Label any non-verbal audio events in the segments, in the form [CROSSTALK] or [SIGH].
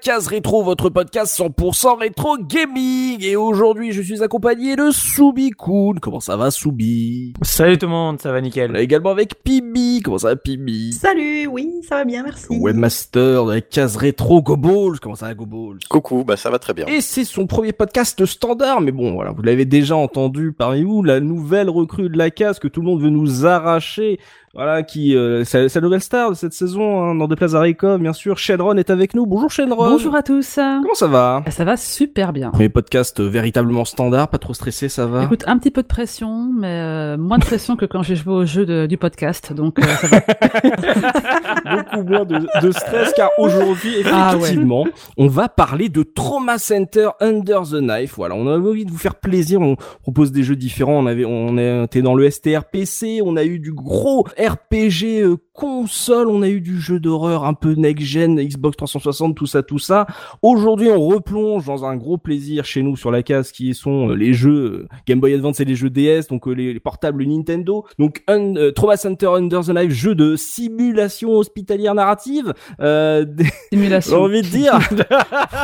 Case rétro, votre podcast 100% rétro gaming. Et aujourd'hui, je suis accompagné de Soubi Kun. Comment ça va, Soubi? Salut tout le monde, ça va nickel. Également avec Pibi. Comment ça va, Pibi Salut, oui, ça va bien, merci. Webmaster de la case rétro, Goballs. Comment ça va, Goballs? Coucou, bah ça va très bien. Et c'est son premier podcast standard, mais bon, voilà, vous l'avez déjà entendu parmi vous, la nouvelle recrue de la case que tout le monde veut nous arracher, voilà, qui, euh, c'est c'est la nouvelle star de cette saison, hein, dans des places à bien sûr. Shenron est avec nous. Bonjour Shenron. Bonjour à tous. Comment ça va? Ça va super bien. Premier podcast euh, véritablement standard, pas trop stressé, ça va? Écoute, un petit peu de pression, mais euh, moins de pression que quand j'ai joué au jeu de- du podcast, donc euh, ça va. [LAUGHS] beaucoup moins de, de stress car aujourd'hui Ah ouais. effectivement on va parler de Trauma Center Under the Knife voilà on avait envie de vous faire plaisir on propose des jeux différents on avait on était dans le STR PC on a eu du gros RPG euh, console on a eu du jeu d'horreur un peu next gen Xbox 360 tout ça tout ça. Aujourd'hui on replonge dans un gros plaisir chez nous sur la case qui sont euh, les jeux euh, Game Boy Advance et les jeux DS donc euh, les, les portables Nintendo. Donc un, euh, Trauma Center Under the Knife jeu de simulation hospitalière narrative euh, des- [LAUGHS] j'ai Simulation. envie de dire. [LAUGHS]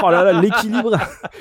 Oh là là l'équilibre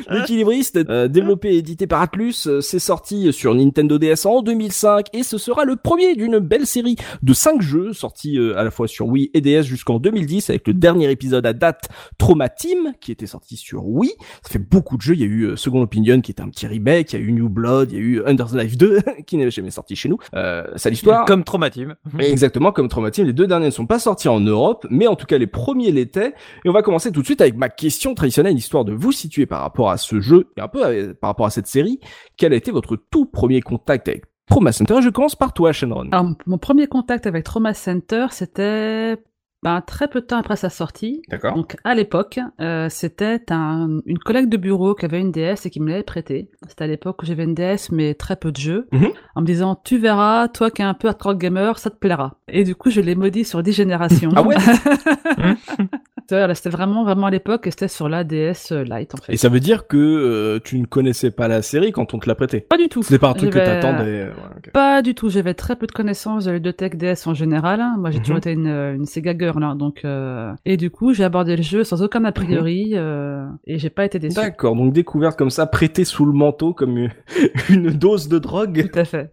l'équilibriste euh, développé et édité par Atlus c'est sorti sur Nintendo DS en 2005 et ce sera le premier d'une belle série de cinq jeux sortis à la fois sur Wii et DS jusqu'en 2010 avec le dernier épisode à date Trauma Team qui était sorti sur Wii ça fait beaucoup de jeux il y a eu euh, Second Opinion qui était un petit remake il y a eu New Blood il y a eu Under the Knife 2 [LAUGHS] qui n'est jamais sorti chez nous euh, c'est l'histoire Comme Traumatim. Exactement, comme Traumatim, les deux derniers ne sont pas sortis en Europe, mais en tout cas les premiers l'étaient. Et on va commencer tout de suite avec ma question traditionnelle, histoire de vous situer par rapport à ce jeu et un peu euh, par rapport à cette série. Quel a été votre tout premier contact avec Trauma Center Je commence par toi, Shenron. Alors, mon premier contact avec Trauma Center, c'était ben, très peu de temps après sa sortie. D'accord. Donc à l'époque, euh, c'était un- une collègue de bureau qui avait une DS et qui me l'avait prêtée. C'était à l'époque où j'avais une DS mais très peu de jeux. Mhm. En me disant, tu verras, toi qui es un peu hardcore gamer, ça te plaira. Et du coup, je l'ai maudit sur 10 générations. Ah ouais [LAUGHS] Voilà, C'était vraiment, vraiment à l'époque et c'était sur la DS Lite en fait. Et ça veut dire que euh, tu ne connaissais pas la série quand on te l'a prêtée? Pas du tout. C'était pas un truc que t'attendais. euh, ouais. Pas du tout. J'avais très peu de connaissances de la ludothèque DS en général. Moi, j'ai Mhm. toujours été une, une Sega girl, hein, donc euh, et du coup, j'ai abordé le jeu sans aucun a priori euh, et j'ai pas été déçu. D'accord, donc découverte comme ça, prêtée sous le manteau comme une- [LAUGHS] une dose de drogue. Tout à fait.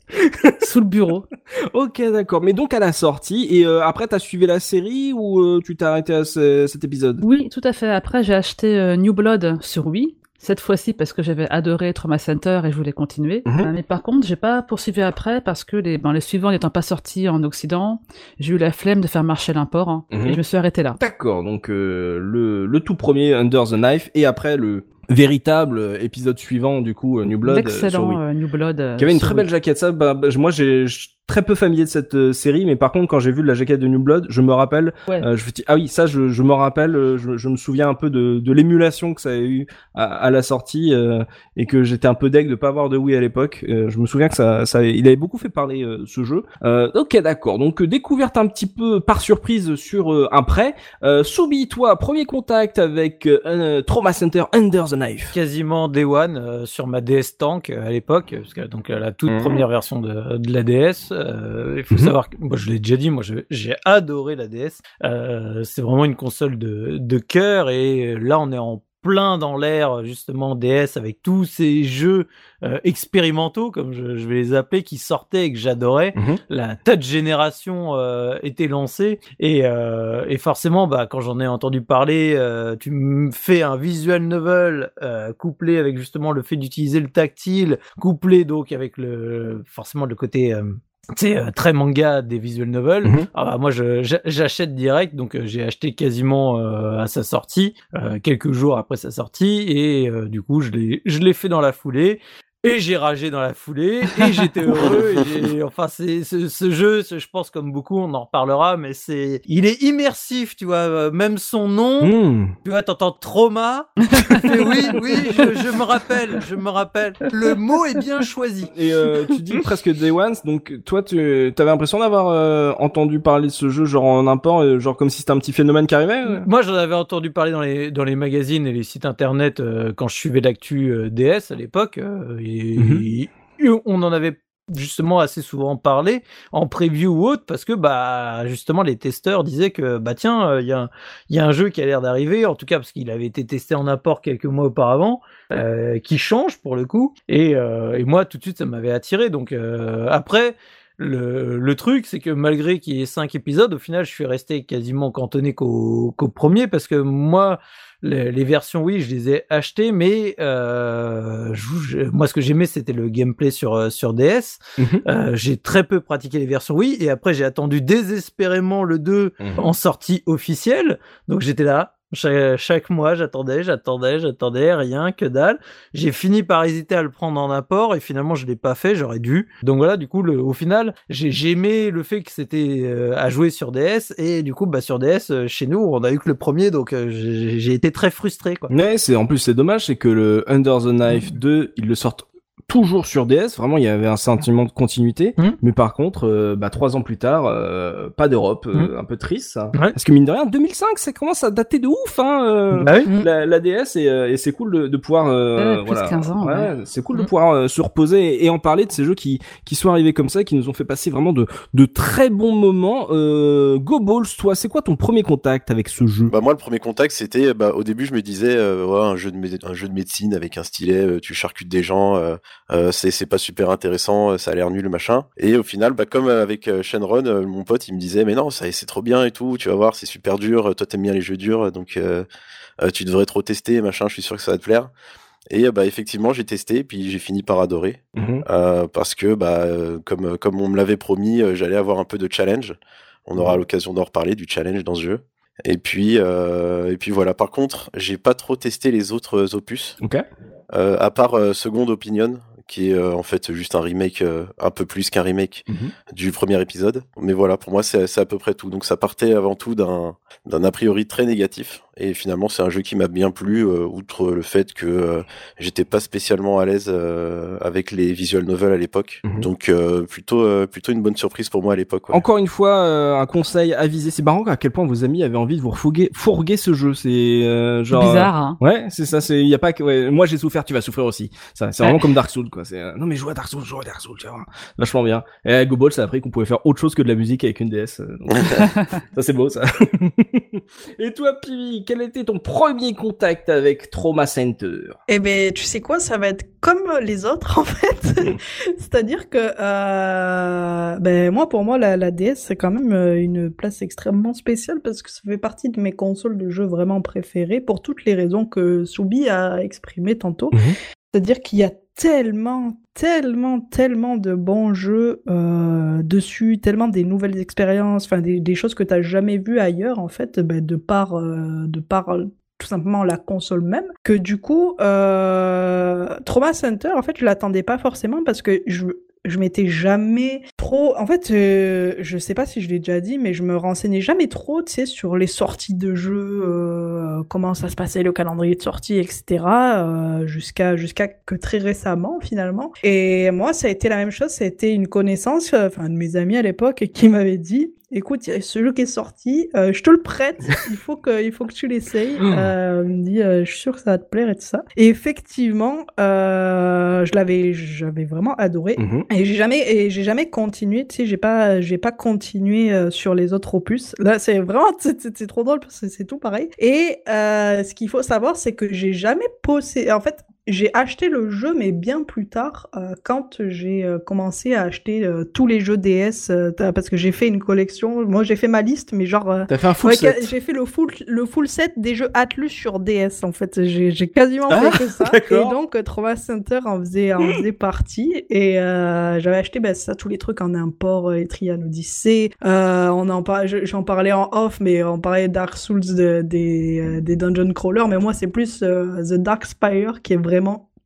Sous le bureau. [LAUGHS] Ok, d'accord. Mais donc à la sortie, et euh, après t'as suivi la série ou euh, tu t'es arrêté à ce- cet épisode Oui, tout à fait. Après, j'ai acheté euh, New Blood sur Wii. Cette fois-ci parce que j'avais adoré Trauma Center et je voulais continuer. Mhm. Euh, mais par contre, j'ai pas poursuivi après parce que les, ben, les suivants n'étant pas sortis en Occident, j'ai eu la flemme de faire marcher l'import hein, Mhm. et je me suis arrêté là. D'accord, donc euh, le, le tout premier Under the Knife et après le véritable euh, épisode suivant du coup New Blood Wii. euh, New Blood. Qui avait une très belle jaquette. Ça, bah, bah, moi, j'ai très peu familier de cette euh, série, mais par contre, quand j'ai vu la jaquette de New Blood, je me rappelle. Ouais. euh, je me dis ah oui, ça, je, je me rappelle. euh, Je, je me souviens un peu de, de l'émulation que ça a eu à, à la sortie euh, et que j'étais un peu deg de pas avoir de Wii à l'époque. Euh, je me souviens que ça, ça, il avait beaucoup fait parler euh, ce jeu. Euh, ok, d'accord. Donc découverte un petit peu par surprise sur euh, un prêt. Euh, Soubi, toi, premier contact avec euh, un, Trauma Center Under the Knife. Quasiment Day One euh, sur ma DS Tank euh, à l'époque, parce que donc euh, la toute Mhm. première version de, de la DS. Euh, il faut Mhm. savoir que moi je l'ai déjà dit, moi j'ai adoré la DS. Euh, c'est vraiment une console de, de cœur et là on est en plein dans l'ère justement DS avec tous ces jeux euh, expérimentaux comme je, je vais les appeler qui sortaient et que j'adorais Mhm. la touch génération euh, était lancée et, euh, et forcément bah quand j'en ai entendu parler euh, tu me fais un visual novel euh, couplé avec justement le fait d'utiliser le tactile couplé donc avec le forcément le côté c'est euh, très manga des visual novels. Mhm. Ah bah, moi, j'achète direct, donc euh, j'ai acheté quasiment euh, à sa sortie, euh, quelques jours après sa sortie, et euh, du coup, je l'ai, je l'ai fait dans la foulée. Et j'ai ragé dans la foulée, et j'étais heureux. et enfin, c'est ce, ce jeu, ce- je pense comme beaucoup, on en reparlera, mais c'est, il est immersif, tu vois. euh, Même son nom, Hmm. tu vois, t'entends trauma. tu fais oui, oui, je, je me rappelle, je me rappelle. Le mot est bien choisi. Et euh, tu dis presque Day One, donc toi, tu avais l'impression d'avoir euh, entendu parler de ce jeu genre en import, euh, genre comme si c'était un petit phénomène qui arrivait Moi, j'en avais entendu parler dans les, dans les magazines et les sites internet euh, quand je suivais l'actu euh, DS à l'époque. Et, Mhm. on en avait justement assez souvent parlé en preview ou autre parce que bah justement les testeurs disaient que bah tiens euh, il y a un- il y a un jeu qui a l'air d'arriver en tout cas parce qu'il avait été testé en import quelques mois auparavant euh, qui change pour le coup. Et, euh, et moi tout de suite ça m'avait attiré. Donc après le, le truc, c'est que malgré qu'il y ait cinq épisodes, au final, je suis resté quasiment cantonné qu'au qu'au premier parce que moi, les, les versions, oui, je les ai achetées, mais euh, je- moi, ce que j'aimais, c'était le gameplay sur euh, sur DS. Mhm. Euh, j'ai très peu pratiqué les versions oui, et après, j'ai attendu désespérément le 2 Mhm. en sortie officielle. Donc j'étais là. Chaque, mois, j'attendais, j'attendais, j'attendais, rien, que dalle. J'ai fini par hésiter à le prendre en apport et finalement je l'ai pas fait, j'aurais dû. Donc voilà, du coup, le, au final, j'ai aimé le fait que c'était euh, à jouer sur DS et du coup, bah sur DS, euh, chez nous, on a eu que le premier, donc euh, j'ai été très frustré, quoi. Ouais, c'est en plus c'est dommage, c'est que le Under the Knife 2, ils le sortent toujours sur DS. Vraiment, il y avait un sentiment de continuité. Mhm. Mais par contre, euh, bah trois ans plus tard, euh, pas d'Europe, euh, Mhm. un peu triste. Ça. Ouais. Parce que mine de rien, 2005, ça commence à dater de ouf. Hein, euh, Bah oui. Mm. la, la DS et, et c'est cool de, de pouvoir euh, Ouais, plus de voilà 15 ans, ouais. c'est cool de pouvoir euh, se reposer et, et en parler de ces jeux qui qui sont arrivés comme ça qui nous ont fait passer vraiment de de très bons moments euh, Go Balls toi c'est quoi ton premier contact avec ce jeu? Bah moi le premier contact c'était bah au début je me disais euh, ouais, un jeu de un jeu de médecine avec un stylet euh, tu charcutes des gens euh, c'est pas super intéressant euh, ça a l'air nul machin. Et au final bah comme euh, avec euh, Shenron mon pote il me disait mais non ça c'est trop bien et tout tu vas voir c'est super dur toi t'aimes bien les jeux durs donc euh, tu devrais trop tester machin je suis sûr que ça va te plaire. Et bah effectivement j'ai testé puis j'ai fini par adorer. Mhm. euh, parce que bah comme comme on me l'avait promis j'allais avoir un peu de challenge. On aura l'occasion d'en reparler du challenge dans ce jeu. Et puis euh, et puis voilà. Par contre j'ai pas trop testé les autres opus. Euh, à part euh, Second Opinion qui est euh, en fait juste un remake euh, un peu plus qu'un remake Mhm. du premier épisode. Mais voilà pour moi c'est à peu près tout. Donc ça partait avant tout d'un a priori très négatif et finalement c'est un jeu qui m'a bien plu euh, outre le fait que euh, j'étais pas spécialement à l'aise euh, avec les visual novels à l'époque Mhm. donc euh, plutôt euh, plutôt une bonne surprise pour moi à l'époque ouais. Encore une fois, euh, un conseil avisé. C'est marrant à quel point vos amis avaient envie de vous refourguer, fourguer ce jeu. C'est euh, C'est genre. bizarre, hein. euh, Ouais, c'est ça. C'est y a pas que. ouais, moi j'ai souffert, tu vas souffrir aussi. Ça, c'est vraiment comme Dark Souls quoi. C'est euh, non mais joue à Dark Souls, joue à Dark Souls, tu vois. Vachement bien. Et à Go Ball, ça a appris qu'on pouvait faire autre chose que de la musique avec une DS. euh, donc, [LAUGHS] ça c'est beau ça. [LAUGHS] Et toi, Pivi, quel était ton premier contact avec Trauma Center? Eh ben, tu sais quoi, ça va être comme les autres [LAUGHS] en fait. C'est-à-dire que, euh, ben moi, pour moi, la, la DS c'est quand même euh, une place extrêmement spéciale parce que ça fait partie de mes consoles de jeux vraiment préférées pour toutes les raisons que Soubi a exprimées tantôt. Mhm. C'est-à-dire qu'il y a tellement, tellement, tellement de bons jeux euh, dessus, tellement des nouvelles expériences, enfin des, choses que tu n'as jamais vues ailleurs en fait, ben, de par, euh, de par euh, tout simplement la console même, que du coup, Trauma Center, en fait, je l'attendais pas forcément parce que je je m'étais jamais trop en fait euh, je sais pas si je l'ai déjà dit mais je me renseignais jamais trop tu sais sur les sorties de jeux euh, comment ça se passait le calendrier de sortie etc euh, jusqu'à jusqu'à que très récemment finalement. Et moi ça a été la même chose ça a été une connaissance euh, enfin de mes amis à l'époque qui m'avait dit écoute, il y a ce jeu qui est sorti, euh, je te le prête, [LAUGHS] il faut que, il faut que tu l'essayes. Euh, il me dit, euh, je suis sûr que ça va te plaire et tout ça. Et effectivement, euh, je l'avais, j'avais vraiment adoré. Mhm. Et j'ai jamais, et j'ai jamais continué, tu sais, j'ai pas, j'ai pas continué euh, sur les autres opus. Là, c'est vraiment, [LAUGHS] c'est trop drôle parce que c'est tout pareil. Et euh, ce qu'il faut savoir, c'est que j'ai jamais posé, en fait, j'ai acheté le jeu, mais bien plus tard, euh, quand j'ai euh, commencé à acheter euh, tous les jeux DS, euh, parce que j'ai fait une collection. Moi, j'ai fait ma liste, mais genre, euh, T'as fait un full ouais, set. j'ai fait le full, le full set des jeux Atlus sur DS. En fait, j'ai j'ai quasiment Ah, fait que ça. Et donc, Trauma Center en faisait, en faisait partie. Et euh, j'avais acheté ben, ça, tous les trucs en import, Etrian Odyssey. Euh, on en par... je- J'en parlais en off, mais on parlait Dark Souls de- des, euh, des Dungeon Crawlers. Mais moi, c'est plus euh, The Dark Spire qui est vraiment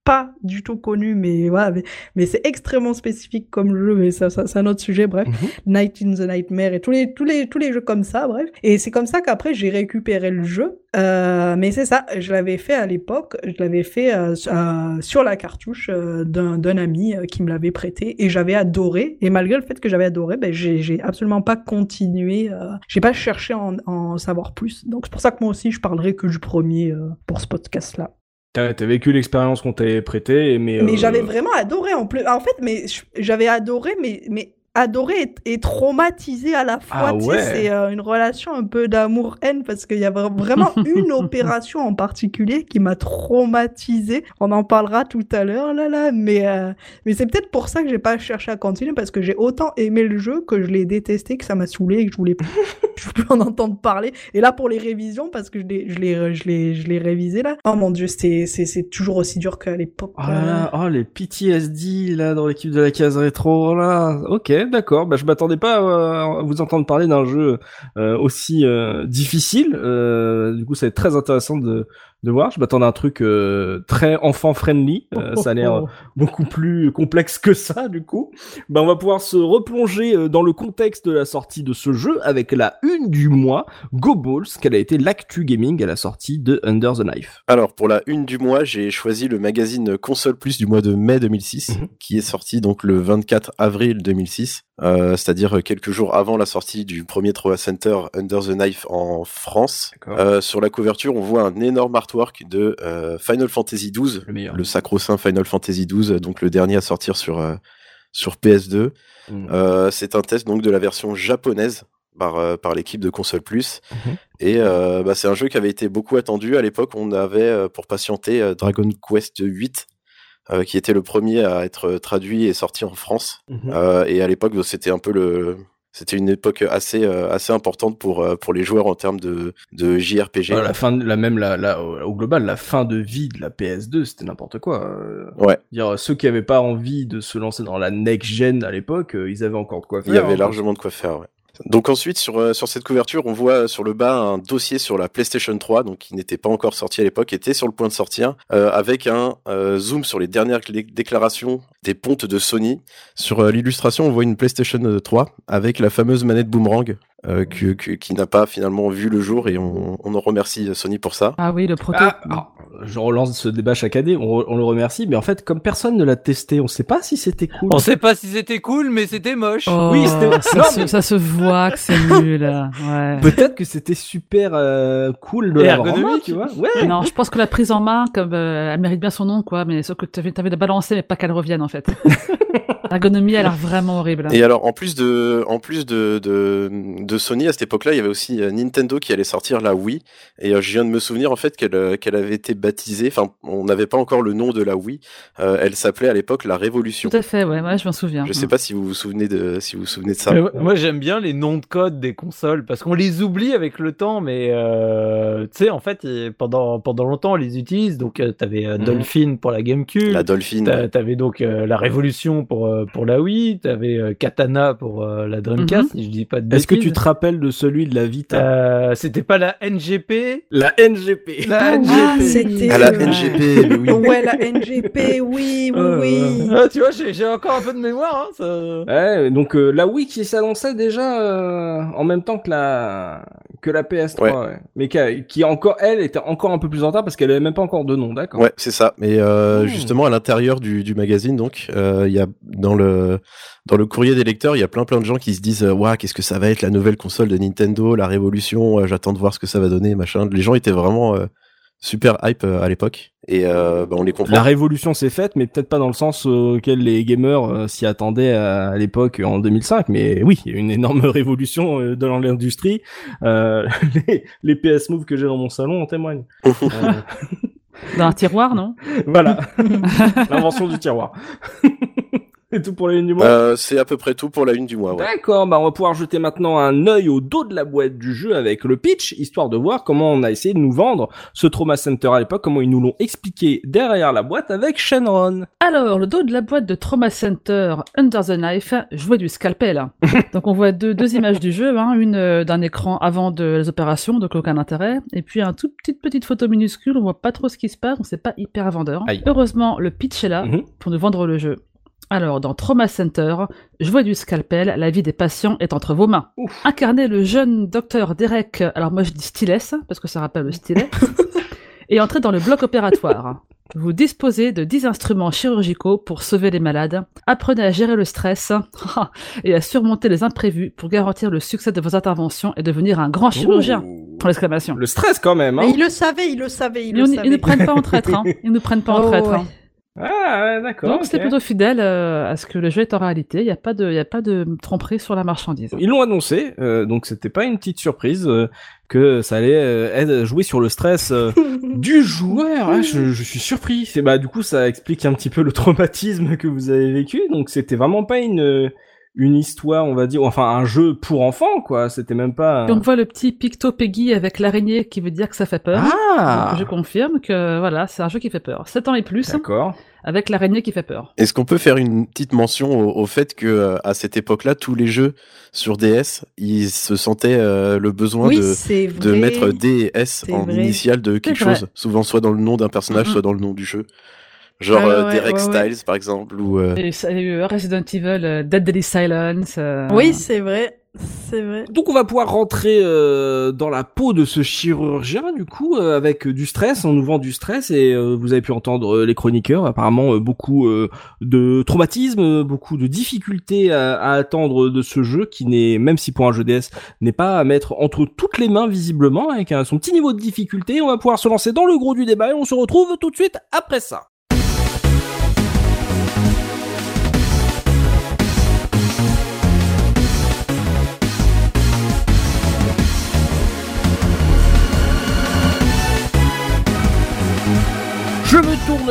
pas du tout connu, mais voilà, mais, mais c'est extrêmement spécifique comme jeu, mais ça, ça c'est un autre sujet, bref. Mhm. Night in the Nightmare et tous les, tous les, tous les jeux comme ça, bref. Et c'est comme ça qu'après j'ai récupéré le jeu. Euh, mais c'est ça, je l'avais fait à l'époque, je l'avais fait euh, euh, sur la cartouche d'un ami qui me l'avait prêté et j'avais adoré. Et malgré le fait que j'avais adoré, ben, j'ai absolument pas continué, j'ai pas cherché à en, en savoir plus. Donc c'est pour ça que moi aussi je parlerai que du premier pour ce podcast-là. T'as vécu l'expérience qu'on t'avait prêtée, mais. Mais euh, j'avais vraiment adoré en plus. En fait, mais j'avais adoré, mais mais adoré et, et traumatisé à la fois. Ah tu sais, ouais. c'est euh, une relation un peu d'amour-haine parce qu'il y a vra- vraiment [LAUGHS] une opération en particulier qui m'a traumatisé. On en parlera tout à l'heure là là, mais euh, mais c'est peut-être pour ça que j'ai pas cherché à continuer parce que j'ai autant aimé le jeu que je l'ai détesté, que ça m'a saoulé et que je voulais plus, [LAUGHS] je voulais plus en entendre parler. Et là pour les révisions parce que je l'ai je l'ai je l'ai je l'ai révisé là. Oh mon dieu, c'est c'est c'est toujours aussi dur qu'à l'époque. Oh là là, oh les PTSD là dans l'équipe de la case rétro, là. Ok, d'accord. Bah je m'attendais pas à vous entendre parler d'un jeu euh, aussi euh, difficile. Euh, du coup, ça va être très intéressant de de voir. Je m'attendais à un truc euh, très enfant friendly. Euh, ça a l'air Oh. beaucoup plus complexe que ça, du coup. Bah, on va pouvoir se replonger euh, dans le contexte de la sortie de ce jeu avec la une du mois, Go Balls, quelle a été l'actu gaming à la sortie de Under the Knife. Alors pour la une du mois, j'ai choisi le magazine Console Plus du mois de mai 2006, Mhm. qui est sorti donc le 24 avril 2006, euh, c'est-à-dire quelques jours avant la sortie du premier Troa Center Under the Knife en France. Euh, sur la couverture, on voit un énorme artwork de euh, Final Fantasy XII, le sacro-saint Final Fantasy XII, donc le dernier à sortir sur euh, sur PS2. Mm. Euh, c'est un test donc de la version japonaise par, euh, par l'équipe de Console Plus. Mhm. Et euh, bah, c'est un jeu qui avait été beaucoup attendu. À l'époque, on avait euh, pour patienter euh, Dragon Quest 8, euh, qui était le premier à être traduit et sorti en France. Mhm. Euh, et à l'époque, c'était un peu le c'était une époque assez euh, assez importante pour euh, pour les joueurs en termes de de JRPG. Ah, la fin, de- la même, la, la- au global, la fin de vie de la PS2, c'était n'importe quoi. euh. Ouais. Dire ceux qui avaient pas envie de se lancer dans la next gen à l'époque, ils avaient encore de quoi faire. Il y avait hein. largement de quoi faire. Ouais. Donc ensuite sur euh, sur cette couverture, on voit euh, sur le bas un dossier sur la PlayStation 3, donc qui n'était pas encore sorti à l'époque, était sur le point de sortir, euh, avec un zoom sur les dernières déclarations des pontes de Sony. Sur l'illustration, on voit une PlayStation 3 avec la fameuse manette boomerang euh, que, que- qui n'a pas finalement vu le jour et on, on en remercie Sony pour ça. Ah oui, le proto. Ah, alors, je relance ce débat chaque année, on, on le remercie, mais en fait, comme personne ne l'a testé, on sait pas si c'était cool. On sait pas si c'était cool, mais c'était moche. Oh, oui, c'était- ça, Non, se, mais- ça se voit que c'est nul. Ouais. Peut-être que c'était super euh, cool de l'avoir en main, ergonomique. tu vois. Ouais. Non, je pense que la prise en main, comme euh, elle mérite bien son nom, quoi, mais sauf que tu avais de balancer, mais pas qu'elle revienne en fait. [LAUGHS] L'ergonomie, elle a l'air vraiment horrible. Et alors, en plus de, en plus de, de, de Sony, à cette époque-là, il y avait aussi euh, Nintendo qui allait sortir la Wii. Et euh, je viens de me souvenir, en fait, qu'elle euh, qu'elle avait été baptisée, enfin, on n'avait pas encore le nom de la Wii. Euh, elle s'appelait à l'époque la Révolution. Tout à fait, ouais, ouais je m'en souviens. Je sais pas si vous vous souvenez de, si vous vous souvenez de ça. Mais moi- moi j'aime bien les noms de code des consoles parce qu'on les oublie avec le temps, mais euh, tu sais en fait pendant pendant longtemps on les utilise. Donc euh, t'avais euh, Mhm. Dolphin pour la GameCube, La Dolphin. t'a- t'avais donc euh, la Révolution pour euh, pour la Wii, t'avais euh, Katana pour euh, la Dreamcast. Si je dis pas de Est-ce que bêtises. tu te rappelles de celui de la Vita Euh, c'était pas la NGP La NGP. La Ah, NGP. c'était À la euh, NGP, oui. Ouais, la NGP, oui, oui, Euh, oui. Ah, tu vois, j'ai j'ai encore un peu de mémoire. Hein, ça... Ouais, donc euh, la Wii qui s'annonçait déjà euh, en même temps que la que la PS3, Ouais. ouais. mais qui, a- qui encore elle était encore un peu plus en retard parce qu'elle avait même pas encore de nom, d'accord Ouais, c'est ça. Mais euh, Hmm. justement, à l'intérieur du, du magazine, donc, euh, il y a dans le dans le courrier des lecteurs, il y a plein plein de gens qui se disent, waouh, qu'est-ce que ça va être la nouvelle console de Nintendo, la révolution. euh, J'attends de voir ce que ça va donner, machin. Les gens étaient vraiment super hype euh, à l'époque, et euh, bah, on les comprend. La révolution s'est faite, mais peut-être pas dans le sens euh, auquel les gamers euh, s'y attendaient à, à l'époque en 2005. Mais oui, il y a eu une énorme [LAUGHS] révolution euh, dans l'industrie. Euh, [LAUGHS] les, les PS Move que j'ai dans mon salon en témoignent. Euh, Dans un tiroir, non? [LAUGHS] Voilà, l'invention du tiroir. C'est tout pour la une du mois. Euh, c'est à peu près tout pour la une du mois. Ouais. D'accord, bah on va pouvoir jeter maintenant un œil au dos de la boîte du jeu avec le pitch, histoire de voir comment on a essayé de nous vendre ce Trauma Center à l'époque, comment ils nous l'ont expliqué derrière la boîte avec Shenron. Alors, le dos de la boîte de Trauma Center Under the Knife, je vois du scalpel. [LAUGHS] donc on voit deux, deux images du jeu, hein, une euh, d'un écran avant de les opérations, donc aucun intérêt, et puis un toute petite petite photo minuscule, on voit pas trop ce qui se passe, donc c'est pas hyper vendeur. Aïe. Heureusement, le pitch est là Mhm. pour nous vendre le jeu. Alors, dans Trauma Center, je vois du scalpel, la vie des patients est entre vos mains. Ouf. Incarnez le jeune docteur Derek, alors moi je dis styless, parce que ça rappelle le stylet, [LAUGHS] et entrez dans le bloc opératoire. Vous disposez de 10 instruments chirurgicaux pour sauver les malades. Apprenez à gérer le stress [LAUGHS] et à surmonter les imprévus pour garantir le succès de vos interventions et devenir un grand chirurgien. Ouh. Pour l'exclamation. Le stress quand même, Mais hein. il le savait, il le savait, il Mais le on- savait. ils ne prennent pas en traître, hein. Ils ne prennent pas en [LAUGHS] Oh, traître. ouais. hein. Ah, d'accord. Donc c'est plutôt fidèle euh, à ce que le jeu est en réalité. Il n'y a pas de, il y a pas de tromperie sur la marchandise. Ils l'ont annoncé, euh, donc c'était pas une petite surprise euh, que ça allait euh, jouer sur le stress euh, [LAUGHS] du joueur. Je, je suis surpris. C'est bah du coup ça explique un petit peu le traumatisme que vous avez vécu. Donc c'était vraiment pas une une histoire, on va dire, enfin un jeu pour enfants quoi. C'était même pas. Et on voit le petit picto Peggy avec l'araignée qui veut dire que ça fait peur. Ah. Donc, je confirme que voilà, c'est un jeu qui fait peur. 7 ans et plus, D'accord. avec l'araignée qui fait peur. Est-ce qu'on peut faire une petite mention au, au fait que euh, à cette époque-là, tous les jeux sur DS, ils se sentaient euh, le besoin Oui, de c'est de mettre D et S C'est en vrai. initiale de quelque vrai. chose, souvent soit dans le nom d'un personnage, soit dans le nom du jeu. Genre ouais, euh, ouais, Derek ouais, ouais. Styles par exemple ou euh, Et ça, il y a eu Resident Evil, euh, Deadly Silence. euh, Oui, c'est vrai. C'est vrai. Donc on va pouvoir rentrer euh, dans la peau de ce chirurgien du coup euh, avec du stress, on nous vend du stress et euh, vous avez pu entendre euh, les chroniqueurs apparemment euh, beaucoup euh, de traumatisme, euh, beaucoup de difficultés à, à attendre de ce jeu qui n'est même si pour un jeu DS n'est pas à mettre entre toutes les mains visiblement avec un- son petit niveau de difficulté, on va pouvoir se lancer dans le gros du débat et on se retrouve tout de suite après ça.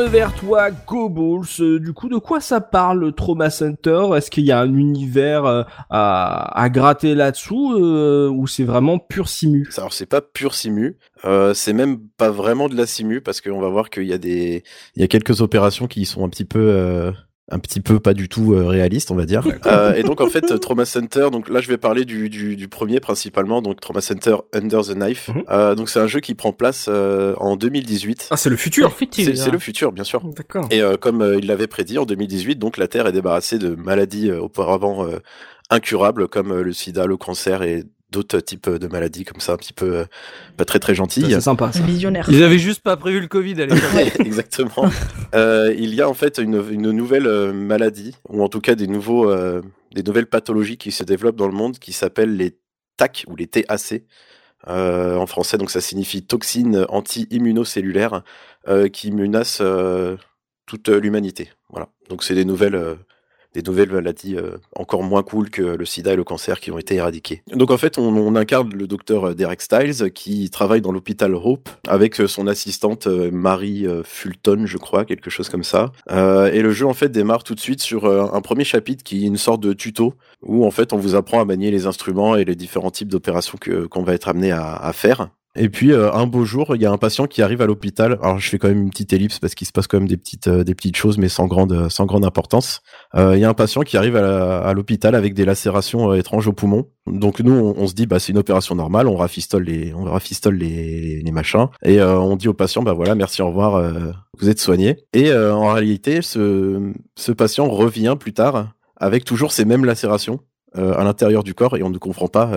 Vers toi, Goballs. Euh, Du coup, de quoi ça parle, le Trauma Center? Est-ce qu'il y a un univers euh, à, gratter là-dessous euh, ou c'est vraiment pur simu? Alors c'est pas pur simu, c'est même pas vraiment de la simu parce qu'on va voir qu'il y a des il y a quelques opérations qui sont un petit peu un petit peu pas du tout euh, réalistes, on va dire. Euh, et donc en fait Trauma Center, donc là je vais parler du, du, du premier principalement, donc Trauma Center Under the Knife. Mhm. Euh, donc c'est un jeu qui prend place euh, en 2018. Ah, c'est le futur. le futur. C'est c'est le futur, bien sûr. D'accord. Et euh, comme euh, il l'avait prédit en 2018, donc la Terre est débarrassée de maladies euh, auparavant euh, incurables comme euh, le sida, le cancer et d'autres types de maladies comme ça, un petit peu euh, pas très très gentilles. C'est sympa. Ça. Visionnaire. Ils avaient juste pas prévu le Covid à l'époque. [LAUGHS] Exactement. Euh, il y a en fait une, une nouvelle euh, maladie, ou en tout cas des nouveaux, euh, des nouvelles pathologies qui se développent dans le monde, qui s'appellent les TAC ou les TAC. Euh, en français, donc ça signifie toxines anti-immunocellulaires euh, qui menacent euh, toute l'humanité. Voilà. Donc c'est des nouvelles, euh, des nouvelles maladies euh, encore moins cool que le sida et le cancer qui ont été éradiquées. Donc en fait, on, incarne le docteur Derek Styles qui travaille dans l'hôpital Hope avec euh, son assistante euh, Marie euh, Fulton, je crois, quelque chose comme ça. Euh, et le jeu en fait démarre tout de suite sur euh, un premier chapitre qui est une sorte de tuto où en fait on vous apprend à manier les instruments et les différents types d'opérations qu'on va être amené à faire. Et puis euh, un beau jour, il y a un patient qui arrive à l'hôpital. Alors je fais quand même une petite ellipse parce qu'il se passe quand même des petites euh, des petites choses, mais sans grande sans grande importance. Euh, Il y a un patient qui arrive à l'hôpital avec des lacérations euh, étranges au poumon. Donc nous, on, se dit bah c'est une opération normale, on rafistole les on rafistole les, les machins et euh, on dit au patient bah voilà merci au revoir, euh, vous êtes soigné. Et euh, en réalité, ce ce patient revient plus tard avec toujours ces mêmes lacérations euh, à l'intérieur du corps et on ne comprend pas.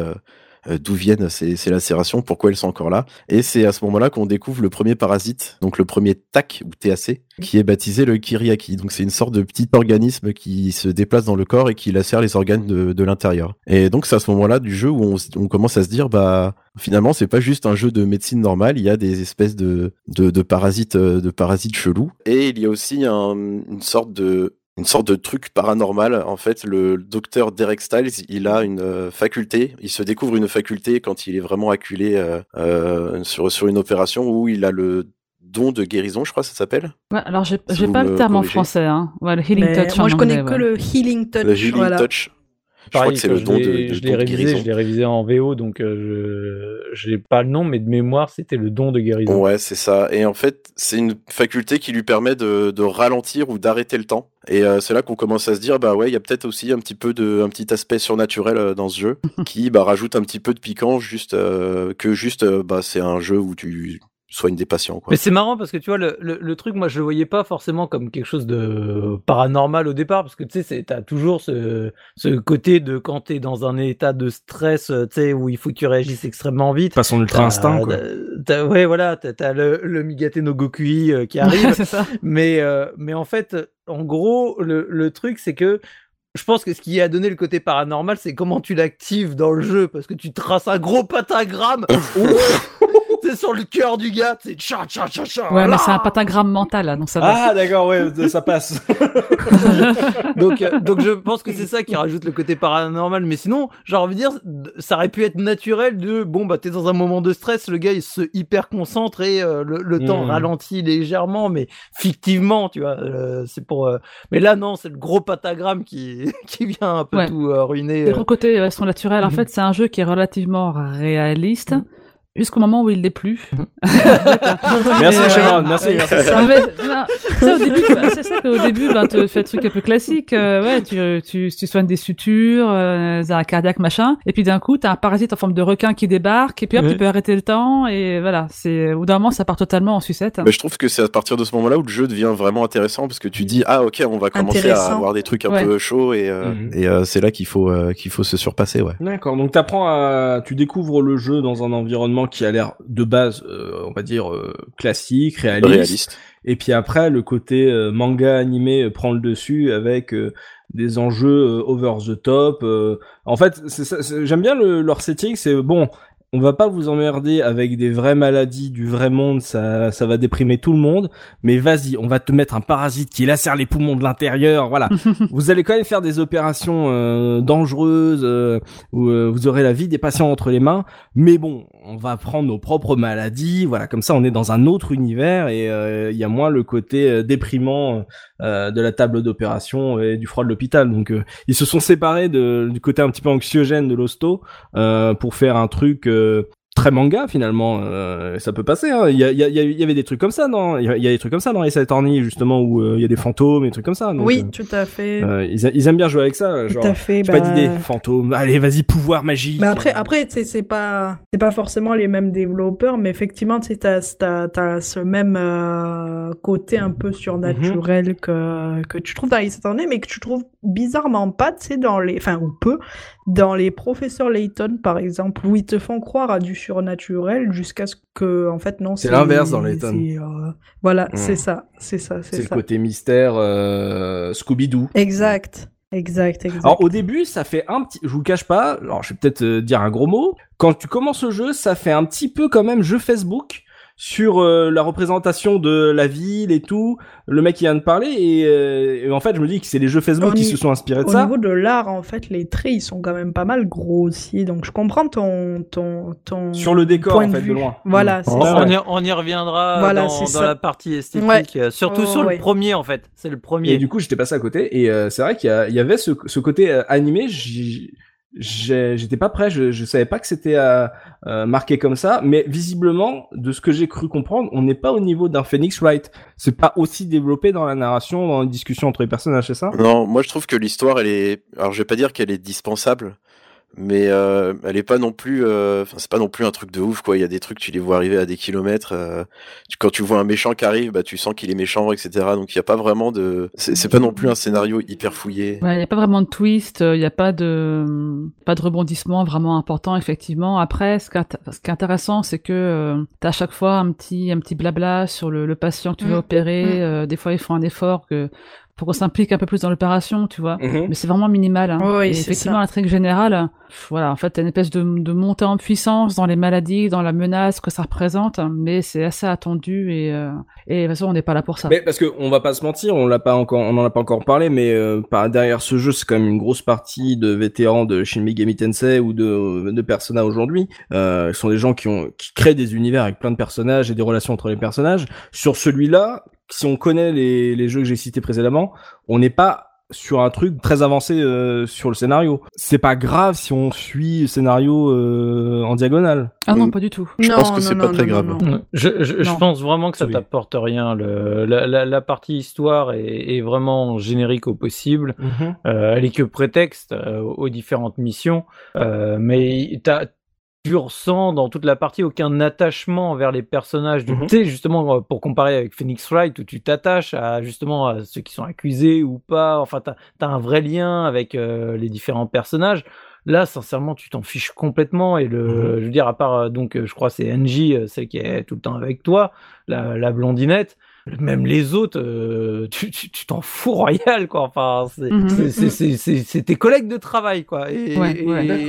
Euh, d'où viennent ces, lacérations, pourquoi elles sont encore là. Et c'est à ce moment-là qu'on découvre le premier parasite, donc le premier TAC ou TAC, qui est baptisé le Kiriaki. Donc c'est une sorte de petit organisme qui se déplace dans le corps et qui lacère les organes de, l'intérieur. Et donc c'est à ce moment-là du jeu où on, commence à se dire, bah finalement c'est pas juste un jeu de médecine normale, il y a des espèces de parasites, euh, de parasites chelous. Et il y a aussi un- une sorte de une sorte de truc paranormal. En fait, le docteur Derek Styles, il a une euh, faculté, il se découvre une faculté quand il est vraiment acculé euh, euh, sur, sur une opération où il a le don de guérison, je crois que ça s'appelle. Ouais, alors j'ai Si pas le terme en français, hein. Ouais, le healing touch. moi, en je connais anglais, que ouais. le healing touch. Le healing voilà. touch. Je crois que c'est le don de, l'ai- de je l'ai révisé, guérison. je l'ai révisé en VO, donc euh, je j'ai pas le nom, mais de mémoire, c'était le don de guérison. Ouais, c'est ça. Et en fait, c'est une faculté qui lui permet de, de ralentir ou d'arrêter le temps. Et euh, c'est là qu'on commence à se dire, bah ouais, il y a peut-être aussi un petit peu de, un petit aspect surnaturel euh, dans ce jeu [LAUGHS] qui bah, rajoute un petit peu de piquant, juste euh, que juste, euh, bah c'est un jeu où tu soignes des patients. Quoi. Mais c'est marrant parce que tu vois, le, le, le truc, moi je le voyais pas forcément comme quelque chose de paranormal au départ, parce que tu sais, t'as toujours ce, ce côté de quand t'es dans un état de stress, euh, tu sais, où il faut que tu réagisses extrêmement vite. Pas son ultra instinct, quoi. ouais, voilà, t'as t'as le, le Migate no Gokui euh, qui arrive. c'est ça. mais, euh, mais en fait, en gros, le, le truc, c'est que je pense que ce qui a donné le côté paranormal, c'est comment tu l'actives dans le jeu, parce que tu traces un gros pentagramme [LAUGHS] c'est sur le cœur du gars, c'est tcha tcha tcha tcha. Ouais, mais c'est un pentagramme mental, là, donc ça va. Ah, d'accord, ouais, ça passe. [LAUGHS] donc, euh, donc je pense que c'est ça qui rajoute le côté paranormal. Mais sinon, j'ai envie de dire, ça aurait pu être naturel de bon bah t'es dans un moment de stress, le gars il se hyper concentre et euh, le, le temps Mhm. ralentit légèrement, mais fictivement, tu vois. euh, c'est pour. euh, Mais là non, c'est le gros pentagramme qui [LAUGHS] qui vient un peu Ouais. tout euh, ruiner. Le euh. gros côté ouais, son naturel, en Mhm. fait, c'est un jeu qui est relativement réaliste. Jusqu'au moment où il l'est plus. [LAUGHS] Merci, Et, euh, Sharon, merci, merci. [LAUGHS] Mais, non, ça, au début, tu- c'est ça qu'au début, ben, tu fais des trucs un peu classiques. euh, ouais, tu, tu, tu soignes des sutures, euh, des arrêts cardiaques, machin. Et puis d'un coup, t'as un parasite en forme de requin qui débarque. Et puis hop, Ouais. tu peux arrêter le temps. Et voilà, c'est au bout d'un moment, ça part totalement en sucette. Mais je trouve que c'est à partir de ce moment-là où le jeu devient vraiment intéressant parce que tu dis ah ok on va commencer à avoir des trucs un Ouais. peu chauds et, euh, Mhm. et euh, c'est là qu'il faut euh, qu'il faut se surpasser ouais. D'accord, donc t'apprends à, tu découvres le jeu dans un environnement qui a l'air de base, euh, on va dire euh, classique, réaliste. Réaliste. Et puis après, le côté euh, manga animé euh, prend le dessus avec euh, des enjeux euh, over the top. euh. En fait, c'est ça- c'est- j'aime bien le, leur setting. C'est bon, on va pas vous emmerder avec des vraies maladies du vrai monde. Ça, ça va déprimer tout le monde. Mais vas-y, on va te mettre un parasite qui lacère les poumons de l'intérieur. Voilà. [LAUGHS] vous allez quand même faire des opérations euh, dangereuses euh, où euh, vous aurez la vie des patients entre les mains. Mais bon, on va prendre nos propres maladies. Voilà, comme ça, on est dans un autre univers et euh, il y a moins le côté euh, déprimant euh, de la table d'opération et du froid de l'hôpital. Donc, euh, ils se sont séparés de, du côté un petit peu anxiogène de l'hosto euh, pour faire un truc. Très manga finalement euh, ça peut passer hein. il y, a- il y, a- il y avait des trucs comme ça non il y, a- il y a des trucs comme ça dans les Attorney justement où euh, il y a des fantômes et des trucs comme ça donc, oui, euh, tout à fait. ils, a- ils aiment bien jouer avec ça tout genre à fait. pas bah, d'idée fantôme allez vas-y pouvoir magique Mais après, après, c'est pas, c'est pas forcément les mêmes développeurs, mais effectivement, tu t'as, t'as, ce même côté un peu surnaturel que que tu trouves dans les Saturday, mais que tu trouves bizarrement pas, tu sais, dans les, enfin ou peu, dans les professeurs Layton, par exemple, où ils te font croire à du surnaturel jusqu'à ce que, en fait, non. C'est l'inverse dans Layton. euh, Voilà, Mm. c'est ça, c'est ça, c'est c'est le ça. côté mystère euh, Scooby-Doo Exact, exact, exact. Alors au début, ça fait un petit, je vous le cache pas, alors je vais peut-être euh, dire un gros mot. Quand tu commences le jeu, ça fait un petit peu quand même jeu Facebook sur euh, la représentation de la ville et tout. Le mec qui vient de parler et, euh, et en fait, je me dis que c'est les jeux Facebook Au qui se sont inspirés de Au ça. niveau de l'art, en fait, les traits, ils sont quand même pas mal grossiers. Donc, je comprends ton, ton, ton Sur le décor, point en de fait, de vue. loin. Voilà, c'est On, ça. on y, on y reviendra Voilà, dans, c'est dans ça. la partie esthétique, Ouais. euh, surtout Oh, sur ouais. le premier en fait. C'est le premier. Et du coup, j'étais passé à côté et euh, c'est vrai qu'il y, a- il y avait ce, ce côté euh, animé. J'étais pas prêt, je, je savais pas que c'était euh, euh, marqué comme ça, mais visiblement, de ce que j'ai cru comprendre, on n'est pas au niveau d'un Phoenix Wright. C'est pas aussi développé dans la narration, dans les discussions entre les personnages, c'est ça? Non, moi je trouve que l'histoire elle est alors je vais pas dire qu'elle est dispensable mais euh, elle est pas non plus euh, enfin c'est pas non plus un truc de ouf quoi, il y a des trucs tu les vois arriver à des kilomètres euh, tu- quand tu vois un méchant qui arrive, bah tu sens qu'il est méchant etc. Donc il y a pas vraiment de c'est pas non plus un scénario hyper fouillé. Il n'y a pas vraiment de twist, il n'y a pas de pas de rebondissement vraiment important effectivement. Après, ce qui ce qui est intéressant, c'est que tu as à chaque fois un petit un petit blabla sur le, le patient que tu veux Mm. opérer. Mm. euh, des fois, ils font un effort que pour qu'on s'implique un peu plus dans l'opération, tu vois. Mhm. Mais c'est vraiment minimal. Hein. Oui, Et c'est effectivement, ça. l'intrigue générale, voilà, en fait, t'as une espèce de, de montée en puissance dans les maladies, dans la menace que ça représente, mais c'est assez attendu et, euh, et de toute façon, on n'est pas là pour ça. Mais parce que on va pas se mentir, on l'a pas encore, on en a pas encore parlé, mais euh, par derrière ce jeu, c'est quand même une grosse partie de vétérans de Shin Megami Tensei ou de de Persona aujourd'hui. Euh, ce sont des gens qui ont qui créent des univers avec plein de personnages et des relations entre les personnages. Sur celui-là, si on connaît les les jeux que j'ai cités précédemment, on n'est pas sur un truc très avancé euh, sur le scénario. C'est pas grave si on suit le scénario euh, en diagonale. Ah non, pas du tout. Je Non, pense que c'est non, pas très non, grave. non, non. Ouais. Je, je, je pense vraiment que ça Oui. t'apporte rien. Le, la, la, la partie histoire est, est vraiment générique au possible. Euh, elle est que prétexte euh, aux différentes missions. Euh, mais t'as, tu ressens dans toute la partie aucun attachement envers les personnages. Du, Mhm. Tu sais, justement, euh, pour comparer avec Phoenix Wright, où tu t'attaches à justement à ceux qui sont accusés ou pas. Enfin, t'as as un vrai lien avec euh, les différents personnages. Là, sincèrement, tu t'en fiches complètement. Et le, Mhm. je veux dire, à part, euh, donc, je crois, c'est Angie, celle qui est tout le temps avec toi, la, la blondinette. Même les autres, euh, tu tu- tu t'en fous royal, quoi. Enfin, c'est Mhm. c'est- tes collègues de travail, quoi. Et, Ouais, ouais. et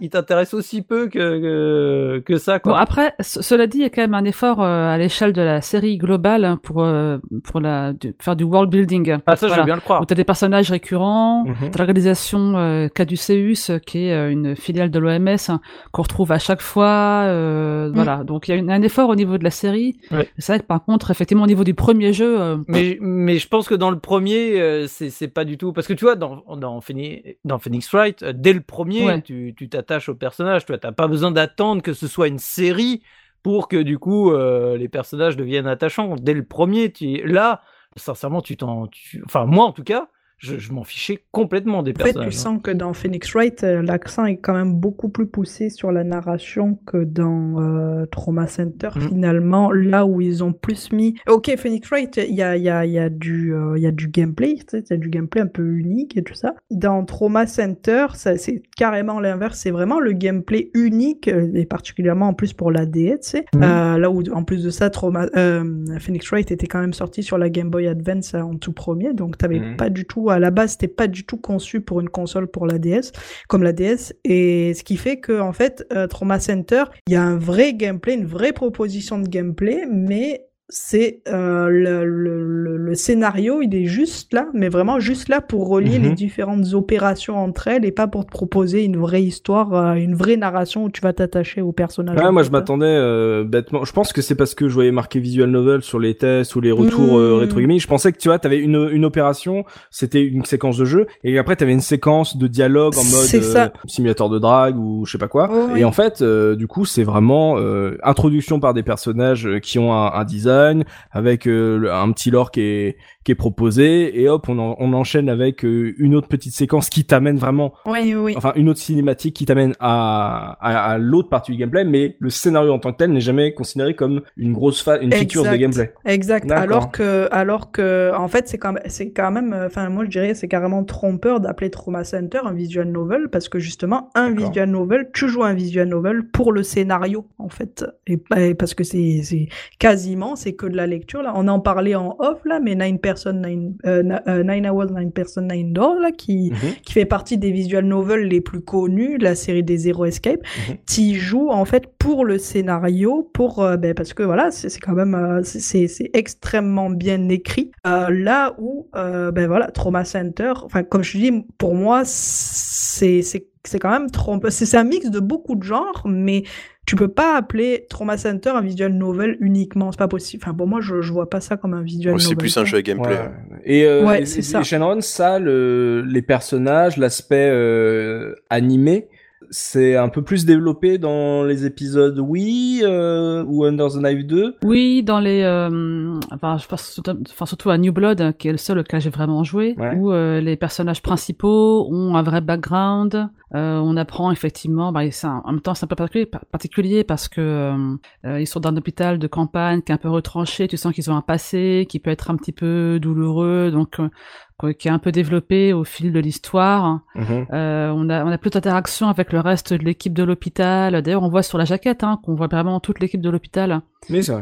ils t'intéressent aussi peu que, que, que ça, Bon, quoi. après, ce- cela dit, il y a quand même un effort euh, à l'échelle de la série globale hein, pour, euh, pour la, faire du world building. ah, ça, je Voilà. veux bien le croire. Où t'as des personnages récurrents, Mhm. t'as l'organisation euh, Caduceus, qui est euh, une filiale de l'OMS, hein, qu'on retrouve à chaque fois. euh, Voilà, donc il y a une- un effort au niveau de la série. Ouais. C'est vrai que par contre, effectivement, au niveau du premier jeu, euh, Mais, mais je pense que dans le premier, euh, c'est pas du tout. Parce que tu vois, dans, dans, Phoenix, dans Phoenix Wright, euh, dès le premier, Ouais. tu t'attaches au personnage. Tu n'as pas besoin d'attendre que ce soit une série pour que du coup euh, les personnages deviennent attachants. Dès le premier, tu, là, sincèrement, tu t'en. tu- Enfin, moi en tout cas, je, je m'en fichais complètement des En fait, personnages. tu hein. sens que dans Phoenix Wright, euh, l'accent est quand même beaucoup plus poussé sur la narration que dans euh, Trauma Center, Mhm. finalement, là où ils ont plus mis... Ok, Phoenix Wright, il y a, il y, a, il y, a du, euh, il y a du gameplay, tu il y a du gameplay un peu unique et tout ça. Dans Trauma Center, ça, c'est carrément l'inverse, c'est vraiment le gameplay unique, euh, et particulièrement en plus pour la DS, tu. Euh, là où, en plus de ça, Trauma, euh, Phoenix Wright était quand même sorti sur la Game Boy Advance en tout premier, donc t'avais Mhm. pas du tout, à la base, c'était pas du tout conçu pour une console pour la DS, comme la DS, et ce qui fait que, en fait, euh, Trauma Center, il y a un vrai gameplay, une vraie proposition de gameplay, mais c'est euh, le, le, le, scénario, il est juste là, mais vraiment juste là pour relier Mhm. les différentes opérations entre elles et pas pour te proposer une vraie histoire, euh, une vraie narration où tu vas t'attacher au personnage. Ouais, moi je m'attendais euh, bêtement. Je pense que c'est parce que je voyais marqué visual novel sur les tests ou les retours euh, Mmh. rétro gaming. Je pensais que tu vois, t'avais une une opération, c'était une séquence de jeu, et après t'avais une séquence de dialogue en mode euh, simulateur de drague ou je sais pas quoi. Oh, et oui. en fait, euh, du coup, c'est vraiment euh, introduction par des personnages qui ont un, un design avec euh, un petit lore qui est qui est proposé, et hop, on, en- on enchaîne avec euh, une autre petite séquence qui t'amène vraiment Oui, oui. enfin une autre cinématique qui t'amène à, à, à l'autre partie du gameplay, mais le scénario en tant que tel n'est jamais considéré comme une grosse fa une feature de gameplay. Exact. Alors que, alors que, en fait, c'est quand même, c'est quand même, enfin, moi, je dirais, c'est carrément trompeur d'appeler Trauma Center un visual novel parce que justement, un visual novel, tu joues un visual novel pour le scénario, en fait. Et, parce que c'est, c'est quasiment, c'est que de la lecture, là. On en parlait en off, là, mais Nine Person, Nine, euh, euh, Nine Hours, Nine Person, Nine Doors, là, qui, qui fait partie des visual novels les plus connus, la série des Zero Escape, Mhm. t'y joues en fait pour le scénario, pour euh, ben, parce que voilà, c'est quand même euh, c'est- extrêmement bien écrit. Euh, là où ben voilà, Trauma Center, enfin comme je dis, pour moi c'est c'est quand même trompeur. C'est un mix de beaucoup de genres, mais tu peux pas appeler Trauma Center un visual novel uniquement, c'est pas possible. Enfin pour moi, je je vois pas ça comme un visual novel. c'est plus un jeu à gameplay. Ouais. Et, euh, Ouais, et- c'est et ça. Shenron, ça, le, les personnages, l'aspect euh, animé, c'est un peu plus développé dans les épisodes oui euh, ou Under the Knife 2. Oui, dans les, euh, enfin, je pense surtout, enfin, surtout à New Blood, hein, qui est le seul auquel j'ai vraiment joué, Ouais. où euh, les personnages principaux ont un vrai background. Euh, on apprend effectivement, bah, un- en même temps c'est un peu particulier, particulier parce que euh, euh, ils sont dans un hôpital de campagne qui est un peu retranché. Tu sens qu'ils ont un passé qui peut être un petit peu douloureux, donc euh, qui est un peu développé au fil de l'histoire. Euh, on a on a plus d'interaction avec le reste de l'équipe de l'hôpital. D'ailleurs, on voit sur la jaquette hein, qu'on voit vraiment toute l'équipe de l'hôpital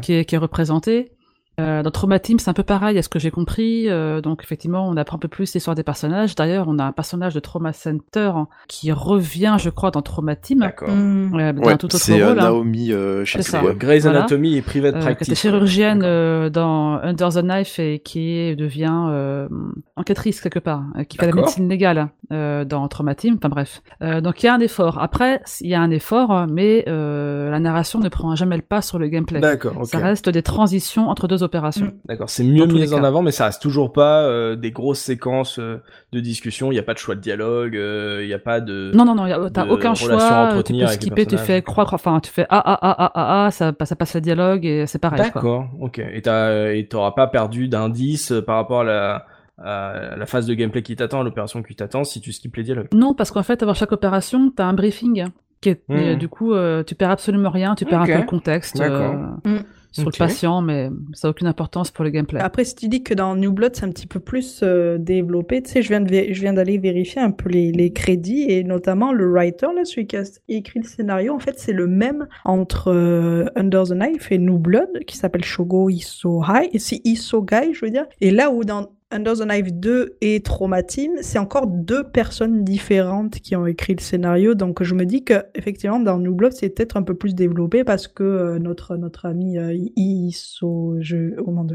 qui est, qui est représenté. Euh, dans Trauma Team, c'est un peu pareil, à ce que j'ai compris. Euh, donc effectivement, on apprend un peu plus l'histoire des personnages. D'ailleurs, on a un personnage de Trauma Center qui revient, je crois, dans Trauma Team. D'accord. Mm. Euh, dans Ouais, un tout autre c'est euh, rôle. hein. Naomi, euh, je sais C'est. Grey's Voilà. Anatomy et Private Euh, qui Practice. était chirurgienne euh, dans Under the Knife et qui devient euh, enquêtrice quelque part, euh, qui fait la médecine légale euh, dans Trauma Team. Enfin bref. Euh, donc il y a un effort. Après, il y a un effort, mais euh, la narration ne prend jamais le pas sur le gameplay. D'accord, ok. Ça reste des transitions entre deux opérations. D'accord, c'est mieux mis en avant, mais ça reste toujours pas euh, des grosses séquences euh, de discussion. Il n'y a pas de choix de dialogue, euh, il n'y a pas de. Non, non, non, t'as aucun choix. Tu peux skipper, tu fais croire, enfin, tu fais ah ah ah ah ah ah, ça, passe- ça passe le dialogue et c'est pareil. D'accord, ok. Et t'as- et t'auras pas perdu d'indices euh, par rapport à la, à la phase de gameplay qui t'attend, à l'opération qui t'attend, si tu skippes les dialogues. Non, parce qu'en fait, avant chaque opération, t'as un briefing. Qui est, euh, du coup, euh, tu perds absolument rien, tu perds un peu le contexte D'accord. euh, Mhm. Sur le patient, mais ça n'a aucune importance pour le gameplay. Après, si tu dis que dans New Blood, c'est un petit peu plus euh, développé, tu sais, je viens de vé- je viens d'aller vérifier un peu les, les crédits et notamment le writer, là, celui qui a écrit le scénario, en fait, c'est le même entre euh, Under the Knife et New Blood, qui s'appelle Shogo Isohai, et c'est Isogai, je veux dire. Et là où dans Under the Knife 2 et Trauma Team, c'est encore deux personnes différentes qui ont écrit le scénario. Donc je me dis que effectivement dans New Blood c'est peut-être un peu plus développé parce que euh, notre notre ami euh, Iso je,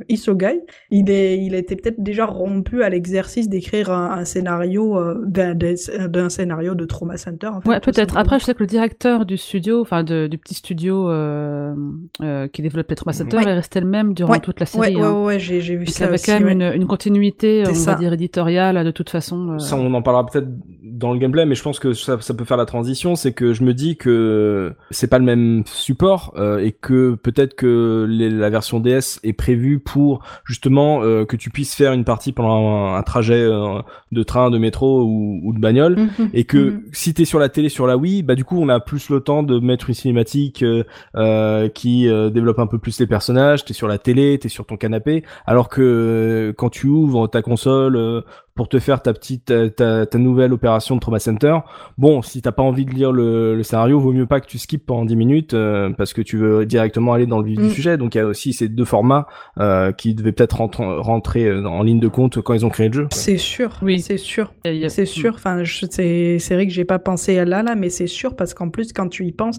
Isogai, il est il était peut-être déjà rompu à l'exercice d'écrire un, un scénario euh, d'un scénario de Trauma Center. en fait, Ouais, peut-être. Après, je sais que le directeur du studio, enfin du petit studio euh, euh, qui développe les Trauma Center, Ouais. est resté le même durant Ouais, toute la Ouais, série. ouais, hein. ouais, j'ai j'ai vu Donc, il y ça avait aussi. quand même ouais. une, une continuité, On ça. va dire éditoriale, de toute façon. euh. Ça, on en parlera peut-être dans le gameplay, mais je pense que ça, ça peut faire la transition. C'est que je me dis que c'est pas le même support euh, et que peut-être que les- la version DS est prévue pour justement euh, que tu puisses faire une partie pendant un, un trajet euh, de train, de métro ou, ou de bagnole. Mhm, Et que mhm. si t'es sur la télé sur la Wii, bah du coup on a plus le temps de mettre une cinématique euh, euh, qui euh, développe un peu plus les personnages. T'es sur la télé, t'es sur ton canapé, alors que euh, quand tu ouvres ta console euh, pour te faire ta petite ta, ta, ta nouvelle opération de Trauma Center, bon si t'as pas envie de lire le, le scénario, vaut mieux pas que tu skippes pendant 10 minutes euh, parce que tu veux directement aller dans le vif Mm. du sujet. Donc il y a aussi ces deux formats euh, qui devaient peut-être rentrer, rentrer en ligne de compte quand ils ont créé le jeu. C'est sûr, Oui. c'est sûr. C'est sûr, enfin, je- c'est c'est vrai que j'ai pas pensé à là, là, mais c'est sûr parce qu'en plus, quand tu y penses,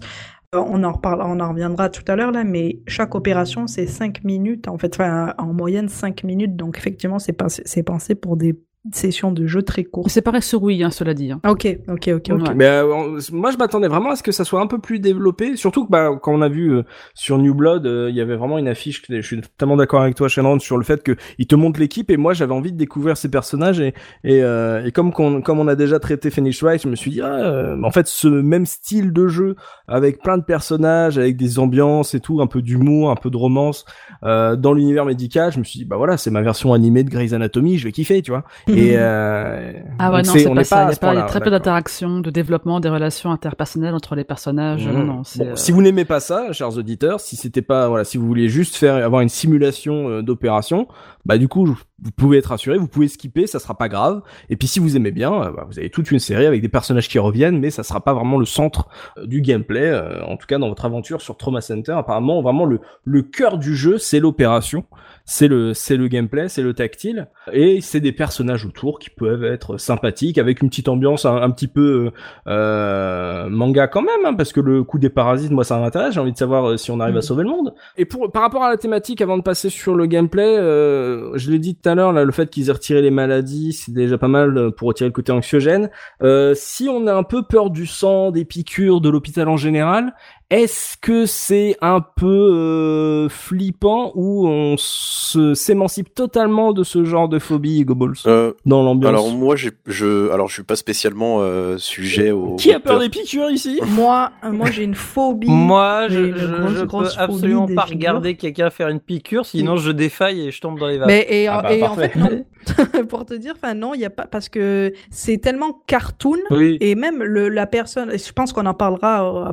on en reparle, on en reviendra tout à l'heure là, mais chaque opération c'est 5 minutes, en fait, enfin, en moyenne 5 minutes, donc effectivement, c'est pensé, c'est pensé pour des sessions de jeu très Mais courtes. C'est pareil sur Wii, hein, cela dit. hein. Ok, ok, ok, ok. Ouais. Mais euh, on- moi, je m'attendais vraiment à ce que ça soit un peu plus développé. Surtout que bah, quand on a vu euh, sur New Blood, euh, il y avait vraiment une affiche. que- Je suis totalement d'accord avec toi, Shannon, sur le fait que il te montre l'équipe. Et moi, j'avais envie de découvrir ces personnages. Et, et, euh, et comme, qu'on- comme on a déjà traité Phoenix Wright, je me suis dit, ah, euh, en fait, ce même style de jeu avec plein de personnages, avec des ambiances et tout, un peu d'humour, un peu de romance euh, dans l'univers médical, je me suis dit, bah voilà, c'est ma version animée de Grey's Anatomy. Je vais kiffer, tu vois. Et euh, Ah ouais, non, c'est- pas ça. Il y a, y très peu d'interaction, de développement des relations interpersonnelles entre les personnages. Mmh. Non, Bon, euh, Si vous n'aimez pas ça, chers auditeurs, si c'était pas voilà, si vous vouliez juste faire avoir une simulation euh, d'opération, bah du coup vous pouvez être rassuré, vous pouvez skipper, ça sera pas grave. Et puis si vous aimez bien, euh, bah, vous avez toute une série avec des personnages qui reviennent, mais ça sera pas vraiment le centre du gameplay. euh, en tout cas dans votre aventure sur Trauma Center, apparemment vraiment le le cœur du jeu c'est l'opération, c'est le c'est le gameplay, c'est le tactile et c'est des personnages autour qui peuvent être sympathiques avec une petite ambiance un, un petit peu euh, manga quand même, hein, parce que le coup des parasites, moi ça m'intéresse. J'ai envie de savoir euh, si on arrive à Mhm. sauver le monde. Et pour par rapport à la thématique, avant de passer sur le gameplay, euh, je l'ai dit tout à l'heure, là, le fait qu'ils aient retiré les maladies, c'est déjà pas mal euh, pour retirer le côté anxiogène. Euh, si on a un peu peur du sang, des piqûres, de l'hôpital en général, est-ce que c'est un peu euh, flippant ou on se s'émancipe totalement de ce genre de phobie, Hugo Balls, Euh, dans l'ambiance? alors moi, je, alors je suis pas spécialement euh, sujet au. Qui a peur des piqûres ici? [LAUGHS] Moi, euh, moi j'ai une phobie. Moi, je, je, grosse, peux absolument pas regarder quelqu'un faire une piqûre, sinon je défaille et je tombe dans les vagues. Mais et, Ah bah, et en parfait. fait non. [LAUGHS] pour te dire, enfin non, il y a pas parce que c'est tellement cartoon Oui. et même le, la personne. Je pense qu'on en parlera euh, à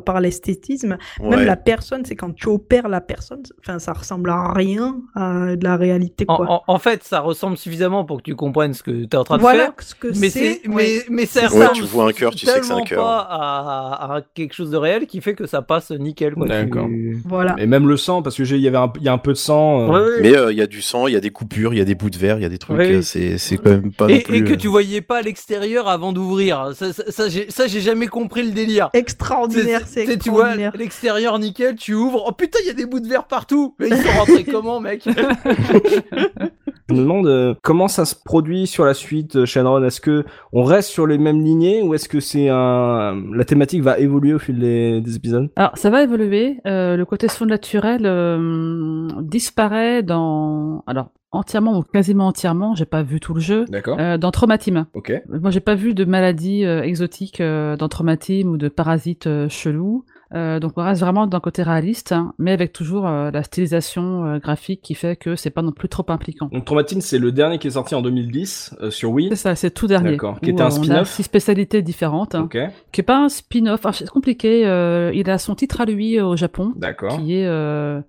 Même la personne, c'est quand tu opères la personne, enfin, ça ressemble à rien à de la réalité, En, quoi. en- en fait, ça ressemble suffisamment pour que tu comprennes ce que tu es en train de voilà faire. ce que Mais c'est. ouais. mais, mais ça Ouais, ressemble tu vois un cœur, tu sais que c'est un cœur. pas à, à quelque chose de réel qui fait que ça passe nickel, quoi. D'accord. Tu- Voilà. Et même le sang, parce que j'ai, il y avait un, il y a un peu de sang. euh, Ouais, ouais. Mais euh, il y a du sang, il y a des coupures, il y a des bouts de verre, il y a des trucs. Euh, C'est c'est quand même pas non et, plus. et que tu voyais pas à l'extérieur avant d'ouvrir. Ça, ça, ça, j'ai, ça, j'ai jamais compris le délire. Extraordinaire, c'est C'est- tu vois extraordinaire. L'extérieur nickel, tu ouvres. Oh putain, il y a des bouts de verre partout. Mais ils sont rentrés [LAUGHS] comment, mec? Je me demande euh, comment ça se produit sur la suite, euh, Shenron? Est-ce que on reste sur les mêmes lignées ou est-ce que c'est un la thématique va évoluer au fil des, des épisodes? Alors, ça va évoluer. Euh, le côté son naturel euh, disparaît dans. Alors, entièrement ou quasiment entièrement, j'ai pas vu tout le jeu. D'accord. Euh, dans Traumatim. Ok. Moi, j'ai pas vu de maladies euh, exotiques euh, dans Traumatim ou de parasites euh, chelous. Euh, donc, on reste vraiment d'un côté réaliste, hein, mais avec toujours euh, la stylisation euh, graphique qui fait que c'est pas non plus trop impliquant. Donc Traumatine, c'est le dernier qui est sorti en 2010 euh, sur Wii. C'est ça, c'est tout dernier. D'accord. Qui était un On a spin-off six spécialités différentes, hein, Ok. qui est pas un spin-off. C'est compliqué. euh, il a son titre à lui euh, au Japon, D'accord. qui est, euh,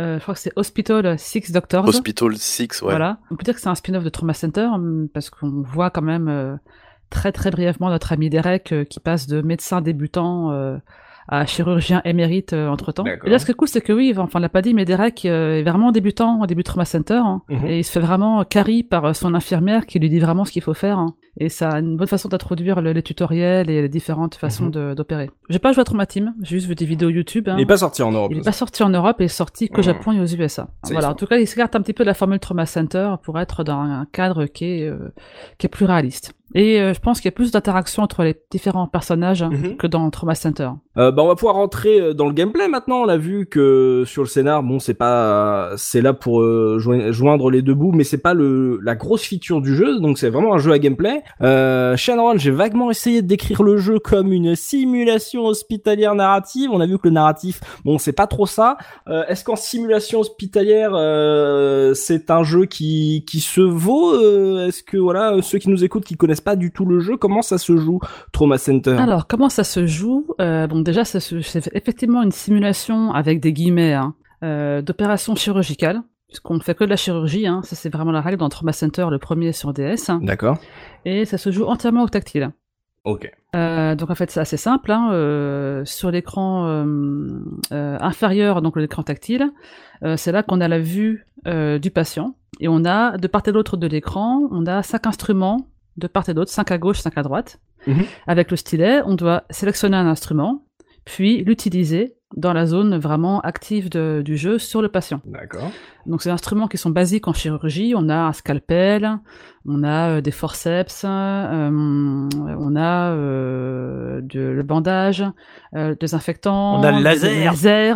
euh, je crois que c'est Hospital Six Doctors. Hospital 6, ouais. Voilà. On peut dire que c'est un spin-off de Trauma Center hum, parce qu'on voit quand même euh, très très brièvement notre ami Derek euh, qui passe de médecin débutant euh, à chirurgien émérite entre temps. Et là, ce qui est cool, c'est que oui, enfin, on l'a pas dit, mais Derek euh, est vraiment débutant au début de Trauma Center hein, Mhm. et il se fait vraiment carry par euh, son infirmière qui lui dit vraiment ce qu'il faut faire. hein. Et ça a une bonne façon d'introduire le- les tutoriels et les différentes façons Mhm. de- d'opérer. J'ai pas joué à Trauma Team, j'ai juste vu des vidéos YouTube. hein. Il est pas sorti en Europe. Il n'est pas sorti en Europe, il est sorti qu'au Mhm. Japon et aux USA. Voilà, en tout cas, il s'écarte un petit peu de la formule Trauma Center pour être dans un cadre qui est, euh, qui est plus réaliste. Et euh, je pense qu'il y a plus d'interaction entre les différents personnages Mhm. que dans Trauma Center. Euh, bah on va pouvoir rentrer euh, dans le gameplay maintenant. On a vu que sur le scénar, bon, c'est pas, c'est là pour euh, join- joindre les deux bouts, mais c'est pas le la grosse feature du jeu. Donc c'est vraiment un jeu à gameplay. Euh, Shenron, j'ai vaguement essayé de décrire le jeu comme une simulation hospitalière narrative. On a vu que le narratif, bon, c'est pas trop ça. Est-ce qu'en simulation hospitalière, c'est un jeu qui qui se vaut Est-ce que voilà, ceux qui nous écoutent, qui connaissent pas du tout le jeu, comment ça se joue Trauma Center? Alors, comment ça se joue? Euh, Bon, déjà, c'est effectivement une simulation avec des guillemets hein, euh, d'opération chirurgicale, puisqu'on ne fait que de la chirurgie. Hein, ça, c'est vraiment la règle dans Trauma Center, le premier sur DS. hein, D'accord. et ça se joue entièrement au tactile. Ok. Euh, donc en fait c'est assez simple. Hein, euh, sur l'écran euh, inférieur, donc l'écran tactile, c'est là qu'on a la vue du patient et on a de part et d'autre de l'écran, on a cinq instruments de part et d'autre, cinq à gauche, cinq à droite. Mhm. Avec le stylet, on doit sélectionner un instrument, puis l'utiliser dans la zone vraiment active de- du jeu sur le patient. D'accord. Donc, c'est des instruments qui sont basiques en chirurgie. On a un scalpel, on a euh, des forceps, euh, on a euh, de, le bandage, euh, désinfectant, On a le laser. des lasers,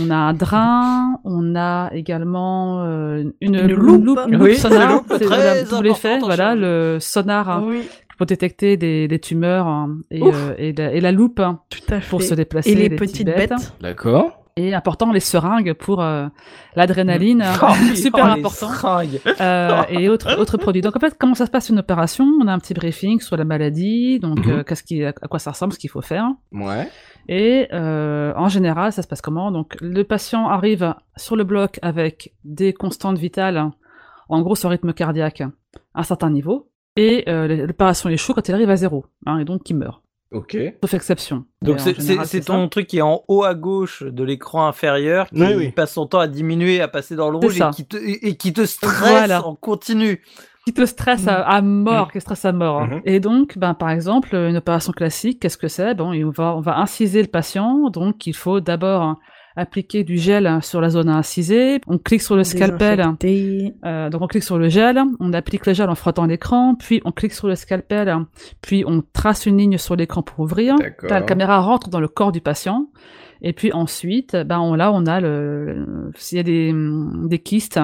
on a un drain, on a également euh, une, Une loupe, loupe. une Oui, sonar, une loupe c'est très voilà, effet, en voilà, le sonar Oui, pour détecter des, des tumeurs hein, et, euh, et, la, et la loupe hein, tout à fait. pour se déplacer. Et les, petites petites bêtes. D'accord. Et important, les seringues pour euh, l'adrénaline, [LAUGHS] Oh, [LAUGHS] super oh, les important. seringues. Euh, et autres produits. Donc en fait, comment ça se passe une opération? On a un petit briefing sur la maladie, donc Mhm. euh, qu'est-ce qui, à quoi ça ressemble, ce qu'il faut faire. Ouais. Et euh, en général, ça se passe comment? Donc le patient arrive sur le bloc avec des constantes vitales, en gros son rythme cardiaque à un certain niveau, et euh, l'opération échoue quand il arrive à zéro, hein, et donc il meurt. Ok. Sauf exception. Donc c'est- ton truc qui est en haut à gauche de l'écran inférieur qui Oui, oui. passe son temps à diminuer, à passer dans le rouge et qui, te, et, et qui te stresse Voilà. en continu. qui te stresse à, à mort, Mhm. qui stresse à mort. Mhm. Et donc, ben, par exemple, une opération classique, qu'est-ce que c'est? Bon, on va, on va inciser le patient, donc il faut d'abord hein, appliquer du gel sur la zone à inciser. On clique sur le scalpel, euh, donc on clique sur le gel, on applique le gel en frottant l'écran, puis on clique sur le scalpel, puis on trace une ligne sur l'écran pour ouvrir. La caméra rentre dans le corps du patient. Et puis ensuite, ben on, là, on a le, s'il y a des, des kystes,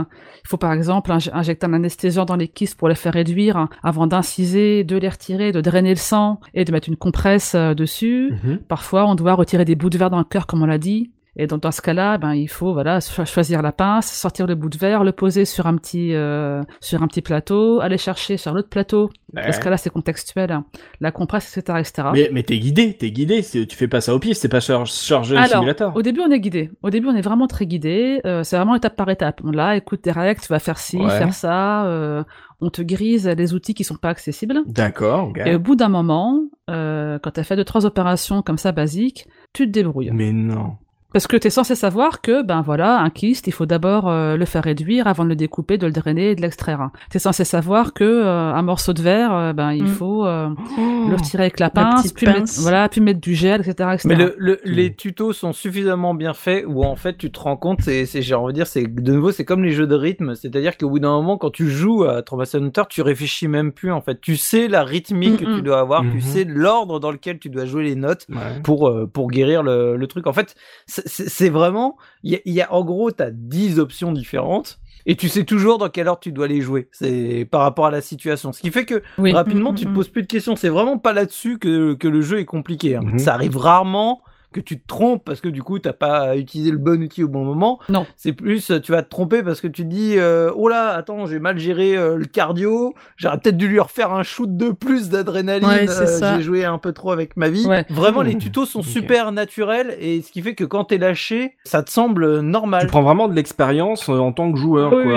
il faut par exemple inj- injecter un anesthésiant dans les kystes pour les faire réduire avant d'inciser, de les retirer, de drainer le sang et de mettre une compresse euh, dessus. Mhm. Parfois, on doit retirer des bouts de verre dans le cœur, comme on l'a dit. Et donc dans ce cas-là, ben il faut voilà cho- choisir la pince, sortir le bout de verre, le poser sur un petit euh, sur un petit plateau, aller chercher sur l'autre plateau. Dans ce cas-là, c'est contextuel. hein. La compresse, etc., etc. Mais, mais t'es guidé, t'es guidé, tu fais pas ça au pif, c'est pas char- charger le Alors, simulateur. Au début, on est guidé. Au début, on est vraiment très guidé. Euh, c'est vraiment étape par étape. Là, écoute tes règles, tu vas faire ci, Ouais. faire ça. euh, on te grise des outils qui sont pas accessibles. D'accord, ok. Et au bout d'un moment, euh, quand tu as fait deux trois opérations comme ça basiques, tu te débrouilles. Mais non. Parce que tu es censé savoir que ben voilà, un kyste, il faut d'abord euh, le faire réduire avant de le découper, de le drainer et de l'extraire. Tu es censé savoir que euh, un morceau de verre, euh, ben il Mm. faut euh, le retirer avec la pince, puis pince. mettre voilà, puis mettre du gel, etc. etc. Mais le, le- les tutos sont suffisamment bien faits où en fait tu te rends compte, c'est, j'ai envie de dire, c'est de nouveau c'est comme les jeux de rythme, c'est-à-dire qu'au bout d'un moment quand tu joues à Trauma Center, tu réfléchis même plus en fait, tu sais la rythmique que tu dois avoir, tu sais l'ordre dans lequel tu dois jouer les notes Ouais. pour euh, pour guérir le, le truc. En fait, c'est- vraiment il y a, y a en gros t'as 10 options différentes. Et tu sais toujours dans quelle ordre tu dois les jouer. C'est par rapport à la situation. Ce qui fait que Oui. rapidement, Mm, tu te mm, poses plus de questions. C'est vraiment pas là-dessus que, que le jeu est compliqué. hein. Mhm. Ça arrive rarement que tu te trompes parce que du coup, t'as pas utilisé le bon outil au bon moment. Non. C'est plus, tu vas te tromper parce que tu te dis, euh, oh là, attends, j'ai mal géré euh, le cardio. J'aurais peut-être dû lui refaire un shoot de plus d'adrénaline. Ouais, c'est euh, ça. J'ai joué un peu trop avec ma vie. Ouais. Vraiment, les Mhm. tutos sont super naturels et ce qui fait que quand t'es lâché, ça te semble normal. Tu prends vraiment de l'expérience en tant que joueur, Oui, quoi.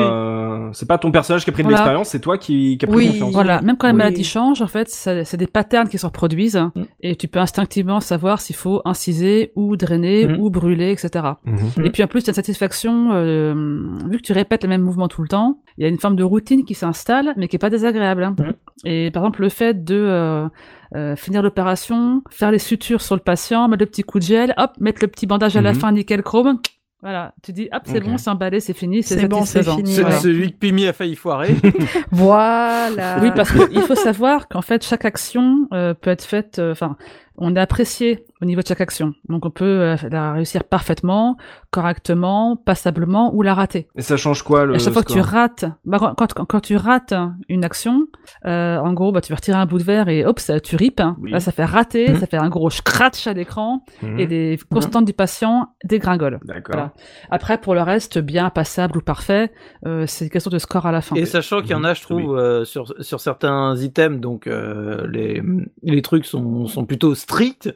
oui. C'est pas ton personnage qui a pris de Voilà. l'expérience, c'est toi qui, qui a pris Oui. confiance. Voilà, même quand les Oui. maladies changent, en fait, c'est des patterns qui se reproduisent Mm. et tu peux instinctivement savoir s'il faut inciser ou drainer Mm. ou brûler, etc. Mhm. Et puis en plus, tu as une satisfaction, euh, vu que tu répètes le même mouvement tout le temps, il y a une forme de routine qui s'installe, mais qui est pas désagréable. hein. Mhm. Et par exemple, le fait de euh, euh, finir l'opération, faire les sutures sur le patient, mettre le petit coup de gel, hop, mettre le petit bandage à la Mhm. fin, nickel chrome. Voilà, tu dis, hop, c'est bon, c'est emballé, c'est fini, c'est C'est bon, c'est satisfaisant. fini, C'est ouais. celui que Pimi a failli foirer. [LAUGHS] [LAUGHS] Voilà. Oui, parce qu'il faut savoir qu'en fait, chaque action euh, peut être faite, euh, enfin, on est apprécié au niveau de chaque action. Donc, on peut euh, la réussir parfaitement, correctement, passablement ou la rater. Et ça change quoi le à chaque fois que tu rates, bah, quand, quand, quand tu rates une action, euh, en gros, bah, tu vas retirer un bout de verre et hop, ça, tu ripes. hein. Oui. Là, ça fait rater, Mhm. ça fait un gros scratch à l'écran Mhm. et les constantes du patient dégringolent. D'accord. Voilà. Après, pour le reste, bien, passable ou parfait, euh, c'est une question de score à la fin. Et sachant qu'il y en a, je trouve, Oui. euh, sur, sur certains items, donc euh, les, les trucs sont, sont plutôt stricts.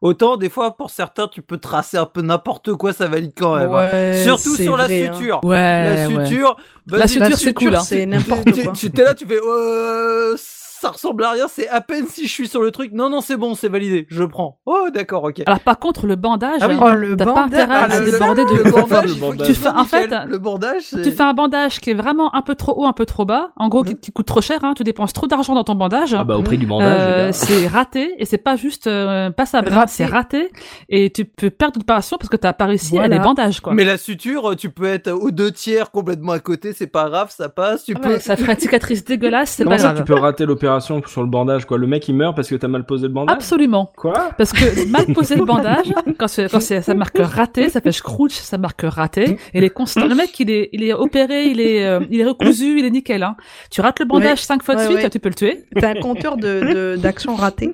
Autant des fois, pour certains, tu peux tracer un peu n'importe quoi, ça valide quand même. hein. Ouais, Surtout sur la hein. suture. Ouais, la ouais. suture, La suture, la c'est cool, hein. C'est n'importe [LAUGHS] tu- quoi. Tu t'es là, tu fais, euh, ça ressemble à rien, c'est à peine si je suis sur le truc. Non, non, c'est bon, c'est validé, je prends. Oh, d'accord, ok. Alors, par contre, le bandage, Ah oui. Oh, le t'as pas bandage. intérêt à Ah, le- déborder de le bandage, Tu fais- en fait, le bandage, c'est... Tu fais un bandage qui est vraiment un peu trop haut, un peu trop bas. En gros, qui, Mhm. qui coûte trop cher. Hein. Tu dépenses trop d'argent dans ton bandage. Ah bah au prix du bandage, Euh, c'est raté et c'est pas juste euh, passable. hein. C'est raté et tu peux perdre l'opération parce que t'as pas réussi à les bandages quoi. Mais la suture, tu peux être aux deux tiers complètement à côté, c'est pas grave, ça passe. Tu Ah peux. ouais, ça ferait une cicatrice dégueulasse, c'est pas ça grave. tu peux rater l'opération sur le bandage quoi Le mec il meurt parce que t'as mal posé le bandage? Absolument. Quoi? Parce que [LAUGHS] mal poser le bandage, quand, c'est- quand c'est- ça marque raté, ça fait scrooge, ça marque raté, et les constant. Le mec, il est, il est opéré, il est, euh, il est recousu, il est nickel. Hein. Tu rates le bandage cinq fois de Ouais, suite, ouais. tu peux le tuer. T'as un compteur de, de, d'actions ratées.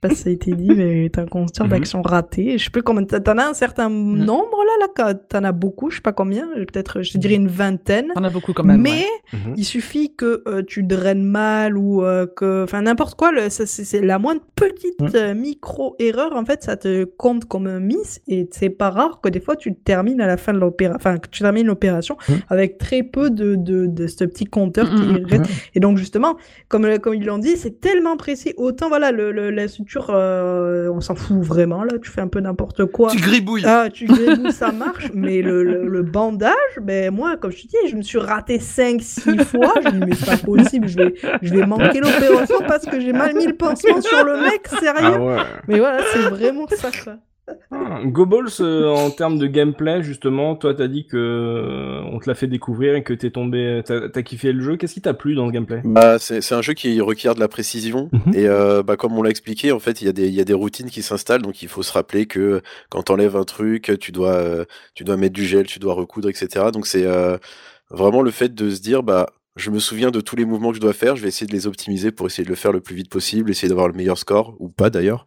Pas si ça a été dit, mais t'as un compteur Mhm. d'actions ratées. Je sais plus combien, t'en as un certain nombre là, là, t'en as beaucoup, je sais pas combien, peut-être, je dirais une vingtaine. T'en as beaucoup quand même. mais ouais. Mhm. il suffit que euh, tu draines mal ou euh, que, enfin n'importe quoi, le, ça, c'est, la moindre petite euh, micro erreur en fait, ça te compte comme un miss et c'est pas rare que des fois tu termines à la fin de l'opération, enfin que tu termines l'opération avec très peu de de, de ce petit compteur qui mhm, reste. Et donc justement, comme comme ils l'ont dit, c'est tellement précis. Autant voilà, le, le- la euh, on s'en fout vraiment là. Tu fais un peu n'importe quoi. Tu gribouilles. Ah, tu gribouilles, ça marche. [LAUGHS] Mais le, le, le bandage, ben moi, comme je te dis, je me suis raté 5-6 fois. Je me dis mais c'est pas possible. Je vais je vais manquer l'opération parce que j'ai mal mis le pansement sur le mec. Sérieux. Ah ouais. Mais voilà, c'est vraiment ça. Quoi. Ah, Goballs, euh, en termes de gameplay, justement, toi t'as dit que euh, on te l'a fait découvrir et que t'es tombé, t'as t'as kiffé le jeu. Qu'est-ce qui t'a plu dans ce gameplay? Bah, c'est un jeu qui requiert de la précision Mhm. et euh, bah, comme on l'a expliqué, en fait, il y a des il y a des routines qui s'installent, donc il faut se rappeler que quand t'enlèves un truc, tu dois euh, tu dois mettre du gel, tu dois recoudre, etc. Donc c'est vraiment le fait de se dire bah je me souviens de tous les mouvements que je dois faire, je vais essayer de les optimiser pour essayer de le faire le plus vite possible, essayer d'avoir le meilleur score ou pas d'ailleurs.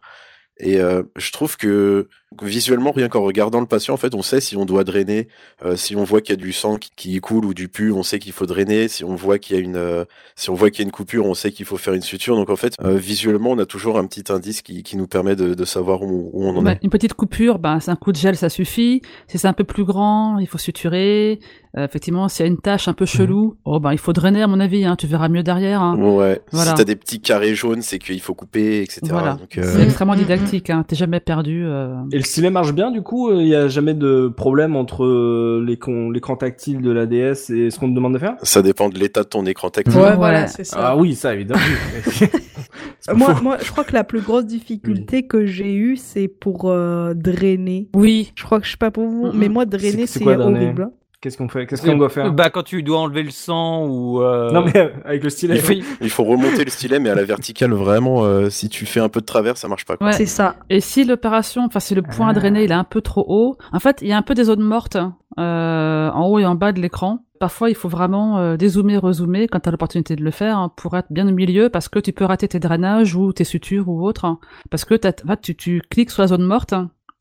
Et euh, je trouve que Visuellement, rien qu'en regardant le patient, en fait, on sait si on doit drainer. Euh, si on voit qu'il y a du sang qui, qui coule ou du pu, on sait qu'il faut drainer. Si on voit qu'il y a une, euh, si on voit qu'il y a une coupure, on sait qu'il faut faire une suture. Donc en fait, euh, visuellement, on a toujours un petit indice qui, qui nous permet de, de savoir où, où on en Bah, est. une petite coupure, ben, c'est un coup de gel, ça suffit. Si c'est un peu plus grand, il faut suturer. Euh, effectivement, s'il y a une tache un peu chelou, oh ben il faut drainer à mon avis. Hein, tu verras mieux derrière. hein. Ouais. Voilà. Si t'as des petits carrés jaunes, c'est qu'il faut couper, etc. Voilà. Donc, euh, C'est extrêmement didactique. Hein, T'es jamais perdu. euh. Et le stylet marche bien du coup, il y a jamais de problème entre euh, l'écran tactile de la DS et ce qu'on te demande de faire? Ça dépend de l'état de ton écran tactile. Ouais, voilà, c'est ça. Ah oui, ça évidemment. [LAUGHS] Moi, je crois que la plus grosse difficulté que j'ai eue, c'est pour euh, drainer. Oui. Je crois que je sais pas pour vous, mais moi, drainer, C'est- horrible. Hein. Qu'est-ce qu'on fait? Qu'est-ce qu'on doit faire? Bah quand tu dois enlever le sang ou. euh, Non mais euh, avec le stylet. il faut- Il faut remonter le stylet, mais à la verticale, vraiment, euh, si tu fais un peu de travers, ça marche pas. Ouais. C'est ça. Et si l'opération, enfin si le point Ah. à drainer il est un peu trop haut, en fait il y a un peu des zones mortes euh, en haut et en bas de l'écran. Parfois il faut vraiment euh, dézoomer, rezoomer quand tu as l'opportunité de le faire hein, pour être bien au milieu parce que tu peux rater tes drainages ou tes sutures ou autre. hein. parce que t'as- en fait, tu, tu cliques sur la zone morte,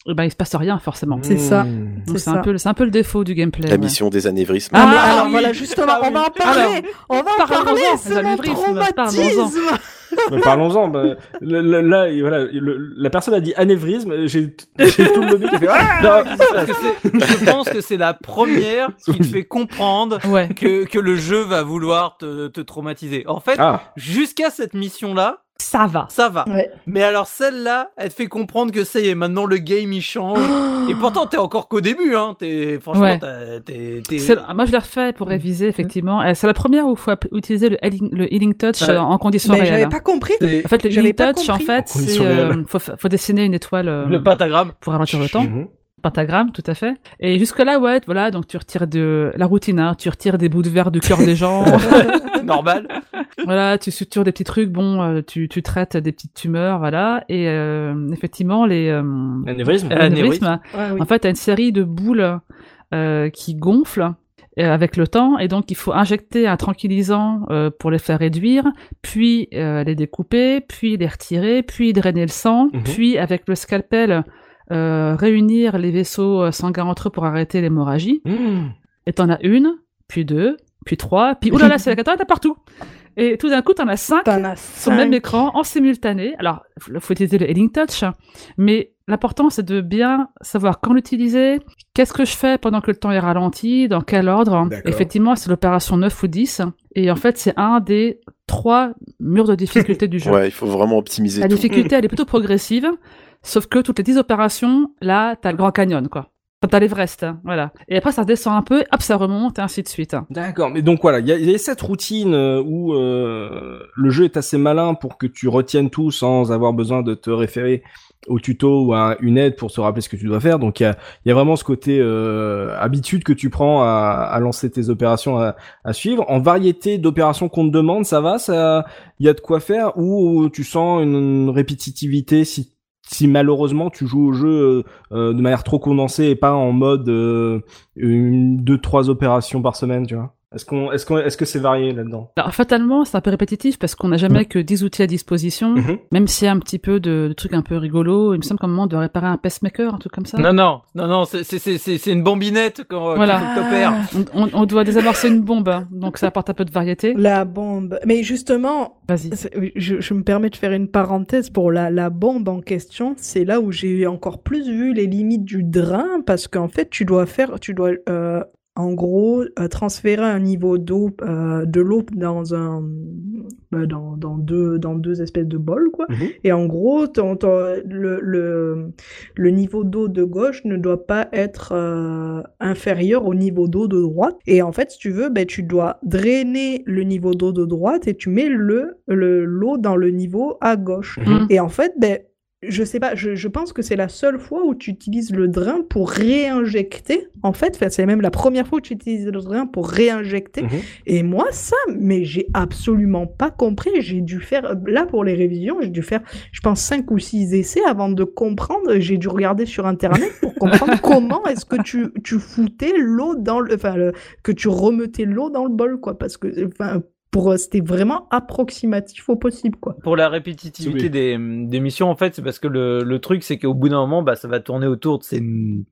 et ben il se passe rien forcément. C'est ça. Donc c'est un peu, c'est un peu le défaut du gameplay. La ouais. mission des anévrismes. Ah, Ah, alors oui. voilà, justement, Ah on va en parler. Alors, on va en parler. C'est mon anévrismes, traumatisme. parlons-en. Mais parlons-en. Bah, là, voilà, le- la personne a dit anévrisme. J'ai tout le lobby qui fait. Ah Non, Parce que c'est- je pense que c'est la première qui te fait comprendre Ouais. que, que le jeu va vouloir te, te traumatiser. En fait, Ah. jusqu'à cette mission-là, Ça va. ça va. Ouais. Mais alors celle-là, elle te fait comprendre que ça y est, maintenant le game il change. [GASPS] Et pourtant t'es encore qu'au début, hein. T'es franchement, Ouais. t'es, t'es- C'est- Moi, je l'ai refait pour réviser, effectivement. Euh, C'est la première où il faut utiliser le healing, le healing touch Ouais. euh, en conditions Mais réelles. j'avais pas compris. c'est En fait, le J'avais healing pas touch, en compris. fait, En c'est conditions euh, faut, fa- faut dessiner une étoile, euh, le pentagramme. pour ralentir le temps, Mhm. Pentagramme, tout à fait. Et jusque là, ouais, voilà, donc tu retires de la routine, hein, tu retires des bouts de verre du cœur des gens, [LAUGHS] Normal. voilà, tu sutures des petits trucs, bon, euh, tu, tu traites des petites tumeurs, voilà. Et euh, effectivement, les euh, Anévrisme. Euh, anévrismes, Ouais, oui. En fait, t'as une série de boules euh, qui gonflent avec le temps, et donc il faut injecter un tranquillisant euh, pour les faire réduire, puis euh, les découper, puis les retirer, puis drainer le sang, Mhm. puis avec le scalpel euh, réunir les vaisseaux euh, sanguins entre eux pour arrêter l'hémorragie. Mmh. Et t'en as une, puis deux, puis trois, puis oulala, [LAUGHS] c'est la quatrième, t'as partout. Et tout d'un coup, t'en as cinq as sur le même cinq. écran en simultané. Alors, il faut utiliser le Healing Touch, mais l'important c'est de bien savoir quand l'utiliser, qu'est-ce que je fais pendant que le temps est ralenti, dans quel ordre. Effectivement, c'est l'opération 9 ou 10, et en fait, c'est un des trois murs de difficulté du [LAUGHS] jeu. Ouais, il faut vraiment optimiser La tout. difficulté, elle est plutôt progressive, sauf que toutes les 10 opérations, là, t'as le Grand Canyon, quoi. T'as l'Everest, hein, voilà. Et après, ça descend un peu, hop, ça remonte, et ainsi de suite. D'accord, mais donc voilà, il y a, il y a cette routine euh, où euh, le jeu est assez malin pour que tu retiennes tout sans avoir besoin de te référer au tuto ou à une aide pour se rappeler ce que tu dois faire. Donc il y a, y a vraiment ce côté euh, habitude que tu prends à, à lancer tes opérations à, à suivre. En variété d'opérations qu'on te demande, ça va, ça, il y a de quoi faire ou tu sens une répétitivité si si malheureusement tu joues au jeu euh, euh, de manière trop condensée et pas en mode euh, une, deux, trois opérations par semaine, tu vois? Est-ce qu'on, est-ce qu'on, est-ce que c'est varié là-dedans? Alors, fatalement, c'est un peu répétitif parce qu'on n'a jamais que 10 outils à disposition. Mhm. Même s'il y a un petit peu de, de trucs un peu rigolos, il me semble qu'à un moment on doit réparer un pacemaker, un truc comme ça. Non, non, non, non, c'est, c'est, c'est, c'est c'est une bombinette quand, Voilà. [LAUGHS] On, on- on doit désamorcer une bombe, hein, donc ça apporte un peu de variété. La bombe. Mais justement, Vas-y. je, je me permets de faire une parenthèse pour la, la bombe en question. C'est là où j'ai encore plus vu les limites du drain parce qu'en fait, tu dois faire, tu dois euh, en gros euh, transférer un niveau d'eau euh, de l'eau dans un bah, dans, dans deux dans deux espèces de bols quoi. Mhm. Et en gros, ton- ton- le, le, le niveau d'eau de gauche ne doit pas être euh, inférieur au niveau d'eau de droite. Et en fait, si tu veux, ben, tu dois drainer le niveau d'eau de droite et tu mets le le- l'eau dans le niveau à gauche. Mhm. Et en fait, ben, je sais pas, je, je pense que c'est la seule fois où tu utilises le drain pour réinjecter. En fait, Enfin, c'est même la première fois où tu utilises le drain pour réinjecter. Mhm. Et moi, ça, mais j'ai absolument pas compris. J'ai dû faire, là pour les révisions, j'ai dû faire, je pense, cinq ou six essais avant de comprendre. J'ai dû regarder sur Internet pour comprendre [LAUGHS] comment est-ce que tu, tu foutais l'eau dans le, enfin, le- que tu remettais l'eau dans le bol, quoi. Parce que, enfin, pour euh, c'était vraiment approximatif au possible quoi. Pour la répétitivité Oui. des, des missions, en fait, c'est parce que le, le truc, c'est qu'au bout d'un moment, bah, ça va tourner autour de ces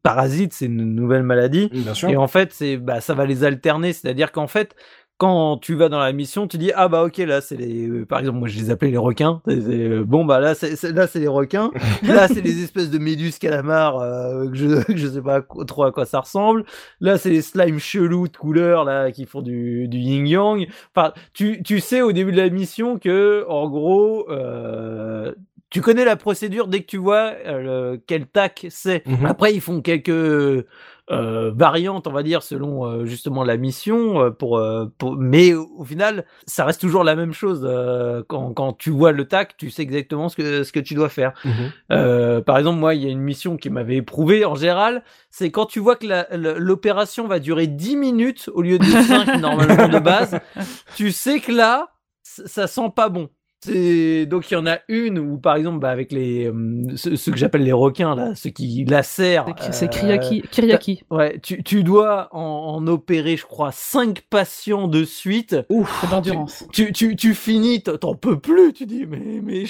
parasites, ces nouvelles maladies. Bien sûr. Et en fait, c'est, bah, ça va les alterner. C'est-à-dire qu'en fait, quand tu vas dans la mission, tu dis ah bah ok là c'est les, euh, par exemple moi je les appelais les requins. Euh, bon bah là c'est là c'est les requins. [LAUGHS] là c'est les espèces de méduses calamars euh, que je [LAUGHS] que je sais pas trop à quoi ça ressemble. Là c'est les slimes chelous de couleur là qui font du du yin yang. Enfin tu tu sais au début de la mission que en gros euh, tu connais la procédure dès que tu vois euh, quel tac c'est. Mhm. Après, ils font quelques euh, variantes, on va dire, selon euh, justement la mission. euh, pour, euh, pour... Mais au final, ça reste toujours la même chose. quand, quand tu vois le tac, tu sais exactement ce que, ce que tu dois faire. Mhm. Par exemple, moi, il y a une mission qui m'avait éprouvé. En général, c'est quand tu vois que l'opération va durer 10 minutes au lieu de 5 [LAUGHS] normalement de base, tu sais que là, ça sent pas bon. C'est donc il y en a une où par exemple bah, avec les euh, ceux, ceux que j'appelle les requins là, ceux qui lacèrent. C'est- C'est euh, Kyriaki. Kyriaki. Ouais, tu, tu dois en, en opérer, je crois, 5 patients de suite. C'est d'endurance. Tu, tu, tu finis, t'en- peux plus. Tu dis, mais, mais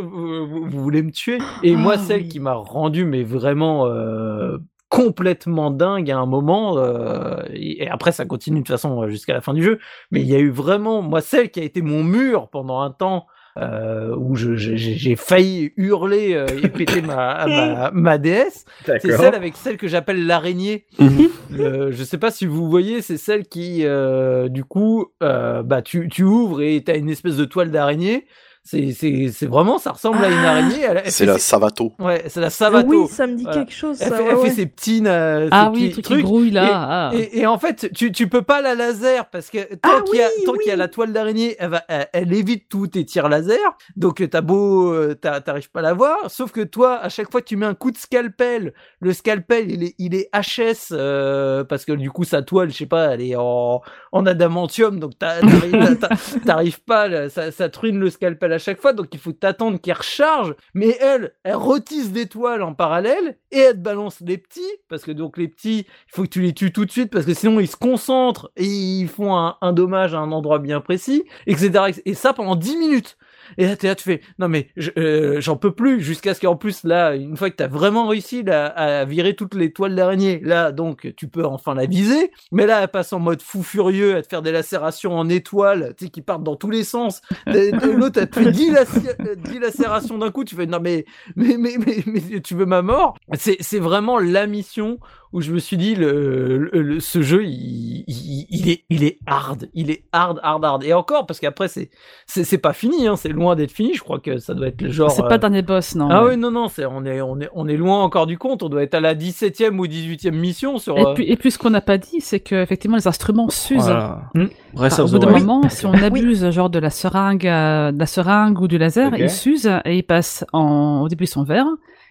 vous, vous- vous voulez me tuer? Et moi, Ah, celle oui. qui m'a rendu, mais vraiment euh, complètement dingue à un moment, euh, et, après ça continue de toute façon euh, jusqu'à la fin du jeu, mais il y a eu vraiment, moi, celle qui a été mon mur pendant un temps. euh, où j'ai failli hurler euh, et péter ma, ma, ma DS, c'est celle avec celle que j'appelle l'araignée. Mhm. Le- je sais pas si vous voyez, c'est celle qui, euh, du coup, euh, bah tu, tu ouvres et t'as une espèce de toile d'araignée. C'est c'est c'est vraiment, ça ressemble à une Ah. araignée. C'est la Savato. Ouais, c'est la Savato. oui, ça me dit Voilà. quelque chose. elle ça, fait, ouais, elle fait ses petits, euh, Ah ses oui, petits truc qui grouille là. ah. Et, et en fait, tu, tu peux pas la laser parce que tant Ah qu'il y a, oui, tant qu'il y a oui. la toile d'araignée, elle, va, elle, elle évite tous tes tirs laser. Donc t'as beau, euh, t'as- t'arrives pas à la voir. Sauf que toi, à chaque fois que tu mets un coup de scalpel, le scalpel il est, il est HS euh, parce que du coup sa toile, je sais pas, elle est en, en adamantium, donc [LAUGHS] t'arrives pas, ça, ça te ruine le scalpel à chaque fois. Donc il faut t'attendre qu'il recharge. Mais elle, elle retisse des toiles en parallèle et elle te balance les petits parce que donc les petits, il faut que tu les tues tout de suite parce que sinon ils se concentrent et ils font un, un dommage à un endroit bien précis, etc. Et ça pendant 10 minutes. Et là, t'es là, tu fais, non mais euh, j'en peux plus, jusqu'à ce qu'en plus, là, une fois que t'as vraiment réussi à virer toutes les toiles d'araignée, là, donc, tu peux enfin la viser, mais là, elle passe en mode fou furieux à te faire des lacérations en étoiles, tu sais, qui partent dans tous les sens. L'autre, elle te fait 10, laci- euh, 10 lacérations d'un coup, tu fais, non mais, mais, mais, mais, mais tu veux ma mort? C'est vraiment la mission où je me suis dit le, le- le- ce jeu il, il, il est il est hard il est hard hard hard et encore parce qu'après c'est c'est c'est pas fini hein, c'est loin d'être fini je crois que ça doit être le genre C'est euh, pas le dernier boss, non. ah mais- oui non non c'est on est on est on est loin encore du compte on doit être à la 17e ou 18e mission sur Et euh, puis, et puis ce qu'on n'a pas dit, c'est que effectivement les instruments s'usent. Voilà. Hmm. Breath Enfin, au bout d'un moment, si on abuse genre de la seringue, euh, de la seringue ou du laser, Ok. ils s'usent et ils passent en. Au début ils sont verts,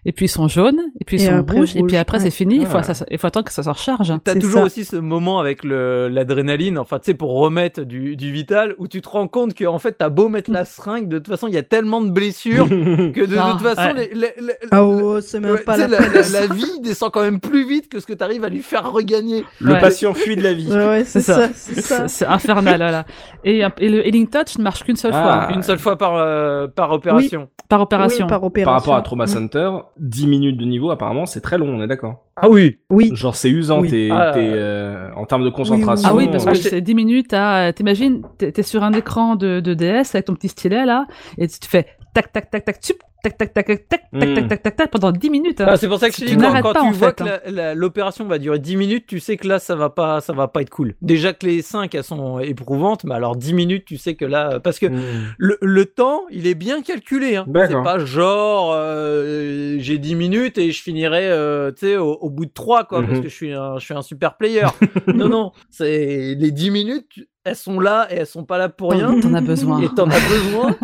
et puis ils sont jaunes, et puis ils Et sont rouges, et puis après ouais. c'est fini. Il faut, ça- il faut attendre que ça se recharge. T'as toujours ça. aussi ce moment avec l'adrénaline, enfin tu sais pour remettre du, du vital, où tu te rends compte que en fait t'as beau mettre la seringue, de toute façon il y a tellement de blessures que de, Ah, toute façon ouais. les, les- les- Ah oh, c'est même ouais, pas tu sais, la vie descend quand même plus vite que ce que t'arrives à lui faire regagner. Le Ouais. patient fuit de la vie. Ouais, ouais, c'est ça, ça. c'est infernal, voilà. Et, et le Healing Touch ne marche qu'une seule Ah. fois, Une seule fois par, euh, par opération. par opération. Oui, par Par opération. rapport à Trauma. Center, 10 minutes de niveau, apparemment, c'est très long, on est d'accord. Ah oui. Oui. Genre, c'est usant, Oui. t'es, Ah. t'es, euh, en termes de concentration. Ah oui, parce euh, que c'est 10 minutes à. T'imagines, t'es t'es sur un écran de, de DS avec ton petit stylet là, et tu te fais tac tac tac tac tup, tac tac tac tac tac tac Mm. tac tac tac tac pendant 10 minutes. hein. Ah, c'est pour ça que je dis, quand, n'arrêtes quand pas, tu vois fait, que hein. l'opération va durer 10 minutes, tu sais que là, ça va pas, ça va pas être cool. Déjà que les 5, elles sont éprouvantes, mais alors 10 minutes, tu sais que là, parce que mm. le, le temps, il est bien calculé. Hein. C'est pas genre, euh, j'ai 10 minutes et je finirai, euh, tu sais, au, au bout de 3, quoi, parce Mhm. que je suis un, je suis un super player. [LAUGHS] non, non, c'est les 10 minutes, elles sont là et elles sont pas là pour rien. T'en- as besoin. Et t'en as [LAUGHS] besoin.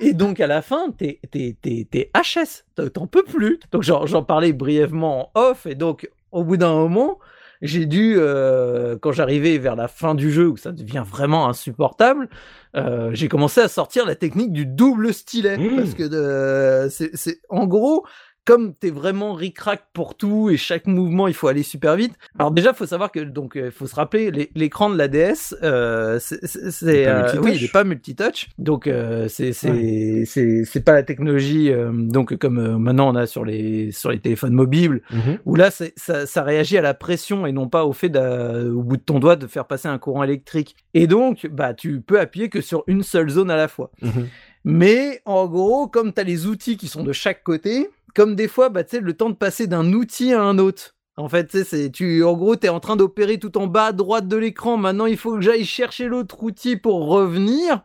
Et donc à la fin, t'es t'es t'es t'es HS, T'en- peux plus. Donc j'en parlais brièvement en off et donc au bout d'un moment, j'ai dû euh, quand j'arrivais vers la fin du jeu où ça devient vraiment insupportable, euh, j'ai commencé à sortir la technique du double stylet Mmh. parce que de- c'est c'est en gros comme t'es vraiment ric-rac pour tout et chaque mouvement il faut aller super vite. Alors déjà faut savoir que donc il faut se rappeler l'é- l'écran de la DS euh, c'est euh, multitouch. oui il est pas multitouch donc euh, c'est c'est c'est c'est pas la technologie euh, donc comme euh, maintenant on a sur les sur les téléphones mobiles Mhm. où là ça, ça réagit à la pression et non pas au fait au bout de ton doigt de faire passer un courant électrique et donc bah tu peux appuyer que sur une seule zone à la fois Mhm. mais en gros comme tu as les outils qui sont de chaque côté comme des fois bah le temps de passer d'un outil à un autre en fait, c'est tu en gros, tu es en train d'opérer tout en bas à droite de l'écran. Maintenant, il faut que j'aille chercher l'autre outil pour revenir.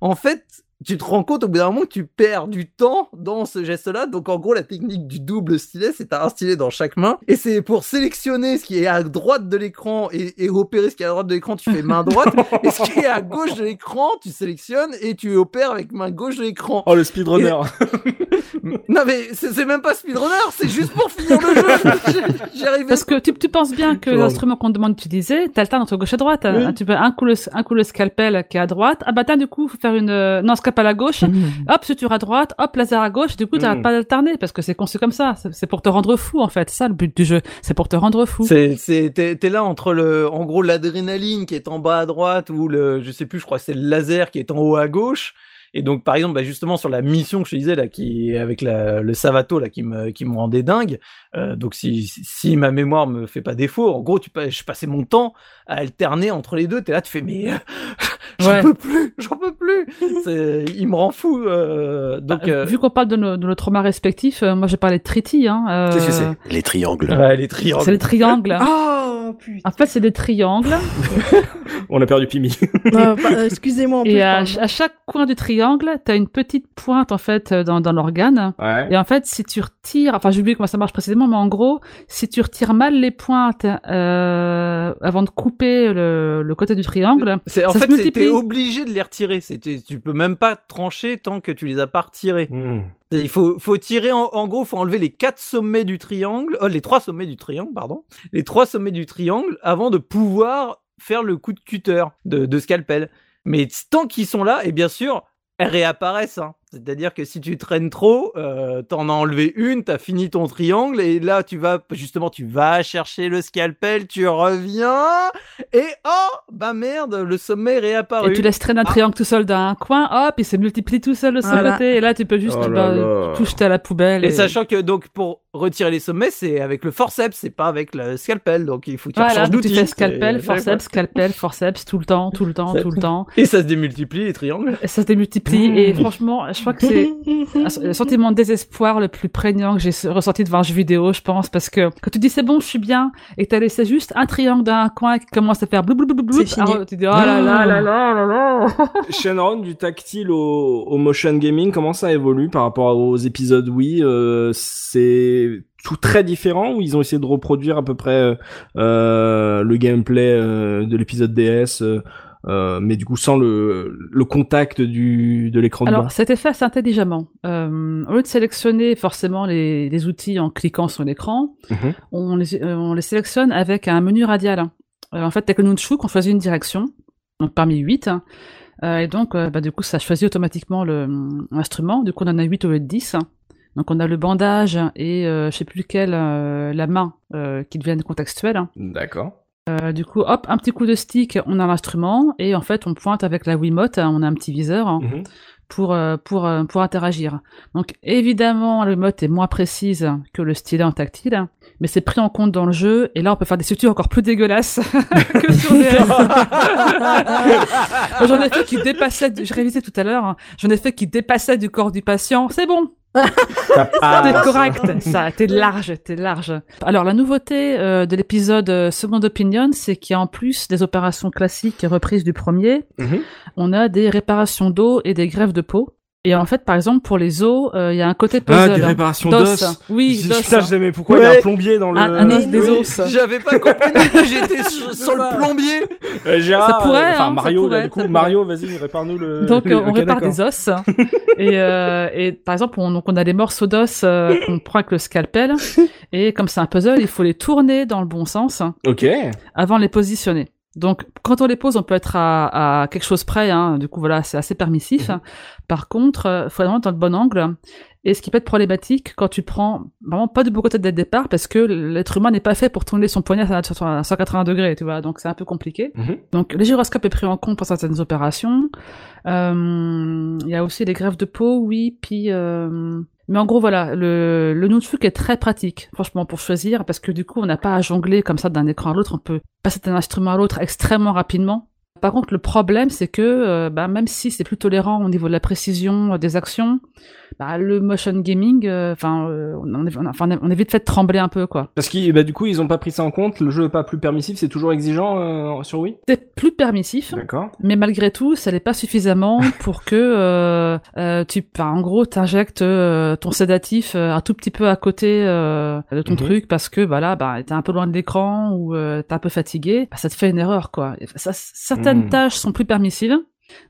En fait, tu te rends compte au bout d'un moment que tu perds du temps dans ce geste-là. Donc, en gros, la technique du double stylet, c'est t'as un stylet dans chaque main. Et c'est pour sélectionner ce qui est à droite de l'écran et, et opérer ce qui est à droite de l'écran, tu fais main droite. [LAUGHS] et ce qui est à gauche de l'écran, tu sélectionnes et tu opères avec main gauche de l'écran. Oh le speedrunner. [LAUGHS] Non, mais c'est c'est même pas speedrunner, c'est juste pour finir le jeu. [LAUGHS] Parce que tu, tu penses bien que l'instrument qu'on te demande d'utiliser, t'alternes entre gauche et droite. Oui. Tu peux un coup, le, un coup le scalpel qui est à droite. Ah bah tiens, du coup, faut faire une... euh, Non, scalpel à gauche. Hop, suture à droite. Hop, laser à gauche. Du coup, t'arrêtes Mm. pas d'alterner parce que c'est conçu comme ça. C'est pour te rendre fou, en fait. Ça le but du jeu. C'est pour te rendre fou. C'est, c'est, t'es, là entre le, en gros, l'adrénaline qui est en bas à droite ou le, je sais plus, je crois que c'est le laser qui est en haut à gauche. Et donc, par exemple, bah, justement, sur la mission que je te disais, là, qui, avec la, le Savato, là, qui me, qui me rendait dingue. Euh, donc, si, si- si ma mémoire me fait pas défaut, en gros, tu, je passais mon temps à alterner entre les deux. T'es là, tu fais, mais, euh, [LAUGHS] j'en Ouais. peux plus, [LAUGHS] j'en peux plus. Il me rend fou, euh, donc, Bah, euh, Vu qu'on parle de nos, de nos traumas respectifs, euh, moi j'ai parlé de Triti. Hein, euh, Qu'est-ce que c'est? Les triangles. ouais, les triangles. C'est les triangles. Oh [LAUGHS] putain. En fait, c'est des triangles. On a perdu Pimi. Euh, bah, Excusez-moi. Et à, à chaque coin du triangle, t'as une petite pointe en fait dans, dans l'organe. Ouais. Et en fait, si tu retires, enfin j'ai oublié comment ça marche précisément, mais en gros, si tu retires mal les pointes euh, avant de couper le, le côté du triangle, C'est, en Ça fait, t'es obligé de les retirer. C'est, tu- tu peux même pas trancher tant que tu les as pas retirés. Mhm. Il faut, faut tirer, en, en gros, faut enlever les quatre sommets du triangle, euh, les trois sommets du triangle, pardon, les trois sommets du triangle avant de pouvoir faire le coup de cutter, de, de scalpel. Mais tant qu'ils sont là, et bien sûr, elles réapparaissent. hein. C'est-à-dire que si tu traînes trop, euh, t'en as enlevé une, t'as fini ton triangle, et là, tu vas, justement, tu vas chercher le scalpel, tu reviens, et oh, bah merde, le sommet est réapparu. et tu laisses traîner un triangle tout seul dans un coin, hop, il se multiplie tout seul de son Voilà. côté, et là tu peux juste Oh là bah, là. tout jeter à la poubelle. Et sachant que donc pour retirer les sommets, c'est avec le forceps, c'est pas avec le scalpel. Donc il faut que tu Voilà, tu d'outil. fais scalpel, forceps, scalpel, forceps, tout le temps, tout le temps, Ça- tout le temps. [LAUGHS] Et ça se démultiplie les triangles. Et ça se démultiplie, et franchement, je crois que c'est [LAUGHS] un sentiment de désespoir le plus prégnant que j'ai ressenti devant un jeu vidéo, je pense, parce que quand tu dis c'est bon, je suis bien, et que t'as laissé juste un triangle dans un coin qui commence à faire blou blou blou blou, C'est fini. alors tu dis oh là là là là là là. [LAUGHS] Shenron, du tactile au, au motion gaming, comment ça évolue par rapport aux épisodes? Wii euh, C'est tout très différent ou ils ont essayé de reproduire à peu près euh, euh, le gameplay euh, de l'épisode DS, euh, mais du coup sans le, le contact du, de l'écran de Alors, c'était fait assez intelligemment. Euh, au lieu de sélectionner forcément les, les outils en cliquant sur l'écran, Mhm. on, les, on les sélectionne avec un menu radial. En fait, avec le Nunchuk, on choisit une direction, donc parmi huit. Euh, et donc, bah, du coup, ça choisit automatiquement l'instrument. Du coup, on en a 8 au lieu de 10. Donc, on a le bandage et euh, je sais plus lequel, euh, la main, euh, qui deviennent contextuels. D'accord. Euh, du coup, hop, un petit coup de stick, on a l'instrument et en fait, on pointe avec la Wiimote, on a un petit viseur Mhm. pour euh, pour euh, pour interagir. Donc évidemment, la Wiimote est moins précise que le stylet en tactile, mais c'est pris en compte dans le jeu et là, on peut faire des sutures encore plus dégueulasses [LAUGHS] que sur DS. [LAUGHS] J'en ai fait qui dépassaient, du- je révisais tout à l'heure, hein. j'en ai fait qui dépassaient du corps du patient. C'est bon, [LAUGHS] T'es correct, ça, t'es large, t'es large. Alors la nouveauté euh, de l'épisode euh, Second Opinion, c'est qu'il y a en plus des opérations classiques reprises du premier, Mhm. on a des réparations d'eau et des greffes de peau. Et en fait, par exemple, pour les os, euh, il y a un côté puzzle. Ah, des réparations d'os. Oui, Je- d'os. Putain, je sais mais pourquoi il y a un plombier dans le. Un- un os des os. J'avais pas compris. plus, J'étais sur, [LAUGHS] sur le plombier. Euh, Gérard, Ça pourrait, euh, enfin hein, ça Mario, là, du coup. Mario, vas-y, répare-nous le. Donc euh, on répare des os [LAUGHS] et, euh, et par exemple on, donc on a des morceaux d'os euh, qu'on prend avec le scalpel et comme c'est un puzzle il faut les tourner dans le bon sens Ok. avant de les positionner. Donc, quand on les pose, on peut être à, à quelque chose près. Hein. Du coup, voilà, c'est assez permissif. Mhm. Par contre, euh, faut vraiment être dans le bon angle. Et ce qui peut être problématique quand tu prends vraiment pas de beau côté dès le départ parce que l'être humain n'est pas fait pour tourner son poignet à 180 degrés, tu vois. Donc c'est un peu compliqué. Mhm. Donc le gyroscope est pris en compte pour certaines opérations. Euh, Il y a aussi les greffes de peau, oui. Puis euh, mais en gros, voilà, le, le Notebook est très pratique, franchement, pour choisir, parce que du coup, on n'a pas à jongler comme ça d'un écran à l'autre, on peut passer d'un instrument à l'autre extrêmement rapidement. Par contre, le problème, c'est que euh, bah, même si c'est plus tolérant au niveau de la précision euh, des actions, bah, le motion gaming, euh, enfin, euh, on, est, on, on est vite fait de trembler un peu, quoi. Parce que bah, du coup, ils ont pas pris ça en compte. Le jeu est pas plus permissif, c'est toujours exigeant sur Wii? C'est plus permissif, D'accord. mais malgré tout, ça n'est pas suffisamment pour que tu, en gros, t'injectes ton sédatif un tout petit peu à côté de ton Mhm. truc parce que voilà, bah, t'es un peu loin de l'écran ou t'es un peu fatigué, bah, ça te fait une erreur, quoi. Et ça, certaines Mhm. tâches sont plus permissives,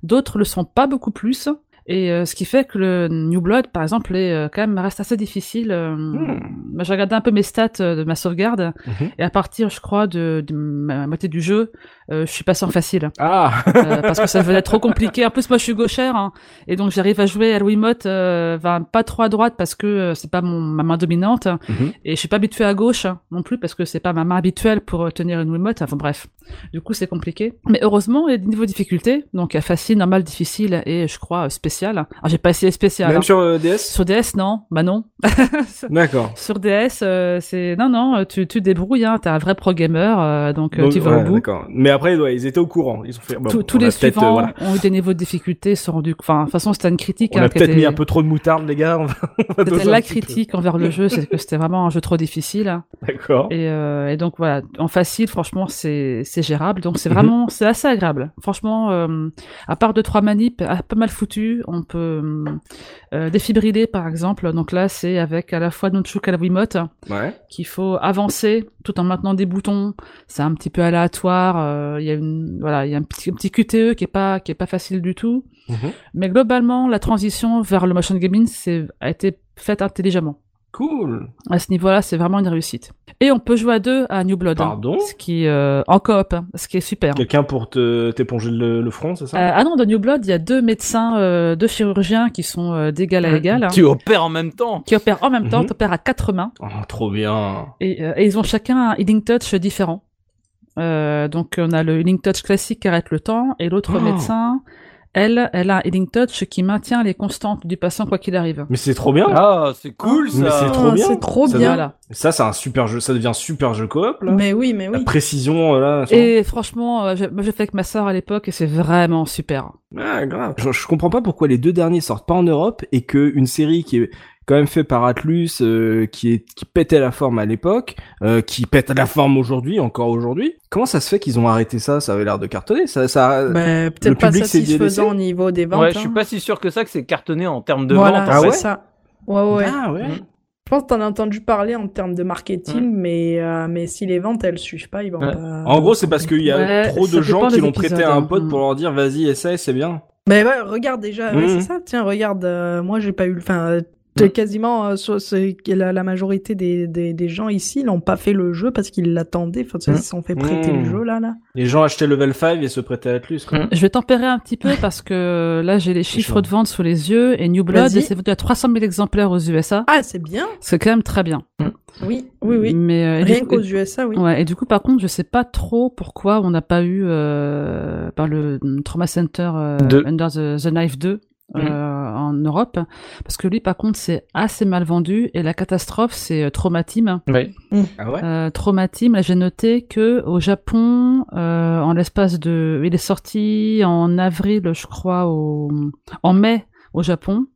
d'autres le sont pas beaucoup plus. Et euh, ce qui fait que le New Blood, par exemple, est euh, quand même reste assez difficile. euh, moi, J'ai regardé un peu mes stats de ma sauvegarde, Mhm. et à partir, je crois, de, de ma moitié du jeu, je suis passé en facile. Ah. Parce que ça devenait trop compliqué. En plus, moi, je suis gauchère, hein, et donc j'arrive à jouer à la Wiimote, enfin, pas trop à droite parce que c'est pas mon, ma main dominante, Mhm. et je suis pas habitué à gauche hein, non plus parce que c'est pas ma main habituelle pour tenir une Wiimote. Enfin bref, du coup, c'est compliqué. Mais heureusement, il y a des niveaux de difficulté, donc il y a facile, normal, difficile et je crois spécial. Alors, j'ai pas essayé spécial. Même hein. sur euh, DS. Sur DS, non, bah non. [LAUGHS] D'accord. Sur DS, euh, c'est non, non, tu tu débrouilles, hein, t'es un vrai pro gamer, euh, donc, Donc, tu vas ouais, au bout. d'accord. Mais après, ouais, ils étaient au courant. Ils ont fait. bon, Tous- les suivants voilà. ont eu des niveaux de difficulté, sont rendus. Enfin, de toute façon, c'était une critique. On hein, a qui peut-être mis un peu trop de moutarde, les gars. [LAUGHS] C'était la peu. critique envers le jeu, c'est que c'était vraiment un jeu trop difficile. [LAUGHS] D'accord. Et, et donc voilà, en facile, franchement, c'est c'est gérable. Donc c'est Mhm. vraiment, c'est assez agréable. Franchement, euh, à part deux trois manips, ah, pas mal foutu. On peut euh, défibriller par exemple. Donc là, c'est avec à la fois Nunchuk et la Wiimote Ouais. qu'il faut avancer tout en maintenant des boutons. C'est un petit peu aléatoire. euh, Il y a une, voilà, il y a un petit, un petit QTE qui est pas, qui est pas facile du tout. Mhm. Mais globalement, la transition vers le motion gaming c'est, a été faite intelligemment. Cool. À ce niveau-là, c'est vraiment une réussite. Et on peut jouer à deux à New Blood. hein, Pardon? Ce qui euh, en coop, hein, ce qui est super. Quelqu'un pour te t'éponger le, le front, c'est ça? Euh, ah non, dans New Blood, il y a deux médecins, euh, deux chirurgiens qui sont euh, d'égal à égal, hein, Tu opères en même temps. qui opèrent en même temps, Mhm. t'opères à quatre mains. Oh, Trop bien. Et, euh, et ils ont chacun un healing touch différent. Euh, donc on a le healing touch classique qui arrête le temps et l'autre Oh. médecin, elle, elle a un healing touch qui maintient les constantes du patient quoi qu'il arrive. Mais c'est trop bien. Ah, c'est cool Mais ça. c'est trop Ah, bien. C'est trop Ça bien. Voilà. Ça, c'est un super jeu. Ça devient un super jeu coop là. Mais oui, mais La oui. précision euh, là. Et franchement, euh, j'ai- moi j'ai fait avec ma sœur à l'époque et c'est vraiment super. Ah, grave. Je, je comprends pas pourquoi les deux derniers sortent pas en Europe et que une série qui est quand même faite par Atlus, euh, qui est qui pétait la forme à l'époque, euh, qui pète la forme aujourd'hui, encore aujourd'hui. Comment ça se fait qu'ils ont arrêté ça? Ça avait l'air de cartonner. Ça, ça. Bah, Le Peut-être pas satisfaisant au niveau des ventes. Ouais, je suis hein. pas si sûr que ça que c'est cartonné en termes de Voilà, vente. en Ah ouais fait. ça. Ouais, ouais. Ah ouais. Mhm. Je pense que t'en as entendu parler en termes de marketing, mais, euh, mais si les ventes elles suivent pas, ils vont Ouais. pas. En gros, c'est parce qu'il y a Ouais, trop de gens qui l'ont prêté à un hein. pote pour leur dire vas-y essaye, c'est bien. Mais ouais, regarde déjà, ouais, c'est ça. Tiens, regarde, euh, moi j'ai pas eu. Enfin, euh, t'es quasiment euh, so- c'est que la, la majorité des, des, des gens ici n'ont pas fait le jeu parce qu'ils l'attendaient. Enfin, ils se sont fait prêter le jeu là, là. Les gens achetaient level 5 et se prêtaient à Atlus. quoi. Mhm. Je vais tempérer un petit peu parce que là j'ai les chiffres de vente sous les yeux et New Blood c'est vendu à 300 000 exemplaires aux USA. Ah, c'est bien. C'est quand même très bien. Oui, oui, oui. Mais euh, Rien qu'aux USA, oui. Ouais, et du coup, par contre, je sais pas trop pourquoi on n'a pas eu euh, par le Trauma Center euh. Under the, the Knife 2 euh, en Europe, parce que lui, par contre, c'est assez mal vendu et la catastrophe, c'est euh, Trauma Team. Ouais. Ah ouais? Euh, Trauma Team, là, j'ai noté que au Japon, euh, en l'espace de, il est sorti en avril, je crois, au, en mai au Japon.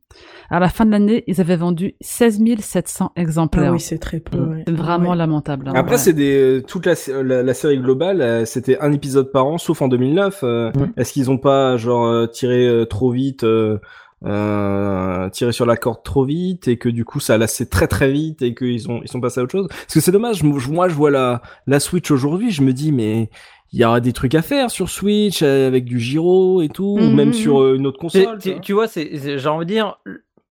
À la fin de l'année, ils avaient vendu 16 700 exemplaires. Ah oui, c'est très peu. Mhm. ouais. c'est vraiment Ouais. lamentable. hein. Après, Ouais. c'est des toute la, la, la série globale, euh, c'était un épisode par an, sauf en 2009. euh, Mhm. Est-ce qu'ils ont pas genre euh, tiré euh, trop vite, euh, euh, tiré sur la corde trop vite et que du coup ça a lassé très très vite et qu'ils ont ils sont passés à autre chose? Parce que c'est dommage. Moi, je vois la la Switch aujourd'hui, je me dis mais il y aura des trucs à faire sur Switch euh, avec du gyro et tout, ou Mhm, même sur euh, une autre console. tu, tu vois, c'est, c'est- j'ai envie de dire,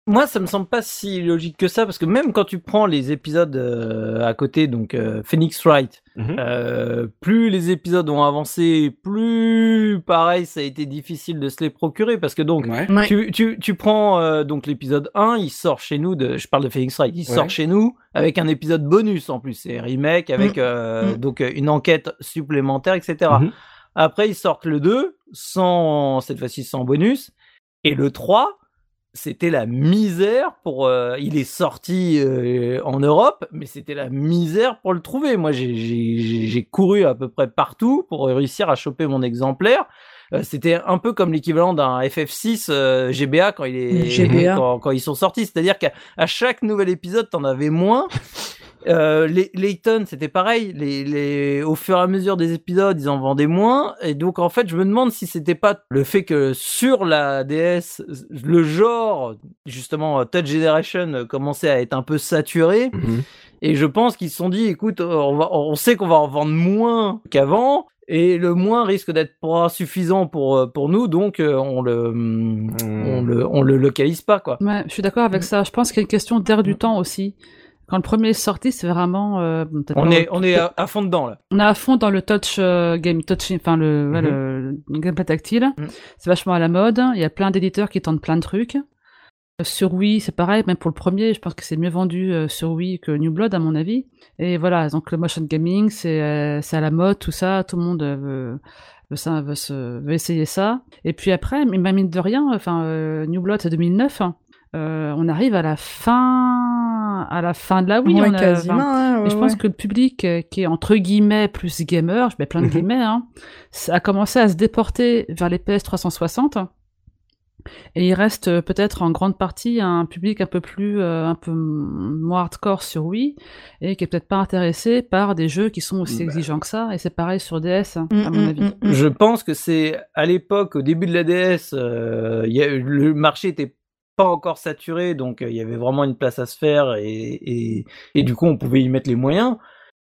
moi, ça me semble pas si logique que ça, parce que même quand tu prends les épisodes euh, à côté, donc euh, Phoenix Wright. Mhm. euh, plus les épisodes ont avancé, plus pareil, ça a été difficile de se les procurer parce que donc Ouais. Tu, tu, tu prends euh, donc l'épisode 1, il sort chez nous de je parle de Phoenix Wright, il sort chez nous avec un épisode bonus en plus, c'est remake avec euh, Mm. donc euh, une enquête supplémentaire etc. Mhm. Après ils sortent le 2 sans cette fois-ci sans bonus et le 3 c'était la misère pour euh, il est sorti euh, en Europe mais c'était la misère pour le trouver. Moi j'ai couru à peu près partout pour réussir à choper mon exemplaire. Euh, c'était un peu comme l'équivalent d'un FF6 euh, GBA quand il est GBA. [LAUGHS] quand, quand ils sont sortis. C'est-à-dire qu'à chaque nouvel épisode t'en avais moins euh, les Layton, c'était pareil. Les, les, au fur et à mesure des épisodes, ils en vendaient moins. Et donc, en fait, je me demande si c'était pas le fait que sur la DS, le genre, justement, Touch Generation euh, commençait à être un peu saturé. Mhm. Et je pense qu'ils se sont dit, écoute, euh, on, va, on sait qu'on va en vendre moins qu'avant. Et le moins risque d'être pas suffisant pour, pour nous, donc on le, on le, on le localise pas, quoi. Ouais, je suis d'accord avec ça. Je pense qu'il y a une question d'air du temps aussi. Quand le premier est sorti, c'est vraiment. euh, On est, on est à, à fond dedans, là. on est à fond dans le touch euh, game touching, enfin le, ouais, le, le gameplay tactile. Mhm. C'est vachement à la mode. Il y a plein d'éditeurs qui tentent plein de trucs. Euh, Sur Wii, c'est pareil, même pour le premier, je pense que c'est mieux vendu euh, sur Wii que New Blood, à mon avis. Et voilà, donc le motion gaming, c'est euh, à la mode, tout ça, tout le monde euh, veut, veut, ça, veut, se, veut essayer ça. Et puis après, mais mine de rien, enfin, New Blood, c'est 2009. hein. Euh, on arrive à la fin, à la fin de la Wii. Ouais, on a- quasiment. hein, je pense ouais. que le public euh, qui est entre guillemets plus gamer, je mets plein de Mhm. guillemets, hein, ça a commencé à se déporter vers les PS 360. Et il reste euh, peut-être en grande partie un public un peu plus, euh, un peu moins hardcore sur Wii et qui est peut-être pas intéressé par des jeux qui sont aussi Bah. exigeants que ça. Et c'est pareil sur DS, hein, Mm, à mon mm, avis. mm. Je pense que c'est à l'époque, au début de la DS, euh, il y a, le marché était encore saturé, donc euh, il y avait vraiment une place à se faire et, et du coup on pouvait y mettre les moyens.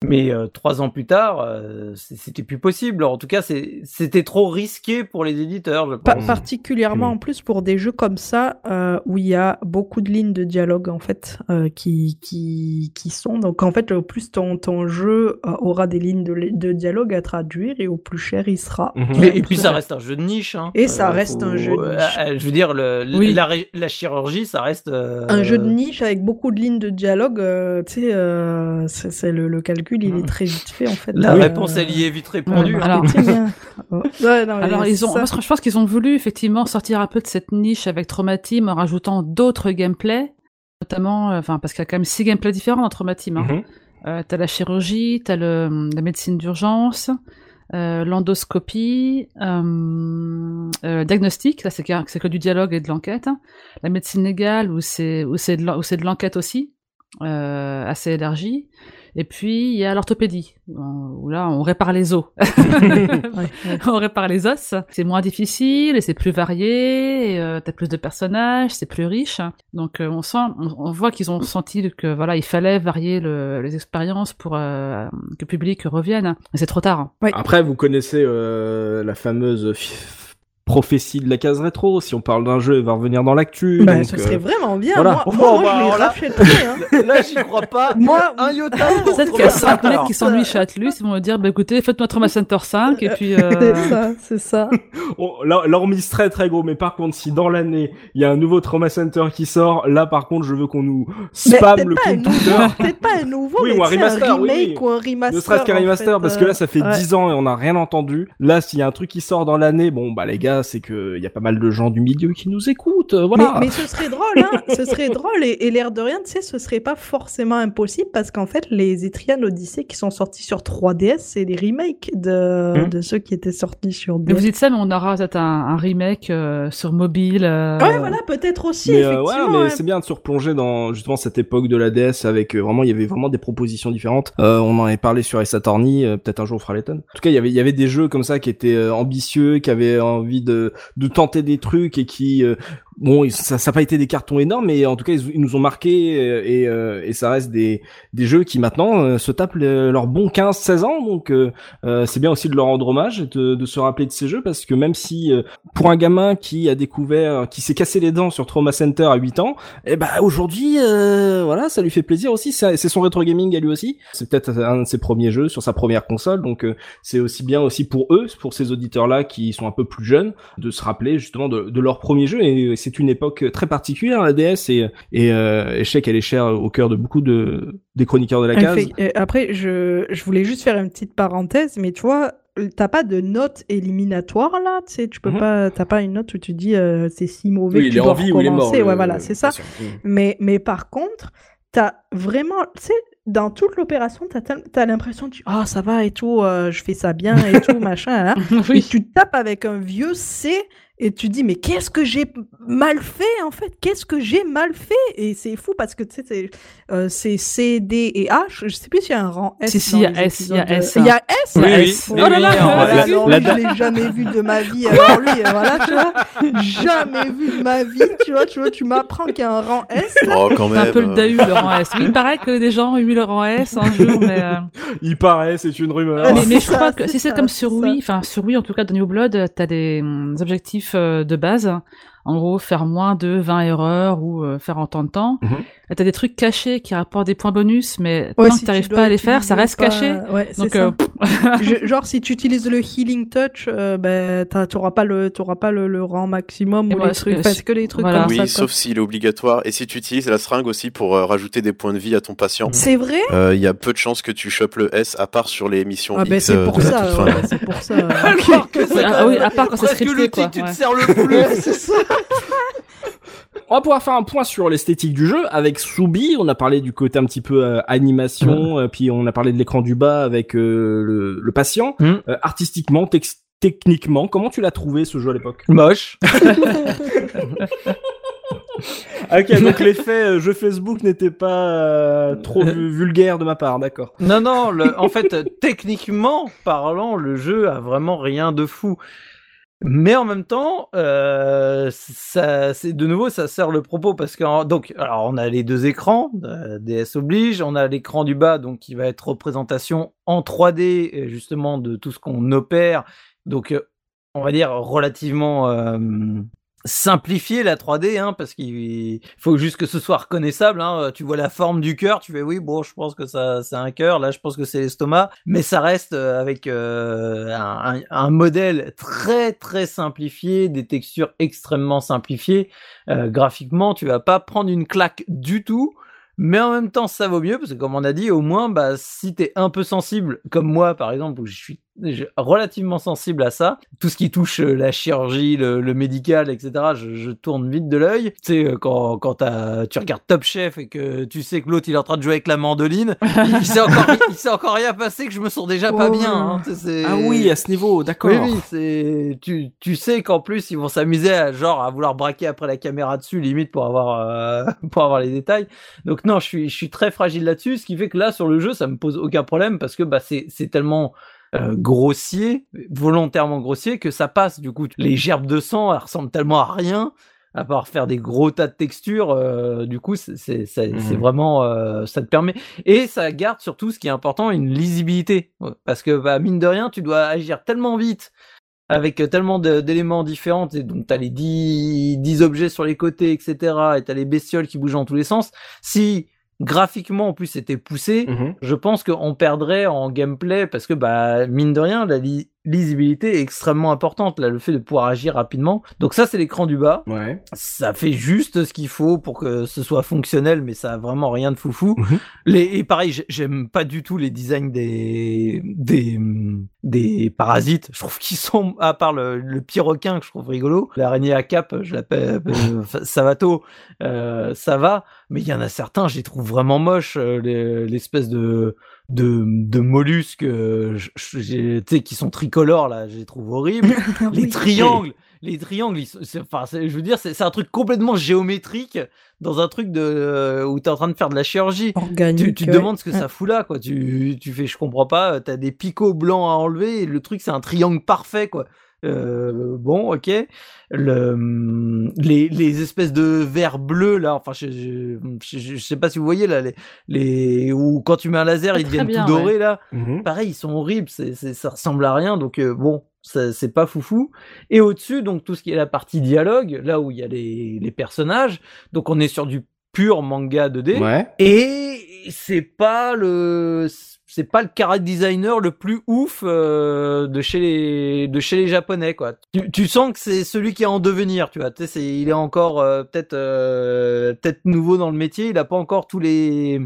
Mais euh, trois ans plus tard, euh, c'était plus possible. En tout cas, c'était trop risqué pour les éditeurs, je Pa- pense. particulièrement en plus pour des jeux comme ça euh, où il y a beaucoup de lignes de dialogue en fait euh, qui, qui, qui sont donc en fait au plus ton, ton jeu euh, aura des lignes de, de dialogue à traduire et au plus cher il sera. Mhm. Mais- et puis ça reste un jeu de niche. Hein. Et ça reste un jeu de niche. euh, je veux dire, le, Oui. la, la chirurgie, ça reste euh, Un jeu de niche avec beaucoup de lignes de dialogue, euh, tu sais, euh, c'est c'est le, le calcul il est Mm. très vite fait en fait. La Euh, réponse, elle y est vite répondue. Ouais, hein. alors- hein. [LAUGHS] Ouais, non, Alors ils ont, je pense qu'ils ont voulu effectivement sortir un peu de cette niche avec Trauma Team en rajoutant d'autres gameplays, notamment, euh, enfin parce qu'il y a quand même six gameplays différents dans Trauma Team. hein. Mhm. Euh, t'as la chirurgie, t'as le, la médecine d'urgence, euh, l'endoscopie, euh, euh, diagnostic, ça c'est que, du dialogue et de l'enquête. La médecine légale où c'est où c'est de l'en- où c'est de l'enquête aussi, euh, assez élargie. Et puis il y a l'orthopédie où où là on répare les os. [LAUGHS] [LAUGHS] On répare les os. C'est moins difficile et c'est plus varié. et, euh, T'as plus de personnages, c'est plus riche. Donc euh, on sent, on, on voit qu'ils ont senti que voilà, il fallait varier le- les expériences pour euh, que le public revienne. Mais c'est trop tard. Après, vous connaissez euh, la fameuse prophétie de la case rétro. Si on parle d'un jeu, il va revenir dans l'actu. Bah, ce euh, serait vraiment bien. voilà. Moi, Oh, moi, moi, bah, je l'ai alors là- hein. [LAUGHS] Là, j'y crois pas. [LAUGHS] Moi- un iota. [LAUGHS] Peut-être qu'il y a cinq mecs qui s'ennuient chez Atlus, ils vont me dire, bah écoutez, faites-moi Trauma Center 5 et puis. euh, C'est ça, c'est ça. on- là, là, on mise très très gros. Mais par contre, si dans l'année, il y a un nouveau Trauma Center qui sort, là, par contre, je veux qu'on nous spam le un compte Twitter. peut-être pas un nouveau, Oui, mais ou un remaster, oui, remake oui. ou un remaster. Ne serait-ce qu'un remaster, parce que là, ça fait euh, ouais. 10 ans et on n'a rien entendu. Là, s'il y a un truc qui sort dans l'année, bon, bah, les gars, c'est que il y a pas mal de gens du milieu qui nous écoutent, euh, voilà. Mais, mais ce serait drôle, hein ce serait drôle et, et l'air de rien, tu sais, ce serait pas forcément impossible parce qu'en fait, les Etrian Odyssey qui sont sortis sur 3DS, c'est des remakes de, Hmm. de ceux qui étaient sortis sur Mais vous dites ça, mais on aura peut-être un, un remake euh, sur mobile. euh, Ouais, voilà, peut-être aussi, mais euh, effectivement. ouais, mais ouais. c'est bien de se replonger dans justement cette époque de la DS avec euh, vraiment il y avait vraiment des propositions différentes. Euh, on en avait parlé sur Ace Attorney, euh, peut-être un jour on fera les tonnes. En tout cas, il y avait il y avait des jeux comme ça qui étaient euh, ambitieux, qui avaient envie de de tenter des trucs et qui euh, bon, ça n'a pas été des cartons énormes, mais en tout cas, ils, nous ont marqué et, et, ça reste des, des jeux qui maintenant se tapent leurs bons 15-16 ans. Donc, c'est bien aussi de leur rendre hommage et de, de, se rappeler de ces jeux parce que même si pour un gamin qui a découvert, qui s'est cassé les dents sur Trauma Center à 8 ans, et eh ben aujourd'hui, voilà, ça lui fait plaisir aussi. C'est son rétro gaming à lui aussi. C'est peut-être un de ses premiers jeux sur sa première console, donc c'est aussi bien aussi pour eux, pour ces auditeurs-là qui sont un peu plus jeunes, de se rappeler justement de, de leur premier jeu. Et c'est une époque très particulière, la DS, et, et, euh, je sais qu'elle est chère au cœur de beaucoup de des chroniqueurs de la case. Euh, après, je, je voulais juste faire une petite parenthèse, mais tu vois, t'as pas de note éliminatoire là, tu sais, tu peux mhm. pas, t'as pas une note où tu dis euh, c'est si mauvais que tu dois recommencer. ouais, voilà, c'est ça. Mais, mais par contre, t'as vraiment, tu sais, dans toute l'opération, t'as as, l'impression, tu ah ça va et tout, euh, je fais ça bien et tout [LAUGHS] machin. Hein. Et tu tapes avec un vieux C et tu dis mais qu'est-ce que j'ai mal fait en fait? Qu'est-ce que j'ai mal fait? Et c'est fou parce que tu sais c'est euh, C D et H. Je sais plus s'il y a un rang S si il y a S il y a S il y a S? Oui, oui. oh là là je l'ai [LAUGHS] jamais vu de ma vie alors lui. Euh, voilà tu vois jamais vu de ma vie tu vois tu vois tu m'apprends qu'il y a un rang S. Oh quand même un peu le DAU le rang S. Oui il paraît que des gens ont eu le rang S un jour [LAUGHS] mais euh, il paraît c'est une rumeur. Mais, mais je crois que si c'est comme sur Wii enfin sur Wii en tout cas dans New Blood t'as des hum, euh, de base. En gros, faire moins de 20 erreurs ou euh, faire en temps de temps. Mhm. T'as des trucs cachés qui rapportent des points bonus, mais tant que t'arrives pas à les faire, ça reste caché. Donc, euh, [LAUGHS] genre, si tu utilises le healing touch, euh, ben, t'auras pas le, t'auras pas le, rang maximum ou les trucs, parce que les trucs comme oui, ça. Oui, sauf s'il est obligatoire. Et si tu utilises la seringue aussi pour rajouter des points de vie à ton patient. C'est vrai? Il y a peu de chances que tu chopes le S à part sur les missions ah, ben, c'est pour, ça, c'est pour [LAUGHS] ça. ah, oui, à part quand c'est scripté, quoi. tu te sers le plus. [LAUGHS] c'est ça. On va pouvoir faire un point sur l'esthétique du jeu avec Soubi. On a parlé du côté un petit peu euh, animation, euh, puis on a parlé de l'écran du bas avec euh, le, patient. Hmm. artistiquement, techniquement, comment tu l'as trouvé ce jeu à l'époque? Moche. [LAUGHS] ok, donc l'effet jeu Facebook n'était pas trop vulgaire de ma part, d'accord. Non, non, en fait, techniquement parlant, le jeu a vraiment rien de fou. Mais en même temps, euh, ça, de nouveau, ça sert le propos parce que donc, alors on a les deux écrans, euh, DS oblige, on a l'écran du bas donc qui va être représentation en 3D euh, justement de tout ce qu'on opère, donc on va dire relativement simplifier la 3D, hein, parce qu'il faut juste que ce soit reconnaissable. Hein. Tu vois la forme du cœur, tu fais oui, bon, je pense que ça, c'est un cœur. Là, je pense que c'est l'estomac, mais ça reste euh, avec euh, un, modèle très très simplifié, des textures extrêmement simplifiées. Euh, graphiquement, tu vas pas prendre une claque du tout. Mais en même temps, ça vaut mieux parce que comme on a dit, au moins, bah, si t'es un peu sensible, comme moi par exemple, où je suis relativement sensible à ça. Tout ce qui touche euh, la chirurgie, le, médical, etc., je, je, tourne vite de l'œil. Tu sais, euh, quand, quand tu regardes Top Chef et que tu sais que l'autre il est en train de jouer avec la mandoline, [LAUGHS] il, s'est encore, il s'est encore rien passé que je me sens déjà pas bien. Hein, ah oui, à ce niveau, d'accord. Oui, oui, c'est, tu, tu sais qu'en plus ils vont s'amuser à genre à vouloir braquer après la caméra dessus, limite pour avoir, euh, [LAUGHS] pour avoir les détails. Donc non, je suis, je suis très fragile là-dessus, ce qui fait que là sur le jeu ça me pose aucun problème parce que bah c'est, c'est tellement euh, grossier, volontairement grossier, que ça passe. Du coup, les gerbes de sang, elles ressemblent tellement à rien, à part faire des gros tas de textures. Euh, du coup, c'est mmh vraiment, euh, ça te permet. Et ça garde surtout, ce qui est important, une lisibilité. Parce que, bah, mine de rien, tu dois agir tellement vite avec tellement d'éléments différents, et donc t'as les 10, 10 objets sur les côtés, etc., et t'as les bestioles qui bougent dans tous les sens. Si graphiquement en plus c'était poussé, mmh je pense qu'on perdrait en gameplay parce que bah mine de rien la lisibilité est extrêmement importante là, le fait de pouvoir agir rapidement. Donc ça c'est l'écran du bas. Ouais. Ça fait juste ce qu'il faut pour que ce soit fonctionnel, mais ça a vraiment rien de foufou. Mmh les et pareil, j'aime pas du tout les designs des des des parasites. Je trouve qu'ils sont à part le, le pire requin que je trouve rigolo, l'araignée à cap, je l'appelle euh, Savato, euh, ça va mais il y en a certains, je les trouve vraiment moches, euh, l'espèce de de, de mollusques, euh, qui sont tricolores là, je les trouve horribles. [LAUGHS] les triangles, les triangles, enfin, je veux dire, c'est un truc complètement géométrique dans un truc de euh, où t'es en train de faire de la chirurgie. Organique, tu, te demandes ce que ça fout là, quoi. Tu, tu fais, je comprends pas. T'as des picots blancs à enlever. Et le truc, c'est un triangle parfait, quoi. Euh, bon, ok. Le, hum, les, les espèces de verres bleus là, enfin, je, je, je, je sais pas si vous voyez là, les, les ou quand tu mets un laser, ils deviennent bien, tout dorés là. Mhm. Pareil, ils sont horribles, c'est, c'est, ça ressemble à rien, donc euh, bon, ça- c'est pas foufou. Et au-dessus, donc tout ce qui est la partie dialogue, là où il y a les, les personnages, donc on est sur du pur manga 2D. Ouais. Et c'est pas le c'est pas le character designer le plus ouf euh, de chez les de chez les japonais quoi. Tu, tu sens que c'est celui qui est en devenir, tu vois. Tu sais, il est encore euh, peut-être euh, peut-être nouveau dans le métier, il a pas encore tous les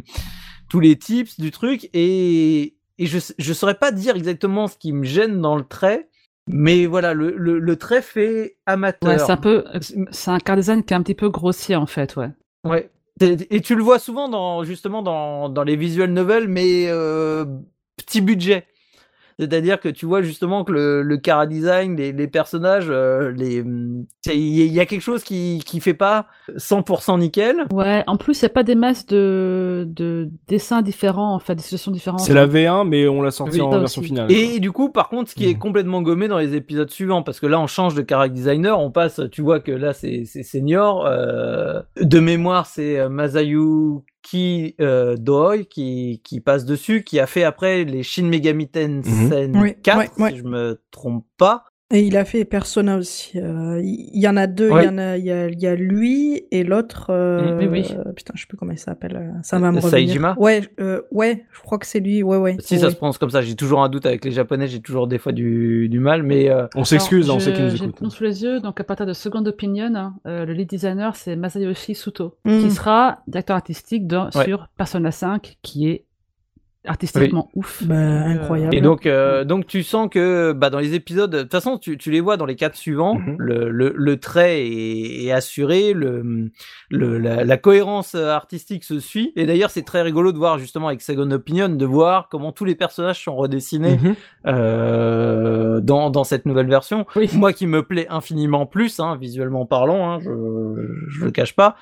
tous les tips du truc et et je je saurais pas dire exactement ce qui me gêne dans le trait. Mais voilà, le, le, le trait fait amateur. Ouais, c'est un peu, c'est un car design qui est un petit peu grossier en fait, ouais. Ouais. Et tu le vois souvent dans justement dans, dans les visual novels, mais euh, petit budget. C'est-à-dire que tu vois justement que le, le cara design, les, les personnages, euh, les, il y, a- y quelque chose qui qui fait pas 100% nickel. Ouais, en plus, il n'y a pas des masses de, de dessins différents, en fait, des situations différentes. C'est la V1, mais on l'a sorti Oui, en version aussi. finale. Et du coup, par contre, ce qui est Mhm. complètement gommé dans les épisodes suivants, parce que là, on change de character designer, on passe, tu vois que là, c'est c'est senior. euh, de mémoire, c'est euh, Masayuki euh, Doi qui, qui passe dessus, qui a fait après les Shin Megami Tensei Oui, 4, ouais, ouais. si je me trompe pas. Et il a fait Persona aussi. Euh, Il y en a deux. Il Ouais. y en a, il y a, il y a lui et l'autre. euh, Oui, oui. Putain, je sais plus comment il s'appelle. euh, Ça va me Euh, revenir. Saejima Ouais, euh, ouais, je crois que c'est lui. Ouais, ouais. Si ouais, ça ouais. se prononce comme ça, j'ai toujours un doute avec les japonais, j'ai toujours des fois du, du mal, mais euh, On s'excuse, hein, on sait qu'ils nous J'ai le écoutent. nom sous les yeux, donc à partir de Second Opinion, hein, euh, le lead designer c'est Masayoshi Suto, qui sera directeur artistique dans, Ouais. sur Persona 5, qui est artistiquement ouf. Bah, incroyable. Et donc, euh, donc tu sens que bah, dans les épisodes, de toute façon, tu, tu les vois dans les quatre suivants, Mhm. le, le, le trait est, est assuré, le, le, la, la cohérence artistique se suit. Et d'ailleurs, c'est très rigolo de voir justement avec Second Opinion, de voir comment tous les personnages sont redessinés Mhm. euh, dans, dans cette nouvelle version. Oui. Moi qui me plaît infiniment plus, hein, visuellement parlant, hein, je, je le cache pas.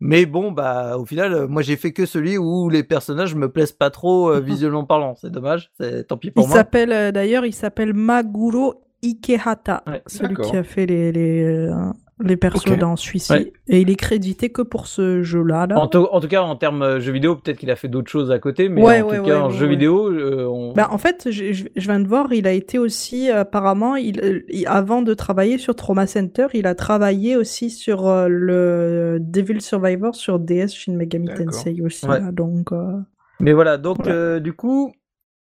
Mais bon, bah, au final, euh, moi j'ai fait que celui où les personnages me plaisent pas trop euh, [LAUGHS] visuellement parlant. C'est dommage, c'est tant pis Il pour moi. s'appelle euh, d'ailleurs, il s'appelle Maguro Ikehata, Ouais, celui qui a fait les les, euh, les persos Ok. dans celui-ci. Ouais. Et il est crédité que pour ce jeu-là. Là. En, tout- en tout cas, en termes euh, jeux vidéo, peut-être qu'il a fait d'autres choses à côté, mais Ouais, en ouais, tout cas, ouais, en ouais, jeu vidéo, euh, on... Bah, en fait, je, je- je viens de voir, il a été aussi, apparemment, il, euh, il- avant de travailler sur Trauma Center, il a travaillé aussi sur euh, le Devil Survivor sur DS Shin Megami. Tensei aussi. Ouais. là, donc, euh, Mais voilà, donc Voilà. euh, du coup,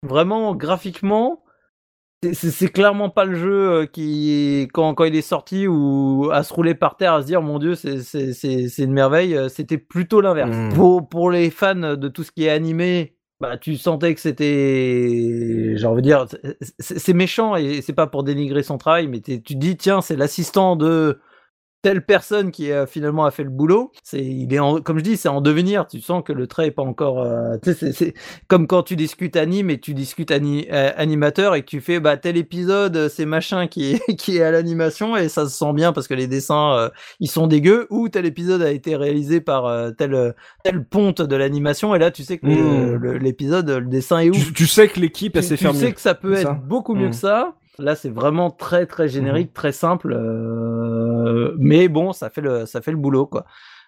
vraiment graphiquement, c'est- clairement pas le jeu euh, qui, quand, quand il est sorti, ou à se rouler par terre, à se dire mon dieu, c'est- une merveille. euh, C'était plutôt l'inverse. Mm. Pour, pour les fans de tout ce qui est animé, bah tu sentais que c'était, j'ai envie de dire, c'est- méchant et c'est pas pour dénigrer son travail, mais tu te dis tiens, c'est l'assistant de telle personne qui a finalement a fait le boulot, c'est il est en, comme je dis, c'est en devenir. Tu sens que le trait est pas encore. euh, tu sais, c'est- c'est comme quand tu discutes anime et tu discutes ani- euh, animateur et que tu fais bah tel épisode euh, c'est machin qui est [LAUGHS] qui est à l'animation et ça se sent bien parce que les dessins euh, ils sont dégueux ou tel épisode a été réalisé par euh, tel tel ponte de l'animation et là tu sais que Mmh. le- l'épisode le dessin est ouf Tu, tu sais que l'équipe, elle tu, sait tu faire sais mieux. que ça peut être ça beaucoup mieux Mm. que ça. Là, c'est vraiment très très générique, très simple, euh, mais bon, ça fait le ça fait le boulot quoi.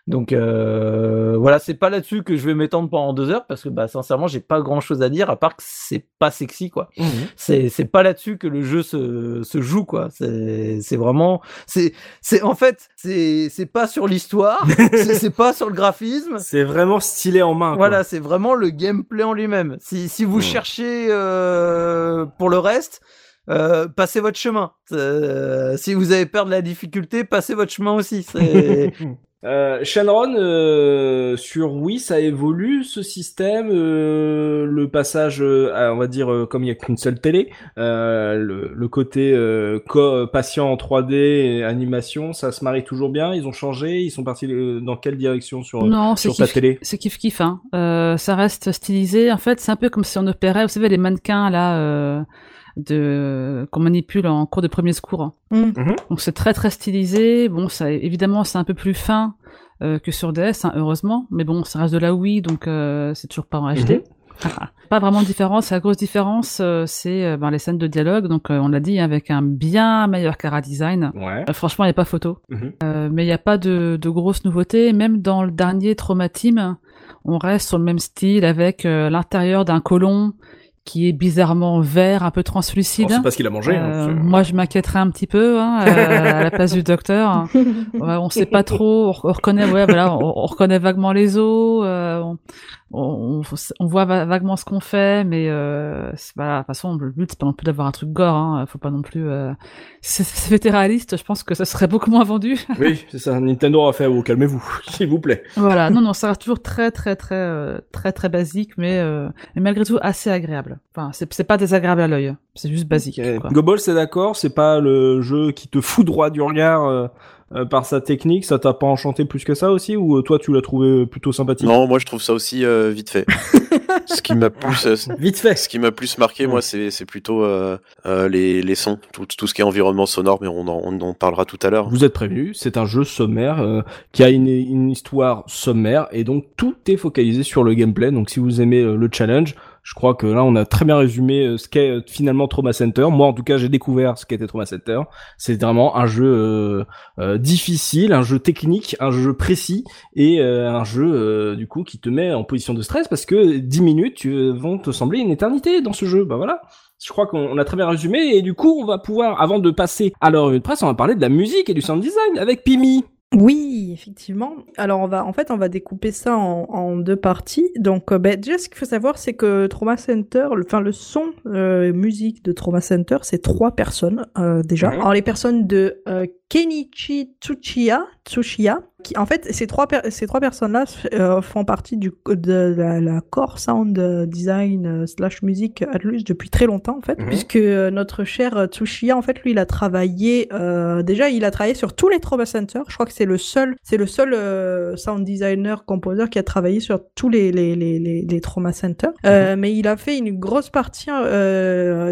Donc euh, voilà, c'est pas là-dessus que je vais m'étendre pendant deux heures parce que bah sincèrement, j'ai pas grand-chose à dire à part que c'est pas sexy quoi. Mhm. C'est c'est pas là-dessus que le jeu se se joue quoi. C'est c'est vraiment c'est c'est en fait c'est c'est pas sur l'histoire, [LAUGHS] c'est c'est pas sur le graphisme, C'est vraiment stylé en main. quoi. voilà, c'est vraiment le gameplay en lui-même. Si, si vous Mm. cherchez euh, pour le reste, euh, passez votre chemin. Euh, si vous avez peur de la difficulté, passez votre chemin aussi. [LAUGHS] Euh, Shenron, euh, sur Wii, ça évolue ce système, euh, le passage, euh, à, on va dire, euh, comme il y a qu'une seule télé, euh, le, le côté euh, co- patient en 3D, et animation, ça se marie toujours bien. Ils ont changé, ils sont partis euh, dans quelle direction sur Non, c'est sur ta kiff, télé? c'est kiff kiff. Hein. Euh, ça reste stylisé. En fait, c'est un peu comme si on opérait, vous savez, les mannequins là, euh, de qu'on manipule en cours de premier secours. hein. Mm. Donc c'est très très stylisé. Bon, ça évidemment c'est un peu plus fin euh, que sur DS, hein, heureusement. Mais bon, ça reste de la Wii, donc euh, c'est toujours pas en HD. Mhm. [LAUGHS] Pas vraiment de différence. La grosse différence, euh, c'est euh, ben, les scènes de dialogue. Donc, euh, on l'a dit, avec un bien meilleur cara design. Ouais. Euh, franchement, il n'y a pas photo. Mhm. Euh, mais il n'y a pas de, de grosses nouveautés. Même dans le dernier Trauma Team, on reste sur le même style avec euh, l'intérieur d'un colon qui est bizarrement vert, un peu translucide. c'est pas ce qu'il a mangé. hein, Euh, moi, je m'inquiéterais un petit peu hein, euh, à la place du docteur. [LAUGHS] On sait pas trop. On, on reconnaît, ouais, voilà, on, on reconnaît vaguement les os. euh, on, on, on voit va- vaguement ce qu'on fait, mais euh, c'est- voilà. De toute façon, le but c'est pas non plus d'avoir un truc gore. Hein, faut pas non plus. Euh... Si c'était réaliste, je pense que ça serait beaucoup moins vendu. [LAUGHS] Oui, c'est ça. Nintendo a fait. Oh, calmez-vous, [LAUGHS] s'il vous plaît. voilà. Non, non, ça reste toujours très, très, très, euh, très, très basique, mais, euh, mais malgré tout assez agréable. Enfin, c'est c'est pas désagréable à l'œil. C'est juste basique. Gobble, c'est d'accord. C'est pas le jeu qui te fout droit du regard euh, euh, par sa technique. Ça t'a pas enchanté plus que ça aussi, ou euh, toi tu l'as trouvé plutôt sympathique? Non, moi je trouve ça aussi euh, vite fait. [LAUGHS] ce qui m'a plus, euh, Vite fait. ce qui m'a plus marqué, moi, c'est c'est plutôt euh, euh, les, les sons, tout, tout ce qui est environnement sonore, mais on en, on en parlera tout à l'heure. Vous êtes prévenus, c'est un jeu sommaire euh, qui a une, une histoire sommaire et donc tout est focalisé sur le gameplay. Donc si vous aimez euh, le challenge, je crois que là on a très bien résumé euh, ce qu'est euh, finalement Trauma Center. Moi en tout cas j'ai découvert ce qu'était Trauma Center. C'est vraiment un jeu euh, euh, difficile, un jeu technique, un jeu précis et euh, un jeu euh, du coup qui te met en position de stress parce que 10 minutes vont te sembler une éternité dans ce jeu. Bah voilà. Je crois qu'on on a très bien résumé et du coup on va pouvoir, avant de passer à revue de presse, on va parler de la musique et du sound design avec Pimi. Oui, effectivement. Alors on va, en fait, on va découper ça en, en deux parties. Donc, euh, ben, déjà, ce qu'il faut savoir, c'est que Trauma Center, le, enfin le son euh, musique de Trauma Center, c'est trois personnes euh, déjà. Alors les personnes de euh, Kenichi Tsuchiya, Tsuchiya, qui en fait ces trois per- ces trois personnes-là euh, font partie du de la, la core sound design slash musique Atlus depuis très longtemps en fait, Mhm. puisque notre cher Tsuchiya en fait lui il a travaillé euh, déjà il a travaillé sur tous les Trauma Center. Je crois que c'est le seul c'est le seul euh, sound designer composeur qui a travaillé sur tous les les les les, les Trauma Center. Euh, mais il a fait une grosse partie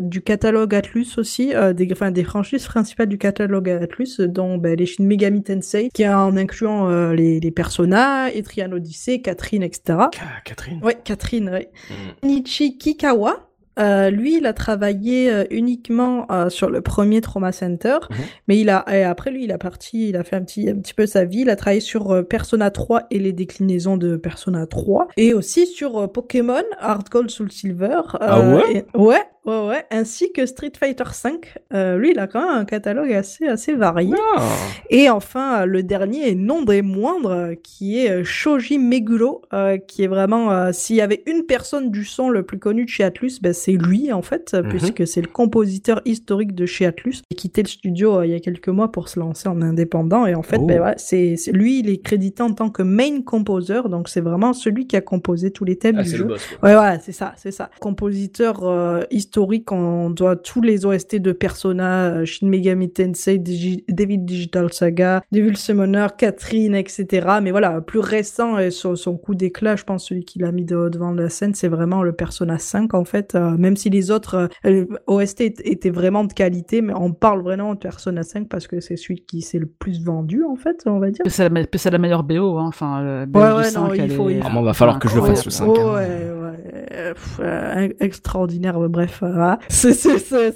du catalogue Atlus aussi, des enfin des franchises principales du catalogue Atlus, dont ben, les Shin Megami Tensei, qui en incluant euh, les les Persona, Etrian Odyssey, Catherine, etc. Catherine. Ouais, Catherine, ouais. Mm. Nichi Kikawa. euh, lui, il a travaillé euh, uniquement euh, sur le premier Trauma Center, Mhm. mais il a et après lui, il a parti, il a fait un petit un petit peu sa vie. Il a travaillé sur Persona 3 et les déclinaisons de Persona 3, et aussi sur Pokémon Hard Gold Soul Silver. Ah ouais? et- Ouais, ouais, ouais, ainsi que Street Fighter 5. lui, il a quand même un catalogue assez assez varié. Ah. Et enfin, euh, le dernier et non des moindres, euh, qui est euh, Shoji Meguro, euh, qui est vraiment, euh, s'il y avait une personne du son le plus connu de chez Atlus, ben, c'est lui en fait, euh, Mhm. puisque c'est le compositeur historique de chez Atlus, qui a quitté le studio euh, il y a quelques mois pour se lancer en indépendant. Et en fait, Oh. ben, ouais, c'est lui, il est crédité en tant que main composer, donc c'est vraiment celui qui a composé tous les thèmes Ah, du jeu. le boss. Ouais, ouais, c'est ça, c'est ça. Compositeur euh, historique, on doit tous les OST de Persona, euh, Shin Megami Tensei, Digi- David Digital Saga, Devil Summoner, Catherine, etc. Mais voilà, plus récent et son, son coup d'éclat, je pense celui qui l'a mis de- devant la scène, c'est vraiment le Persona 5 en fait. euh, même si les autres euh, OST étaient vraiment de qualité, mais on parle vraiment de Persona 5 parce que c'est celui qui s'est le plus vendu en fait, on va dire. C'est la, la meilleure BO, hein. enfin, le BO Ouais, du ouais, 5, non, il faut- est- il faut- Ah, bon, va falloir que je le fasse, le 5. Ouais, hein. ouais, ouais. Euh, pff, euh, extraordinaire, bref. C'est-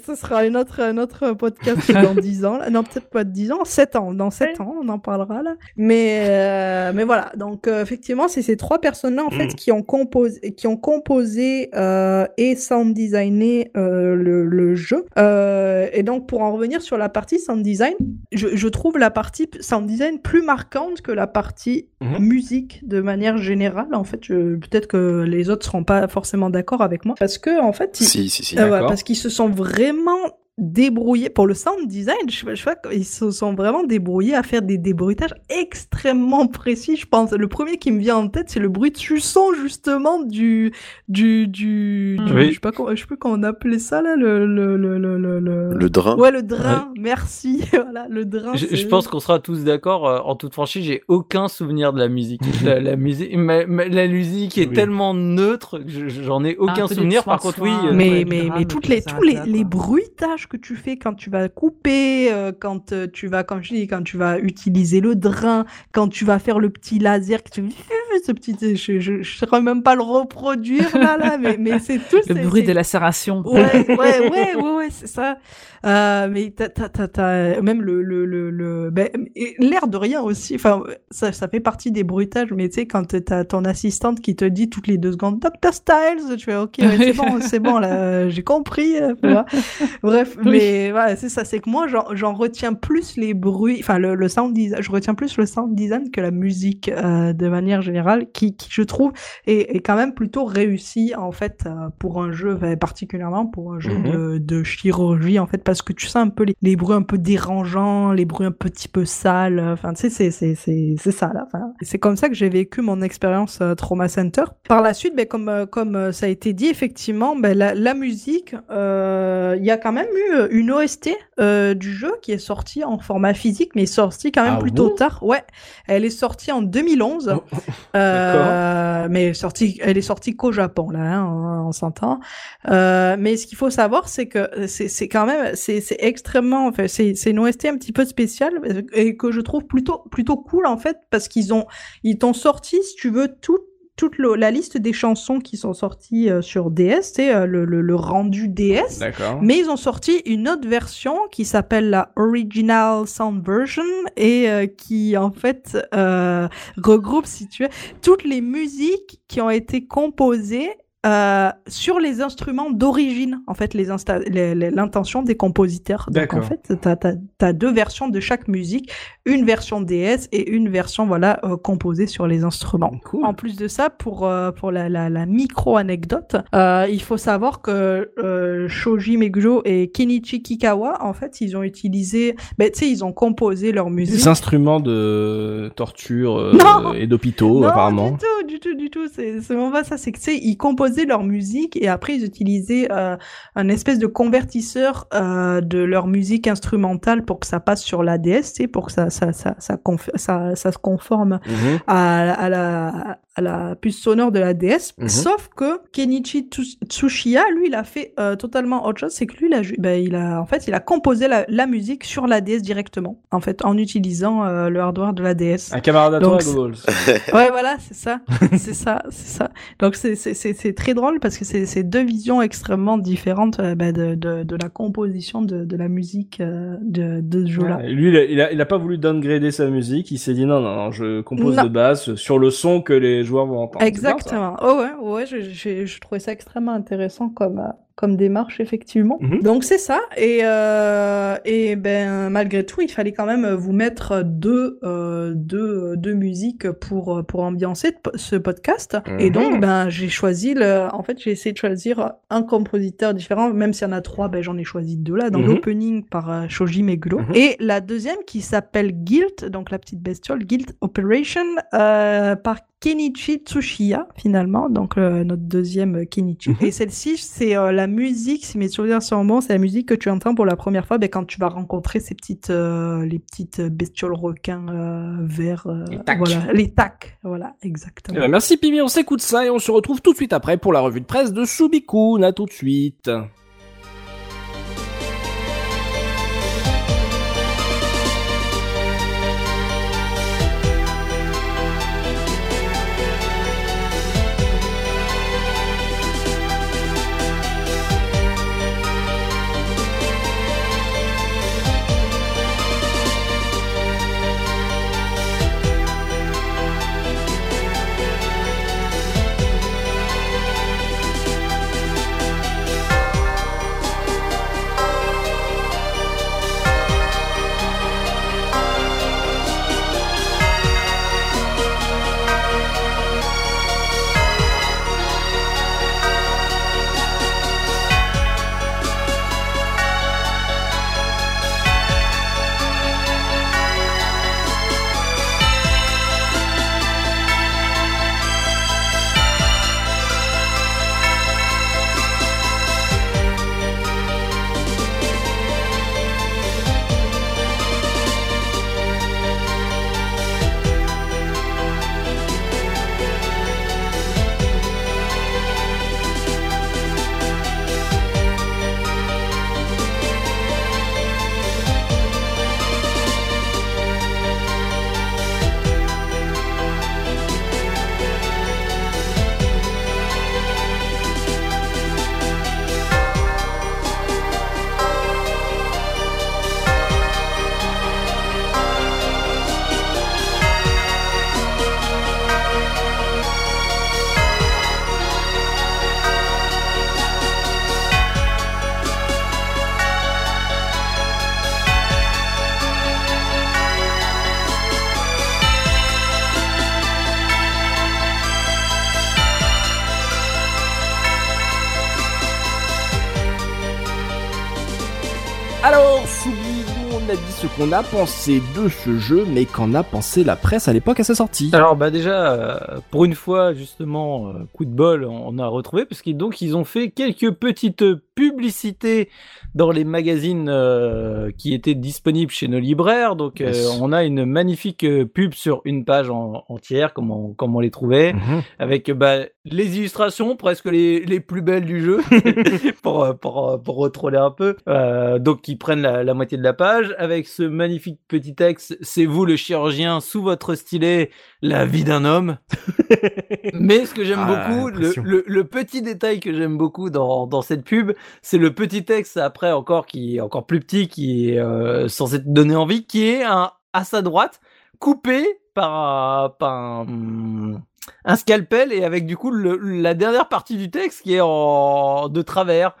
ce sera un autre, un autre podcast [LAUGHS] dans 10 ans. Là. Non, peut-être pas 10 ans, 7 ans. Dans 7 ans, on en parlera là. Mais, euh, mais voilà. Donc, euh, effectivement, c'est ces trois personnes-là, en fait, Mm. qui ont composé, qui ont composé euh, et sound designé euh, le, le jeu. Euh, et donc, pour en revenir sur la partie sound design, je, je trouve la partie sound design plus marquante que la partie Mhm. musique de manière générale. En fait, peut-être que les autres seront pas forcément d'accord avec moi parce que en fait, Si, si, si. Ouais, d'accord. parce qu'ils se sont vraiment débrouillés pour le sound design. Je, sais pas- je sais pas, ils se sont vraiment débrouillés à faire des débruitages extrêmement précis. Je pense le premier qui me vient en tête, c'est le bruit du son justement du du du, du- Oui. je sais pas comment, je sais plus comment on appelait ça là le le le le le, le- Le drain. Ouais, le drain. Merci. [LAUGHS] voilà, le drain. Je, pense qu'on sera tous d'accord. euh, en toute franchise, j'ai aucun souvenir de la musique. la, la musique, ma- ma- la musique est Oui. tellement neutre que je- j'en ai aucun des souvenir. Par contre, oui. euh, mais, mais, mais toutes tout les, tous les, les quoi. Que tu fais quand tu vas couper, euh, quand euh, tu vas, comme je dis, quand tu vas utiliser le drain, quand tu vas faire le petit laser, que tu ce petit, je, je saurais même pas le reproduire là, là, mais, [LAUGHS] mais c'est tout. Le bruit des lacérations. Ouais, [LAUGHS] ouais, ouais, ouais, ouais, c'est ça. Euh, mais t'as, t'as, t'as, même le, le, le, le ben, l'air de rien aussi. Enfin, ça, ça fait partie des bruitages, mais tu sais, quand t'as ton assistante qui te dit toutes les deux secondes, Dr. Styles, tu fais, ok, ouais, c'est [LAUGHS] bon, c'est bon, là, j'ai compris. Bref. [LAUGHS] mais voilà, c'est ça, c'est que moi, j'en, retiens plus les bruits, enfin, le, le sound design, je retiens plus le sound design que la musique, euh, de manière générale, qui, qui je trouve, est, est quand même plutôt réussi, en fait, euh, pour un jeu, particulièrement pour un jeu Mhm. de, de chirurgie, en fait, parce que tu sens un peu les, les bruits un peu dérangeants, les bruits un petit peu sales, enfin, tu sais, c'est, c'est, c'est, c'est ça, là. Enfin, c'est comme ça que j'ai vécu mon expérience euh, Trauma Center. Par la suite, ben, comme, euh, comme euh, ça a été dit, effectivement, ben, la, la musique, euh, il y a quand même eu une OST euh, du jeu qui est sortie en format physique, mais sortie quand même Ah plutôt bon tard. Ouais, elle est sortie en 2011. Oh, Euh, mais sortie, elle est sortie qu'au Japon là, hein, on, on s'entend. Euh, mais ce qu'il faut savoir, c'est que c'est quand même, c'est extrêmement, enfin, c'est une OST un petit peu spéciale et que je trouve plutôt plutôt cool en fait parce qu'ils ont ils t'ont sorti, si tu veux, tout toute le- la liste des chansons qui sont sorties euh, sur DS, c'est euh, le, le, le rendu DS. D'accord. Mais ils ont sorti une autre version qui s'appelle la Original Sound Version et euh, qui en fait euh, regroupe, si tu veux, toutes les musiques qui ont été composées euh, sur les instruments d'origine, en fait, l'intention des compositeurs. Donc en fait, tu as, deux versions de chaque musique, une version DS et une version voilà euh, composée sur les instruments. Cool. En plus de ça, pour, euh, pour la, la, la micro-anecdote, il faut savoir que Shoji Meguro et Kenichi Kikawa, en fait, ils ont utilisé, ben, tu sais, ils ont composé leur musique. Des instruments de torture Non et d'hôpitaux, non, apparemment. du tout, du tout, du tout. C'est vraiment pas ça. C'est que tu sais, ils composaient leur musique et après ils utilisaient euh, un espèce de convertisseur euh, de leur musique instrumentale pour que ça passe sur l'ADS, tu sais, pour que ça ça ça ça, conf- ça, ça se conforme Mhm. à, à la à la puce sonore de la DS. Mhm. Sauf que Kenichi Tsu- Tsushiya, lui, il a fait euh, totalement autre chose. C'est que lui, il a, ben, il a, en fait, il a composé la, la musique sur la DS directement, en fait, en utilisant euh, le hardware de la DS. Un camarade à toi, Donc. [LAUGHS] Ouais, voilà, c'est ça, c'est ça, c'est ça. Donc c'est c'est c'est c'est très drôle parce que c'est deux visions extrêmement différentes euh, bah, de, de de la composition de de la musique euh, de de ce jeu-là. Ouais, lui, il a, il a, il a pas voulu downgrader sa musique. Il s'est dit non, non, non, je compose Non. de base sur le son que les joueurs vont entendre. Exactement. Oh ouais, ouais, je, je, je trouvais ça extrêmement intéressant comme, euh, comme démarche, effectivement. Mhm. Donc c'est ça. Et, euh, et ben malgré tout, il fallait quand même vous mettre deux, euh, deux, deux musiques pour, pour ambiancer ce podcast. Et Mhm. donc, ben j'ai choisi le. En fait, j'ai essayé de choisir un compositeur différent, même s'il y en a trois, ben j'en ai choisi deux là. Dans Mhm. l'opening par euh, Shoji Meguro. Mhm. Et la deuxième qui s'appelle Guilt, donc la petite bestiole, Guilt Operation, euh, par Kenichi Tsushiya, finalement, donc notre deuxième Kenichi. Mhm. Et celle-ci, c'est euh, la musique, si mes souvenirs sont bons, c'est la musique que tu entends pour la première fois ben, quand tu vas rencontrer ces petites, euh, les petites bestioles requins euh, verts. euh, Les tacs. Voilà, les tacs, voilà, Eh exactement. ben, merci Pimi, on s'écoute ça et on se retrouve tout de suite après pour la revue de presse de Subikun. À tout de suite. Qu'on a pensé de ce jeu, mais qu'en a pensé la presse à l'époque à sa sortie. Alors bah déjà, euh, pour une fois justement, euh, coup de bol, on a retrouvé parce qu'ils donc ils ont fait quelques petites publicités dans les magazines euh, qui étaient disponibles chez nos libraires. Donc Yes. on a une magnifique pub sur une page en- entière, comme on, comme on les trouvait, Mhm. avec bah, les illustrations presque les, les plus belles du jeu [LAUGHS] pour, euh, pour, euh, pour retroller un peu. Euh, donc qui prennent la, la moitié de la page avec ce magnifique petit texte. C'est vous le chirurgien sous votre stylet, la vie d'un homme. [LAUGHS] Mais ce que j'aime Ah, beaucoup, le, le, le petit détail que j'aime beaucoup dans, dans cette pub, c'est le petit texte après encore qui est encore plus petit, qui est euh, censé te donner envie, qui est un, à sa droite, coupé par, un- par un, un scalpel et avec du coup le- la dernière partie du texte qui est en, de travers,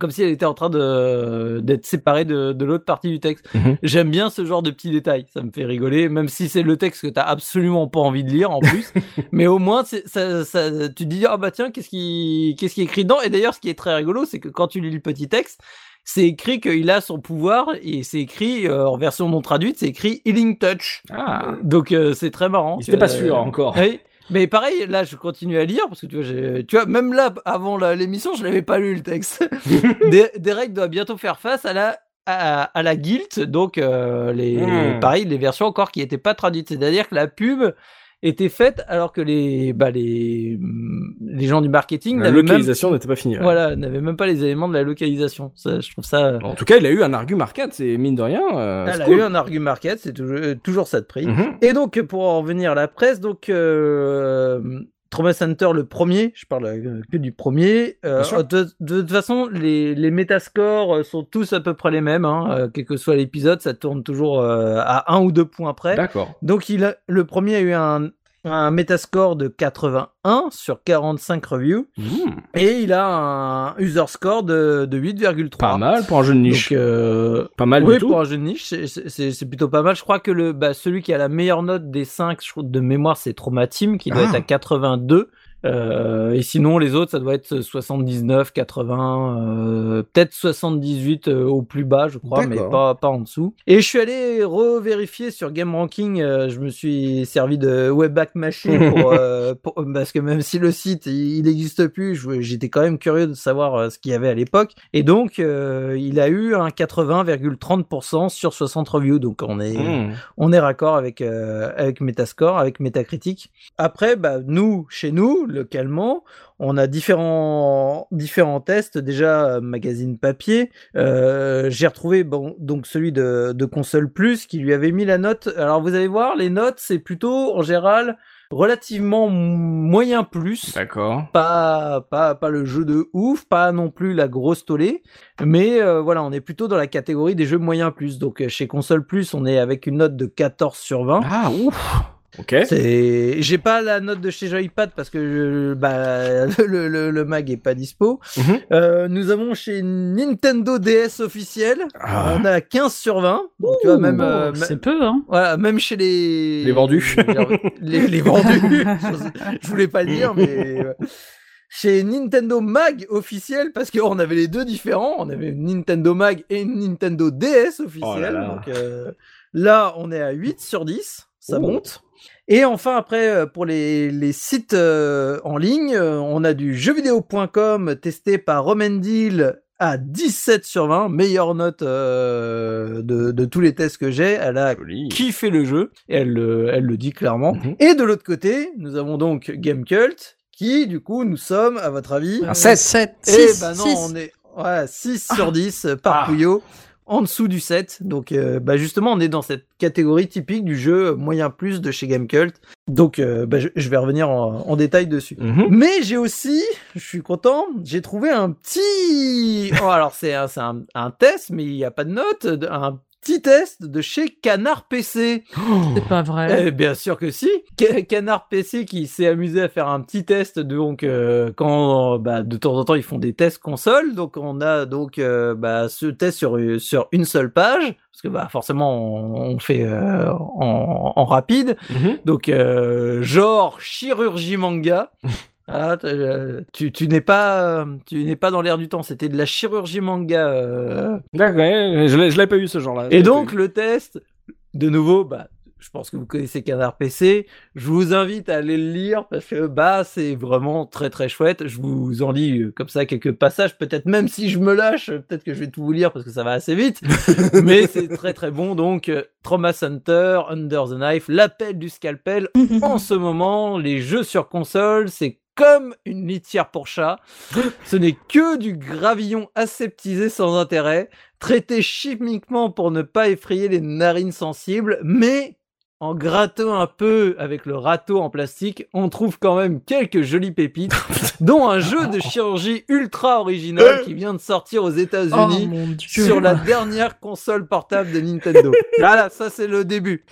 comme si elle était en train de d'être séparée de, de l'autre partie du texte. Mhm. J'aime bien ce genre de petits détails, ça me fait rigoler, même si c'est le texte que t'as absolument pas envie de lire en plus. [LAUGHS] mais au moins, c'est- ça, ça, tu te dis ah bah tiens, qu'est-ce qui qu'est-ce qui est écrit dedans? Et d'ailleurs, ce qui est très rigolo, c'est que quand tu lis le petit texte, c'est écrit qu'il a son pouvoir et c'est écrit euh, en version non traduite, c'est écrit Healing Touch. Ah, Donc euh, c'est très marrant. il était pas Euh, sûr encore. oui. Mais pareil, là, je continue à lire parce que tu vois, tu vois, même là, avant l'émission, je l'avais pas lu le texte. [LAUGHS] Derek doit bientôt faire face à la à, à la guilt, donc euh, les Hmm. pareil, les versions encore qui étaient pas traduites. C'est-à-dire que la pub était faite alors que les bah les les gens du marketing La localisation n'était pas finie. ouais. voilà n'avaient même pas les éléments de la localisation. Ça, je trouve ça. En tout cas, il a eu un argument arcade, c'est mine de rien. euh, Elle a cool. eu un argument market, c'est toujours, euh, toujours ça de prix. Mhm. Et donc, pour en revenir à la presse, donc euh, Trauma Center, le premier, je parle euh, que du premier. euh, sûr. de, de toute façon, les, les métascores euh, sont tous à peu près les mêmes, hein, euh, quel que soit l'épisode, ça tourne toujours euh, à un ou deux points près. D'accord. Donc, il a, le premier a eu un, un métascore de 81 sur 45 reviews, Mmh. et il a un user score de, de 8,3. Pas mal pour un jeu de niche. Donc, euh, pas mal oui, du tout. pour un jeu de niche, c'est- plutôt pas mal. Je crois que le, bah, celui qui a la meilleure note des 5 je crois, de mémoire, c'est Trauma Team, qui doit Ah. être à 82. Euh, et sinon, les autres, ça doit être 79, 80, euh, peut-être 78 euh, au plus bas, je crois, mais pas, pas en dessous. Et je suis allé revérifier sur Game Ranking. euh, je me suis servi de Webback Machine pour, [LAUGHS] euh, pour- parce que même si le site il n'existe plus, j'étais quand même curieux de savoir ce qu'il y avait à l'époque. Et donc, il a eu un 80,30% sur 60 reviews. Donc, on est, Mmh. on est raccord avec, avec Metascore, avec Metacritic. Après, bah, nous, chez nous, localement, on a différents, différents tests. Déjà, euh, magazine papier. Euh, J'ai retrouvé bon, donc celui de, de Console Plus qui lui avait mis la note. Alors, vous allez voir, les notes, c'est plutôt, en général, relativement moyen plus D'accord. pas, pas, pas le jeu de ouf, pas non plus la grosse tollée, mais euh, voilà, on est plutôt dans la catégorie des jeux moyens plus. Donc chez Console Plus, on est avec une note de 14 sur 20. Ah, ouf. Ok. C'est, j'ai pas la note de chez Joypad parce que je- bah, [LAUGHS] le, le, le mag est pas dispo. Mhm. Euh, nous avons chez Nintendo DS officiel, Ah. on a 15 sur 20. Donc, tu vois, même, euh, c'est peu, hein. voilà, même chez les Les vendus. [LAUGHS] les, les vendus. [LAUGHS] je, voulais pas le dire, mais euh, chez Nintendo Mag officiel, parce qu'on avait les deux différents, on avait une Nintendo Mag et une Nintendo DS officielle. Oh là là. Donc euh, là, on est à 8 sur 10, ça Oh. monte. Et enfin, après, euh, pour les, les sites euh, en ligne, euh, on a du jeuxvideo.com testé par Romendil à 17 sur 20, meilleure note euh, de, de tous les tests que j'ai. Elle a Joli. kiffé le jeu, et elle, le- elle le dit clairement. Mhm. Et de l'autre côté, nous avons donc Gamecult, qui, du coup, nous sommes, à votre avis, Un sept. 7, eh 6, ben non, on est ouais, 6 sur 10 euh, par Ah. Puyo, en dessous du 7. Donc, euh, bah justement, on est dans cette catégorie typique du jeu moyen plus de chez Gamecult. Donc, euh, bah, je, je vais revenir en, en détail dessus. Mhm. Mais j'ai aussi, je suis content, j'ai trouvé un petit. Oh, alors c'est un, un, un test, mais il n'y a pas de note. Un petit test de chez Canard PC. C'est pas vrai. Eh bien sûr que si. Ca- Canard PC qui s'est amusé à faire un petit test donc euh, quand bah, de temps en temps ils font des tests console donc on a donc euh, bah, ce test sur sur une seule page parce que bah forcément on, on fait euh, en, en rapide Mhm. donc euh, genre chirurgie manga [LAUGHS] Ah, euh, tu, tu n'es pas, euh, tu n'es pas dans l'air du temps. C'était de la chirurgie manga. euh. D'accord, ouais, je l'ai je l'ai pas eu ce genre-là. Et donc le test, de nouveau, bah, je pense que vous connaissez Canard PC. Je vous invite à aller le lire parce que bah c'est vraiment très très chouette. Je vous en lis euh, comme ça quelques passages. Peut-être même si je me lâche, peut-être que je vais tout vous lire parce que ça va assez vite. [LAUGHS] Mais c'est très très bon. Donc Trauma Center, Under the Knife, l'appel du scalpel. [LAUGHS] En ce moment, les jeux sur console, c'est comme une litière pour chat. Ce n'est que du gravillon aseptisé sans intérêt, traité chimiquement pour ne pas effrayer les narines sensibles, mais en grattant un peu avec le râteau en plastique, on trouve quand même quelques jolies pépites, [LAUGHS] dont un jeu de chirurgie ultra original qui vient de sortir aux Oh États-Unis dieu. sur la dernière console portable de Nintendo. Voilà, ça c'est le début.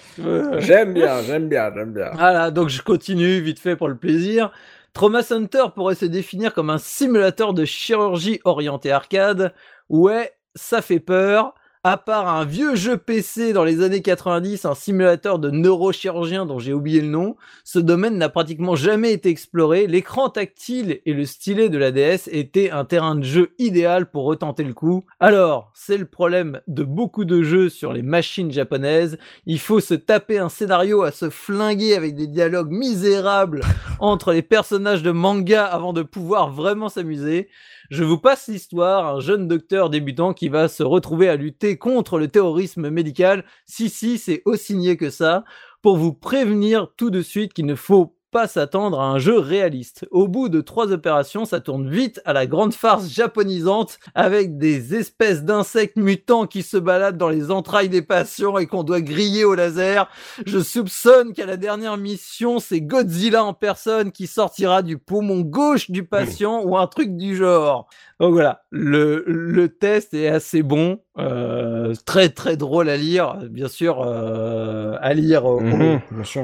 J'aime bien, j'aime bien, j'aime bien. voilà, donc je continue vite fait pour le plaisir. Trauma Center pourrait se définir comme un simulateur de chirurgie orienté arcade. Ouais, ça fait peur. À part un vieux jeu PC dans les années 90, un simulateur de neurochirurgien dont j'ai oublié le nom, ce domaine n'a pratiquement jamais été exploré. L'écran tactile et le stylet de la DS étaient un terrain de jeu idéal pour retenter le coup. Alors, c'est le problème de beaucoup de jeux sur les machines japonaises. Il faut se taper un scénario à se flinguer avec des dialogues misérables entre les personnages de manga avant de pouvoir vraiment s'amuser. Je vous passe l'histoire, un jeune docteur débutant qui va se retrouver à lutter contre le terrorisme médical. Si, si, c'est aussi niais que ça. Pour vous prévenir tout de suite qu'il ne faut pas s'attendre à un jeu réaliste. Au bout de trois opérations, ça tourne vite à la grande farce japonisante avec des espèces d'insectes mutants qui se baladent dans les entrailles des patients et qu'on doit griller au laser. Je soupçonne qu'à la dernière mission, c'est Godzilla en personne qui sortira du poumon gauche du patient ou un truc du genre. Donc voilà, le, le test est assez bon, euh, très très drôle à lire, bien sûr, euh, à lire au,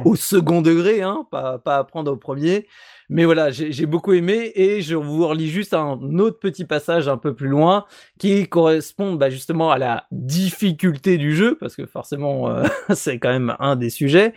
au- second degré, hein, pas, pas à prendre au premier. Mais voilà, j'ai j'ai beaucoup aimé et je vous relis juste un autre petit passage un peu plus loin qui correspond bah, justement à la difficulté du jeu, parce que forcément euh, [LAUGHS] c'est quand même un des sujets.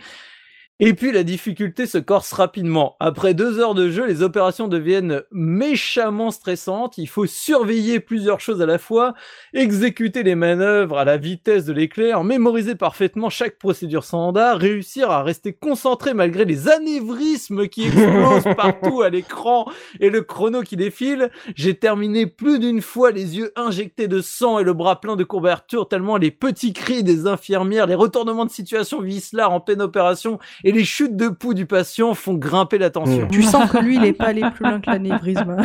Et puis la difficulté se corse rapidement. Après deux heures de jeu, les opérations deviennent méchamment stressantes. Il faut surveiller plusieurs choses à la fois, exécuter les manœuvres à la vitesse de l'éclair, mémoriser parfaitement chaque procédure standard, réussir à rester concentré malgré les anévrismes qui [LAUGHS] explosent partout à l'écran et le chrono qui défile. J'ai terminé plus d'une fois les yeux injectés de sang et le bras plein de courbatures tellement les petits cris des infirmières, les retournements de situation vicelard en pleine opération et les chutes de pouls du patient font grimper la tension. Mm. Tu sens que lui, il est pas allé plus loin que l'anévrisme.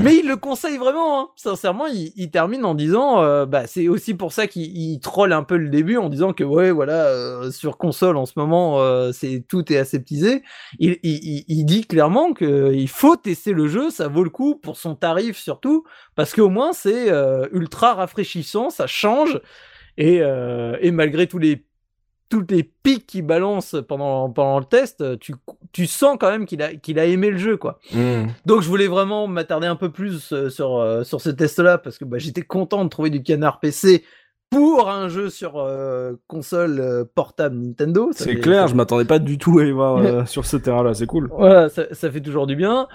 Mais il le conseille vraiment, hein. sincèrement, il, il termine en disant, euh, bah c'est aussi pour ça qu'il il troll un peu le début en disant que ouais voilà euh, sur console en ce moment euh, c'est tout est aseptisé. Il, il, dit clairement que il faut tester le jeu, ça vaut le coup pour son tarif surtout parce qu'au moins c'est euh, ultra rafraîchissant, ça change et, euh, et malgré tous les tous les pics qu'il balance pendant pendant le test, tu tu sens quand même qu'il a qu'il a aimé le jeu quoi. Mhm. Donc je voulais vraiment m'attarder un peu plus euh, sur euh, sur ce test-là parce que bah, j'étais content de trouver du canard PC pour un jeu sur euh, console euh, portable Nintendo. C'est fait- clair, ça- je m'attendais pas du tout à aller voir euh, sur ce terrain-là, c'est cool. Voilà, ça, ça fait toujours du bien.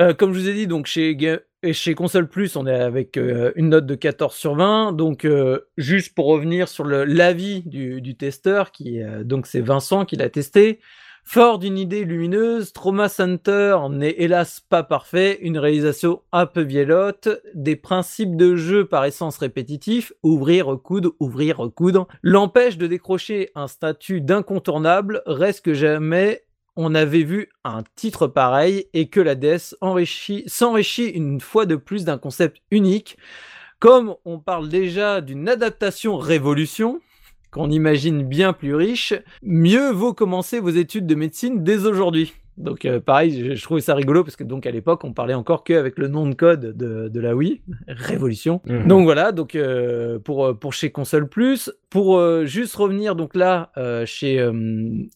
Euh, comme je vous ai dit, donc chez Console Plus, on est avec euh, une note de 14 sur 20. Donc euh, juste pour revenir sur l'avis du, testeur, qui donc c'est Vincent qui l'a testé. Fort d'une idée lumineuse, Trauma Center n'est hélas pas parfait, une réalisation un peu vieillotte, des principes de jeu par essence répétitifs, ouvrir, recoudre, ouvrir, recoudre, l'empêche de décrocher un statut d'incontournable, reste que jamais on avait vu un titre pareil et que la DS enrichit- s'enrichit une fois de plus d'un concept unique. Comme on parle déjà d'une adaptation révolution, qu'on imagine bien plus riche, mieux vaut commencer vos études de médecine dès aujourd'hui. Donc euh, pareil, je, je trouvais ça rigolo parce que donc à l'époque on parlait encore qu'avec le nom de code de, de la Wii, Révolution. Mhm. Donc voilà, donc euh, pour euh, pour chez Console Plus, pour euh, juste revenir donc là euh, chez euh,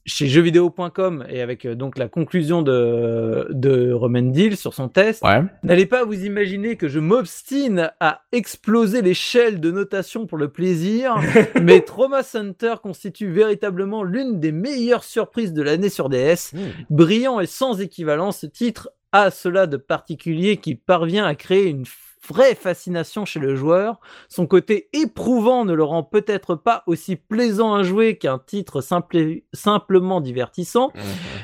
chez jeuxvideo.com et avec euh, donc la conclusion de de Romendil sur son test, Ouais. n'allez pas vous imaginer que je m'obstine à exploser l'échelle de notation pour le plaisir, [LAUGHS] mais Trauma Center constitue véritablement l'une des meilleures surprises de l'année sur DS. Brillant et sans équivalent, ce titre a cela de particulier qui parvient à créer une vraie fascination chez le joueur. Son côté éprouvant ne le rend peut-être pas aussi plaisant à jouer qu'un titre simple- simplement divertissant,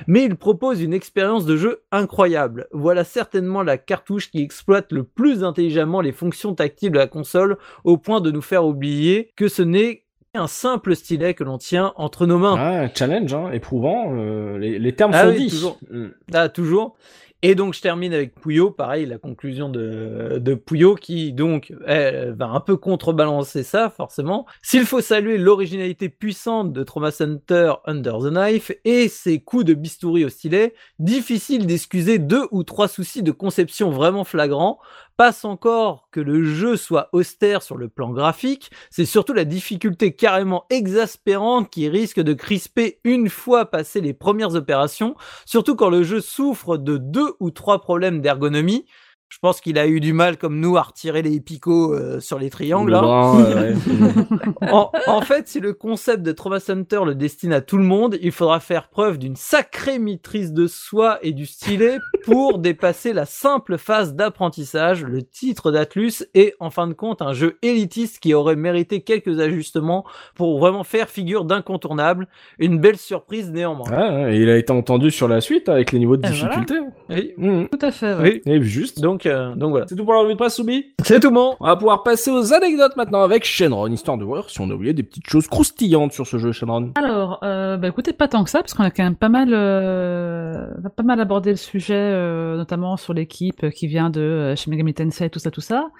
mais il propose une expérience de jeu incroyable. Voilà certainement la cartouche qui exploite le plus intelligemment les fonctions tactiles de la console au point de nous faire oublier que ce n'est qu'un simple stylet que l'on tient entre nos mains. Ah, challenge, hein, éprouvant. euh, les, les termes Ah sont oui, dits. toujours. Mm. Ah, toujours. Et donc, je termine avec Pouillot. Pareil, la conclusion de, de Pouillot qui, donc, va un peu contrebalancer ça, forcément. S'il faut saluer l'originalité puissante de Trauma Center Under the Knife et ses coups de bistouri au stylet, difficile d'excuser deux ou trois soucis de conception vraiment flagrants. Passe encore que le jeu soit austère sur le plan graphique, c'est surtout la difficulté carrément exaspérante qui risque de crisper une fois passé les premières opérations, surtout quand le jeu souffre de deux ou trois problèmes d'ergonomie. Je pense qu'il a eu du mal, comme nous, à retirer les picots euh, sur les triangles. Le hein. euh, ouais. [LAUGHS] En, en fait, si le concept de Trauma Center le destine à tout le monde, il faudra faire preuve d'une sacrée maîtrise de soi et du stylet pour [LAUGHS] dépasser la simple phase d'apprentissage. Le titre d'Atlus est en fin de compte un jeu élitiste qui aurait mérité quelques ajustements pour vraiment faire figure d'incontournable. Une belle surprise néanmoins. Et il a été entendu sur la suite avec les niveaux de Et difficulté. Oui. Mm. Tout à fait, ouais. Oui. Et juste. Donc, euh, donc voilà. C'est tout pour la revue de presse, Soubi C'est tout bon. On va pouvoir passer aux anecdotes maintenant avec Shenron, histoire de voir si on a oublié des petites choses croustillantes sur ce jeu, Shenron. Alors, euh, bah écoutez, pas tant que ça, parce qu'on a quand même pas mal, euh, pas mal abordé le sujet, euh, notamment sur l'équipe qui vient de euh, chez Megami Tensei, tout ça, tout ça.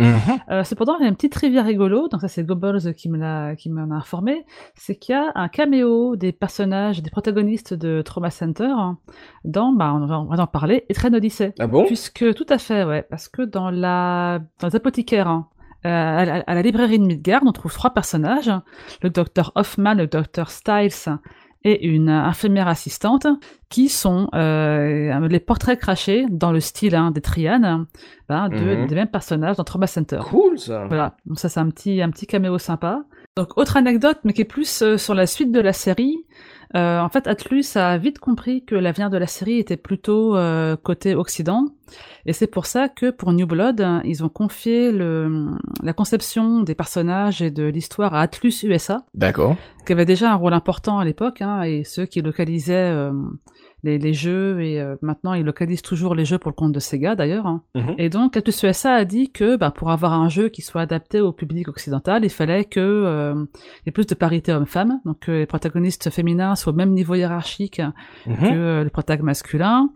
Euh, cependant, il y a une petite trivia rigolo, donc ça c'est Goebbels qui me l'a, qui m'en a informé, c'est qu'il y a un caméo des personnages, des protagonistes de Trauma Center hein, dans, bah on va, on va en parler, Etrian Odyssey. Ah bon? Puisque, tout à fait, ouais, parce que dans la, dans les apothicaires, hein, euh, à, la, à la librairie de Midgard, on trouve trois personnages, le docteur Hoffman, le docteur Styles et une infirmière assistante, qui sont euh, les portraits crachés dans le style hein, des Trianes, ben, de, Mhm. des mêmes personnages dans Trauma Center. Cool ça. Voilà, donc ça c'est un petit, un petit caméo sympa. Donc autre anecdote, mais qui est plus euh, sur la suite de la série. Euh, en fait, Atlus a vite compris que l'avenir de la série était plutôt euh, côté Occident, et c'est pour ça que pour New Blood, ils ont confié le, la conception des personnages et de l'histoire à Atlus USA, D'accord. qui avait déjà un rôle important à l'époque, hein, et ceux qui localisaient euh, les, les jeux, et euh, maintenant ils localisent toujours les jeux pour le compte de Sega d'ailleurs. hein. Mhm. Et donc, Atlus USA a dit que bah, pour avoir un jeu qui soit adapté au public occidental, il fallait que euh, il y ait plus de parité homme-femme, donc que les protagonistes féminins soient au même niveau hiérarchique que euh, les protagonistes masculins,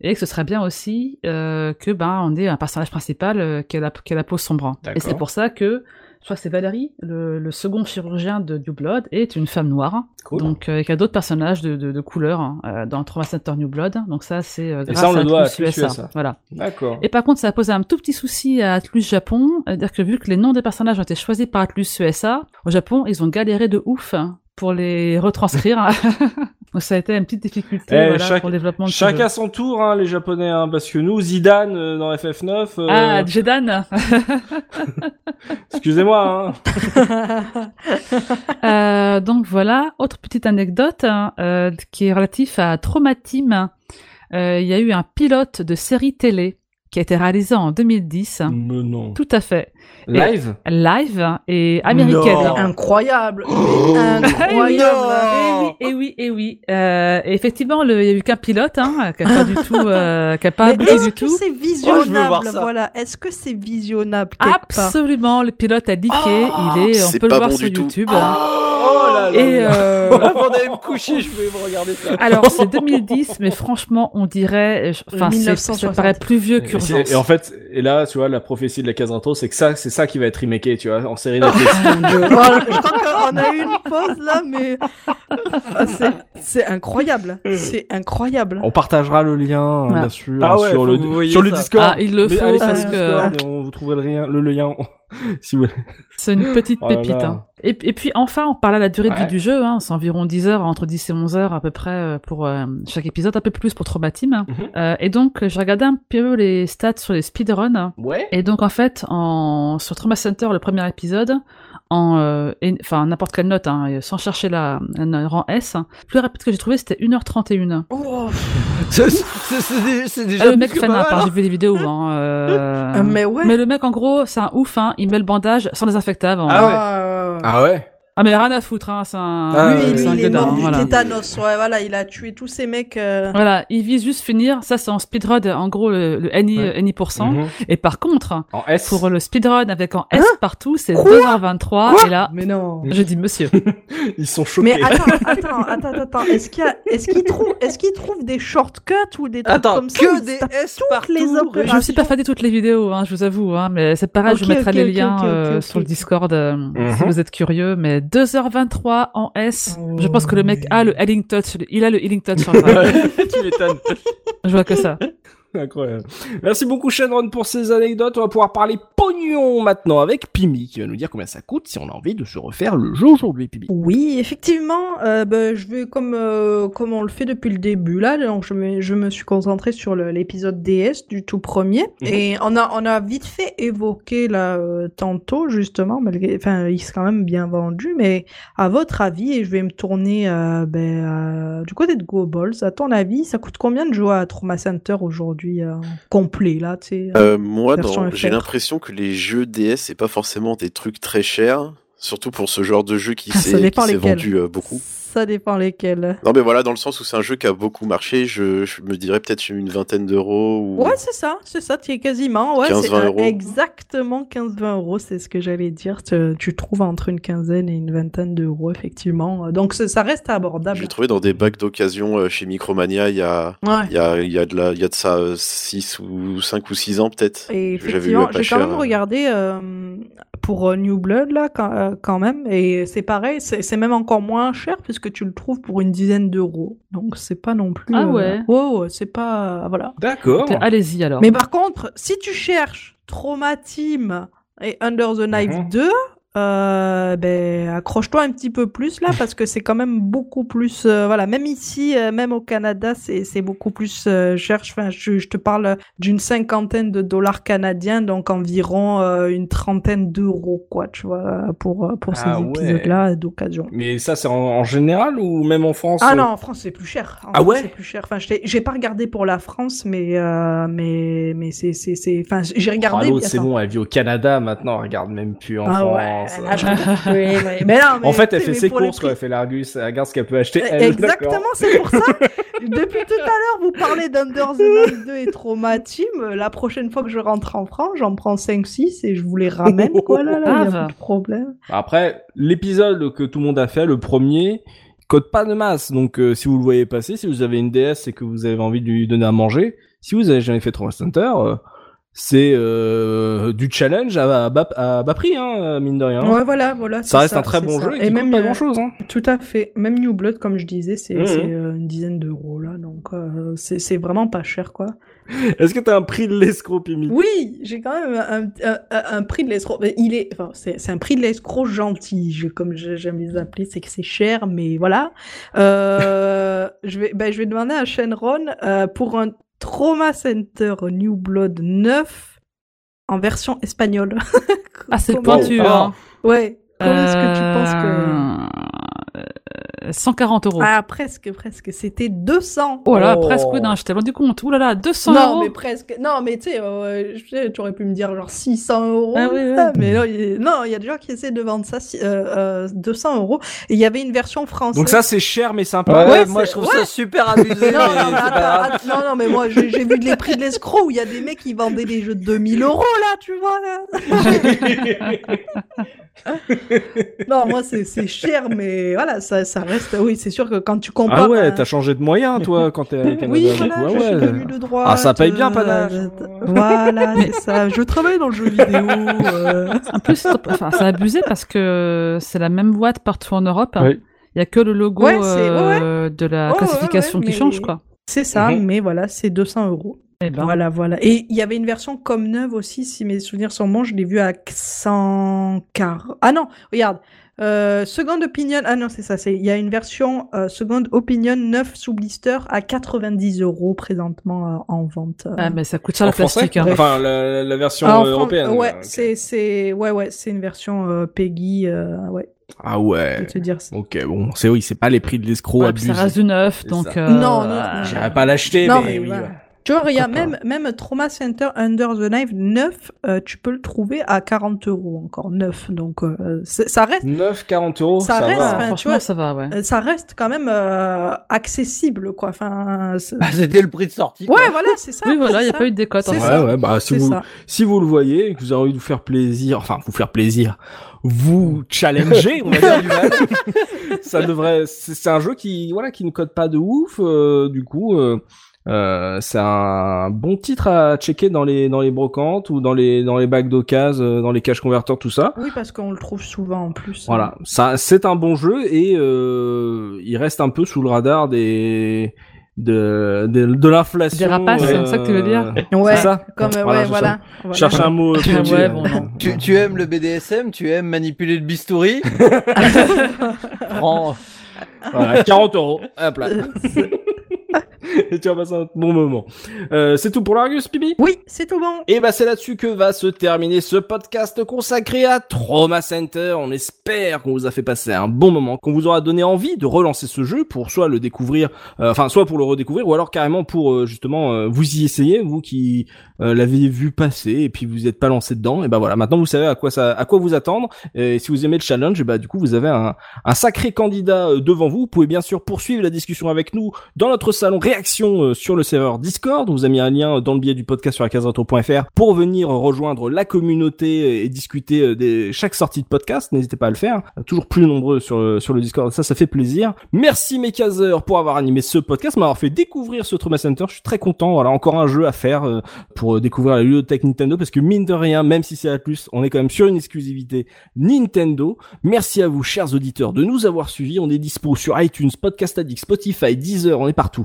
et que ce serait bien aussi euh, que ben on ait un personnage principal euh, qui, a la, qui a la peau sombre. Et c'est pour ça que que c'est Valérie, le, le second chirurgien de New Blood, est une femme noire. Cool. Donc, euh, il y a d'autres personnages de, de, de couleur hein, euh, dans Trauma Center New Blood. Donc ça, c'est euh, grâce ça, on le à doit à Atlus USA. Voilà. D'accord. Et par contre, ça a posé un tout petit souci à Atlus Japon, c'est-à-dire que vu que les noms des personnages ont été choisis par Atlus USA, au Japon, ils ont galéré de ouf pour les retranscrire. [LAUGHS] Ça a été une petite difficulté Eh, voilà, chaque- pour le développement de Chacun jeu. son tour, hein, les Japonais, hein, parce que nous, Zidane euh, dans FF9. euh, Ah, Jedan [LAUGHS] Excusez-moi. Hein. [LAUGHS] Euh, donc voilà, autre petite anecdote hein, qui est relative à Trauma Team. Euh, Il y a eu un pilote de série télé qui a été réalisé en 2010. Mais non. Tout à fait. Live? Live et américaine. Non. Incroyable. [GASPS] Oh. Incroyable. Eh oui, eh oui, eh oui. Euh, et effectivement, il y a eu qu'un pilote, hein, qui a pas du tout, euh, qui a pas Mais abouti est-ce du que tout. c'est Oh, visionnable. Voilà. Est-ce que c'est visionnable Absolument, le pilote a dit il est, on peut le voir bon sur. YouTube. Oh là là. Et euh, [LAUGHS] Avant d'aller me coucher, je voulais me regarder ça. alors c'est [LAUGHS] 2010, mais franchement, on dirait, enfin, ça 1960. paraît plus vieux Et, et en fait, et là, tu vois, la prophétie de la case intro, c'est que ça, c'est ça qui va être remaké, tu vois, en série Netflix. [LAUGHS] Voilà, je crois qu'on a eu une pause là, mais Ah, c'est- incroyable. C'est incroyable. on partagera le lien, Ouais. bien sûr, Ah ouais, sur le, sur le. Discord. Ah, il le Mais faut allez parce que Discord on- vous trouverez le lien, le. [LAUGHS] C'est une petite Oh pépite. hein. Et, et puis enfin, on parle à la durée de vie du jeu. Hein. C'est environ 10 heures, entre 10 et 11 heures à peu près euh, pour euh, chaque épisode, un peu plus pour Traumatim. Mhm. Euh, et donc, j'ai regardé un peu les stats sur les speedruns. Ouais. Et donc, en fait, en... sur Trauma Center, le premier épisode, en, euh, et- enfin, n'importe quelle note, hein, sans chercher la, un rang S, le plus rapide que j'ai trouvé, c'était 1h31. Oh, [LAUGHS] c'est c'est- c'est dé- c'est déjà. Ah, le mec fan, hein, hein. j'ai vu les vidéos. Hein, [LAUGHS] euh, Euh, mais ouais. mais le mec, en gros, c'est un ouf, hein, il met le bandage sans désinfecter avant. Ah ouais. Euh, Ah ouais. Ah, mais rien à foutre, hein, c'est un, Ah, lui, lui, c'est un il est gueudin, mort hein, du voilà. tétanos. Ouais, voilà, il a tué tous ces mecs. euh, Voilà, il vise juste finir, ça c'est en speedrun, en gros le, le any, Ouais. any%. Mhm. Et par contre, En S. pour le speedrun avec en S partout, c'est Quoi 2h23, et là, Mais non. je dis monsieur. [LAUGHS] Ils sont choqués. Mais attends, attends, attends, attends. Est-ce qu'il y a, est-ce qu'il trouve, est-ce qu'il trouve des shortcuts ou des trucs Attends, comme ça que des S toutes partout. les opérations. Je me suis pas fait toutes les vidéos, hein, je vous avoue, hein, mais c'est pareil, je vous mettrai les liens euh, sur le Discord euh, si Mhm. vous êtes curieux. Mais 2h23 en S, Oh, je pense que le mec mais- a le healing touch, il a le healing touch. en tu m'étonnes. je vois que ça. Incroyable. Merci beaucoup Shenron pour ces anecdotes. On va pouvoir parler pognon maintenant avec Pimi qui va nous dire combien ça coûte si on a envie de se refaire le jeu aujourd'hui, Pimi. Oui, effectivement, euh, ben, je vais comme euh, comme on le fait depuis le début là, donc je me je me suis concentrée sur l'épisode DS du tout premier Mhm. et on a on a vite fait évoquer là euh, tantôt justement, malgré enfin il s'est quand même bien vendu, mais à votre avis et je vais me tourner euh, ben, du côté de Go Balls, à ton avis, ça coûte combien de jouer à Trauma Center aujourd'hui? Euh, complet là, tu sais Euh, moi, Version dans- j'ai l'impression que les jeux DS, c'est pas forcément des trucs très chers, surtout pour ce genre de jeu qui Ça s'est vendu euh, beaucoup. Ça dépend lesquels. Non, mais voilà, dans le sens où c'est un jeu qui a beaucoup marché, je, je me dirais peut-être une vingtaine d'euros ou. Ouais, c'est ça, c'est ça, tu es quasiment. Ouais, 15, c'est 20 euh, euros. exactement 15-20 euros, c'est ce que j'allais dire. Tu, tu trouves entre une quinzaine et une vingtaine d'euros, effectivement. Donc ça reste Je abordable. l'ai trouvé dans des bacs d'occasion euh, chez Micromania il y a, Ouais. il y a, il y a de la, il y a de ça 6 ou 5 ou 6 ans peut-être. Et effectivement, j'ai quand même euh. regardé euh, pour euh, New Blood là quand, euh, quand même, et c'est pareil, c'est même encore moins cher puisque tu le trouves pour une dizaine d'euros. Donc c'est pas non plus. Ah euh, ouais. ouais, c'est pas voilà. D'accord. Allez-y alors. Mais par contre, si tu cherches Trauma Team et Under the Knife Mhm. 2, euh, ben, accroche-toi un petit peu plus là parce que c'est quand même beaucoup plus. euh, voilà, même ici, euh, même au Canada, c'est c'est beaucoup plus cher. Enfin, je, je te parle d'une cinquantaine de dollars canadiens, donc environ une trentaine d'euros, quoi, tu vois, pour, pour ces Ah ouais. épisodes-là d'occasion. Mais ça, c'est en, en général ou même en France Ah non, en France c'est plus cher. En Ah France, ouais? c'est plus cher. Enfin, j'ai pas regardé pour la France, mais mais mais c'est c'est c'est. Enfin, j'ai Ah, regardé. l'autre, c'est bon, elle vit au Canada maintenant, elle regarde même plus en Ah France. ouais, là, je- oui, [LAUGHS] oui. Mais non, mais En fait, elle fait ses courses, quoi. Elle fait l'Argus, elle regarde ce qu'elle peut acheter. Elle, Exactement, c'est pour ça. [LAUGHS] Depuis tout à l'heure, vous parlez d'Under the Night 2 et Trauma Team. La prochaine fois que je rentre en France, j'en prends 5-6 et je vous les ramène, [LAUGHS] quoi, là, là, a de problème. Après, l'épisode que tout le monde a fait, le premier, code pas de masse. Donc, euh, si vous le voyez passer, si vous avez une DS et que vous avez envie de lui donner à manger, si vous avez jamais fait Trauma Center, euh, c'est euh, du challenge à, à bas, à bas prix, hein, mine de rien. Ouais, voilà, voilà. ça reste un très bon ça. jeu et, même, pas euh, grand chose. Hein. Tout à fait. Même New Blood, comme je disais, c'est Mhm. euh, une dizaine d'euros, là. Donc, euh, c'est vraiment pas cher, quoi. [LAUGHS] Est-ce que t'as un prix de l'escroc, Pimi? Oui, j'ai quand même un, un, un- un prix de l'escroc. Il est, enfin, c'est un prix de l'escroc gentil, je- comme j'aime les appeler. C'est que c'est cher, mais voilà. Euh, [LAUGHS] je vais, ben, je vais demander à Shenron euh, pour un Trauma Center New Blood 9 en version espagnole. [LAUGHS] Ah, c'est pointu, hein. Ouais. Comment est-ce que tu penses que Euh, 140 euros. Ah, presque, presque. C'était 200. Oh là, Oh. presque, non, j'étais loin du compte. Ouh là là, 200 non, euros. mais presque. Non, mais tu sais, euh, je sais, tu aurais pu me dire genre 600 euros. Ah oui, oui. Mais non, il non, il y a des gens qui essaient de vendre ça si- euh, euh, 200 euros. Et il y avait une version française. Donc ça, c'est cher, mais sympa. Ouais, Ouais, moi c'est- je trouve ouais. ça super abusé, mais non, non, attends, non, non, mais moi j'ai vu les prix de l'escroc où il y a des mecs qui vendaient des jeux de 2000 euros là, tu vois là. [LAUGHS] non, moi c'est c'est cher, mais voilà, ça, ça reste. Oui, c'est sûr que quand tu compares. Ah ouais, t'as changé de moyen, toi, quand t'es avec [LAUGHS] un Oui, voilà, je suis ouais. devenu de droite. Ah, ça paye bien, euh, panache. euh, Voilà, [LAUGHS] c'est ça. Je travaille dans le jeu vidéo. euh. En plus, c'est- enfin, c'est abusé parce que c'est la même boîte partout en Europe. Oui. Il y a que le logo Ouais, c'est- ouais, euh, de la classification ouais, qui mais- change, quoi. C'est ça, Mhm. mais voilà, c'est 200 euros. Eh ben, Voilà, voilà. Et il y avait une version comme neuve aussi, si mes souvenirs sont bons, je l'ai vu à 140. Ah non, regarde. Euh, Second Opinion, ah non, c'est ça, c'est, il y a une version euh, Second Opinion 9 sous blister à 90 euros présentement euh, en vente. euh. ah, mais ça coûte cher En le plastique. hein. Enfin, la, la version Ah, en euh, européenne. Ouais, c'est, c'est, ouais, ouais, c'est une version euh, Peggy, euh, ouais, Ah je ouais. vais te dire ça. Ok, bon, c'est oui, c'est pas les prix de l'escroc Ouais, puis ça reste du neuf, donc. ça. euh, Non, non, euh, non. J'irais pas l'acheter, Non, mais, mais oui. voilà. ouais. Tu vois, regarde, Pourquoi même, même Trauma Center Under the Knife 9, euh, tu peux le trouver à 40 euros encore, 9. Donc, euh, ça reste, 9, 40 euros, Ça ça, reste, va. enfin, tu franchement, vois, ça va, ouais. euh, ça reste quand même euh, accessible, quoi. Enfin, c'est- Ah, C'était le prix de sortie. quoi. ouais, voilà, c'est ça. Oui, voilà, il n'y a ça. pas eu de décote. Ouais, ça. ouais, bah, si vous, ça. si vous le voyez et que vous avez envie de vous faire plaisir, enfin, vous faire plaisir, vous challenger, on va dire du mal. [LAUGHS] ça devrait, c'est un jeu qui, voilà, qui ne code pas de ouf, euh, du coup, euh, euh, c'est un bon titre à checker dans les, dans les brocantes ou dans les, dans les bacs d'occasion, euh, dans les caches converteurs, tout ça. Oui, parce qu'on le trouve souvent en plus. Voilà, ça, c'est un bon jeu et euh, il reste un peu sous le radar des, de, de, de l'inflation. Des rapaces, c'est ça que tu veux dire Ouais, c'est ça comme, euh, Voilà, ouais, je voilà. voilà. Cherche un mot. Ah plus- ouais, bon. [LAUGHS] Tu, tu aimes le BDSM, tu aimes manipuler le bistouri. [LAUGHS] Prends. Voilà, 40 euros. Hop là. [LAUGHS] [LAUGHS] Et tu vas passer un bon moment. Euh, c'est tout pour l'Argus, Bibi Oui, c'est tout bon. Et bah c'est là-dessus que va se terminer ce podcast consacré à Trauma Center. On espère qu'on vous a fait passer un bon moment, qu'on vous aura donné envie de relancer ce jeu pour soit le découvrir, euh, enfin soit pour le redécouvrir ou alors carrément pour euh, justement euh, vous y essayer, vous qui euh, l'avez vu passer et puis vous n'êtes pas lancé dedans. Et bah voilà, maintenant vous savez à quoi ça, à quoi vous attendre. Et si vous aimez le challenge, et bah du coup vous avez un, un sacré candidat euh, devant vous. Vous pouvez bien sûr poursuivre la discussion avec nous dans notre salon réaction euh, sur le serveur Discord. On vous a mis un lien dans le billet du podcast sur la pour venir rejoindre la communauté et discuter euh, des chaque sortie de podcast. N'hésitez pas à le faire. Toujours plus nombreux sur le, sur le Discord. Ça, ça fait plaisir. Merci mes caseurs pour avoir animé ce podcast, m'avoir fait découvrir ce Trauma Center. Je suis très content. Voilà, encore un jeu à faire euh, pour euh, découvrir la ludothèque Nintendo parce que mine de rien, même si c'est à plus, on est quand même sur une exclusivité Nintendo. Merci à vous, chers auditeurs, de nous avoir suivis. On est dispo sur iTunes, Podcast Addict, Spotify, Deezer, on est partout.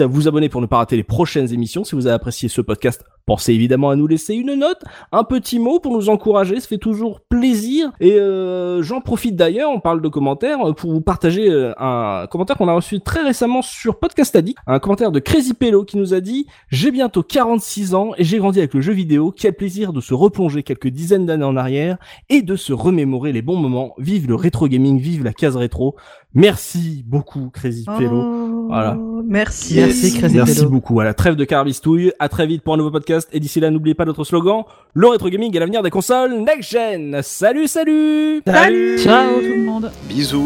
À vous abonner pour ne pas rater les prochaines émissions. Si vous avez apprécié ce podcast, pensez évidemment à nous laisser une note, un petit mot pour nous encourager. Ça fait toujours plaisir. Et euh, j'en profite d'ailleurs, on parle de commentaires, euh, pour vous partager euh, un commentaire qu'on a reçu très récemment sur Podcast Addict. Un commentaire de Crazy Pello qui nous a dit « J'ai bientôt 46 ans et j'ai grandi avec le jeu vidéo. Quel plaisir de se replonger quelques dizaines d'années en arrière et de se remémorer les bons moments. Vive le rétro gaming, vive la case rétro. Merci beaucoup, Crazy Pello. Oh, Voilà. Merci. Merci, Crazy Merci Pello. beaucoup. À la trêve de Carbistouille. À très vite pour un nouveau podcast. Et d'ici là, n'oubliez pas notre slogan. Le rétro gaming est l'avenir des consoles next gen. Salut, salut! Salut Ciao tout le monde Bisous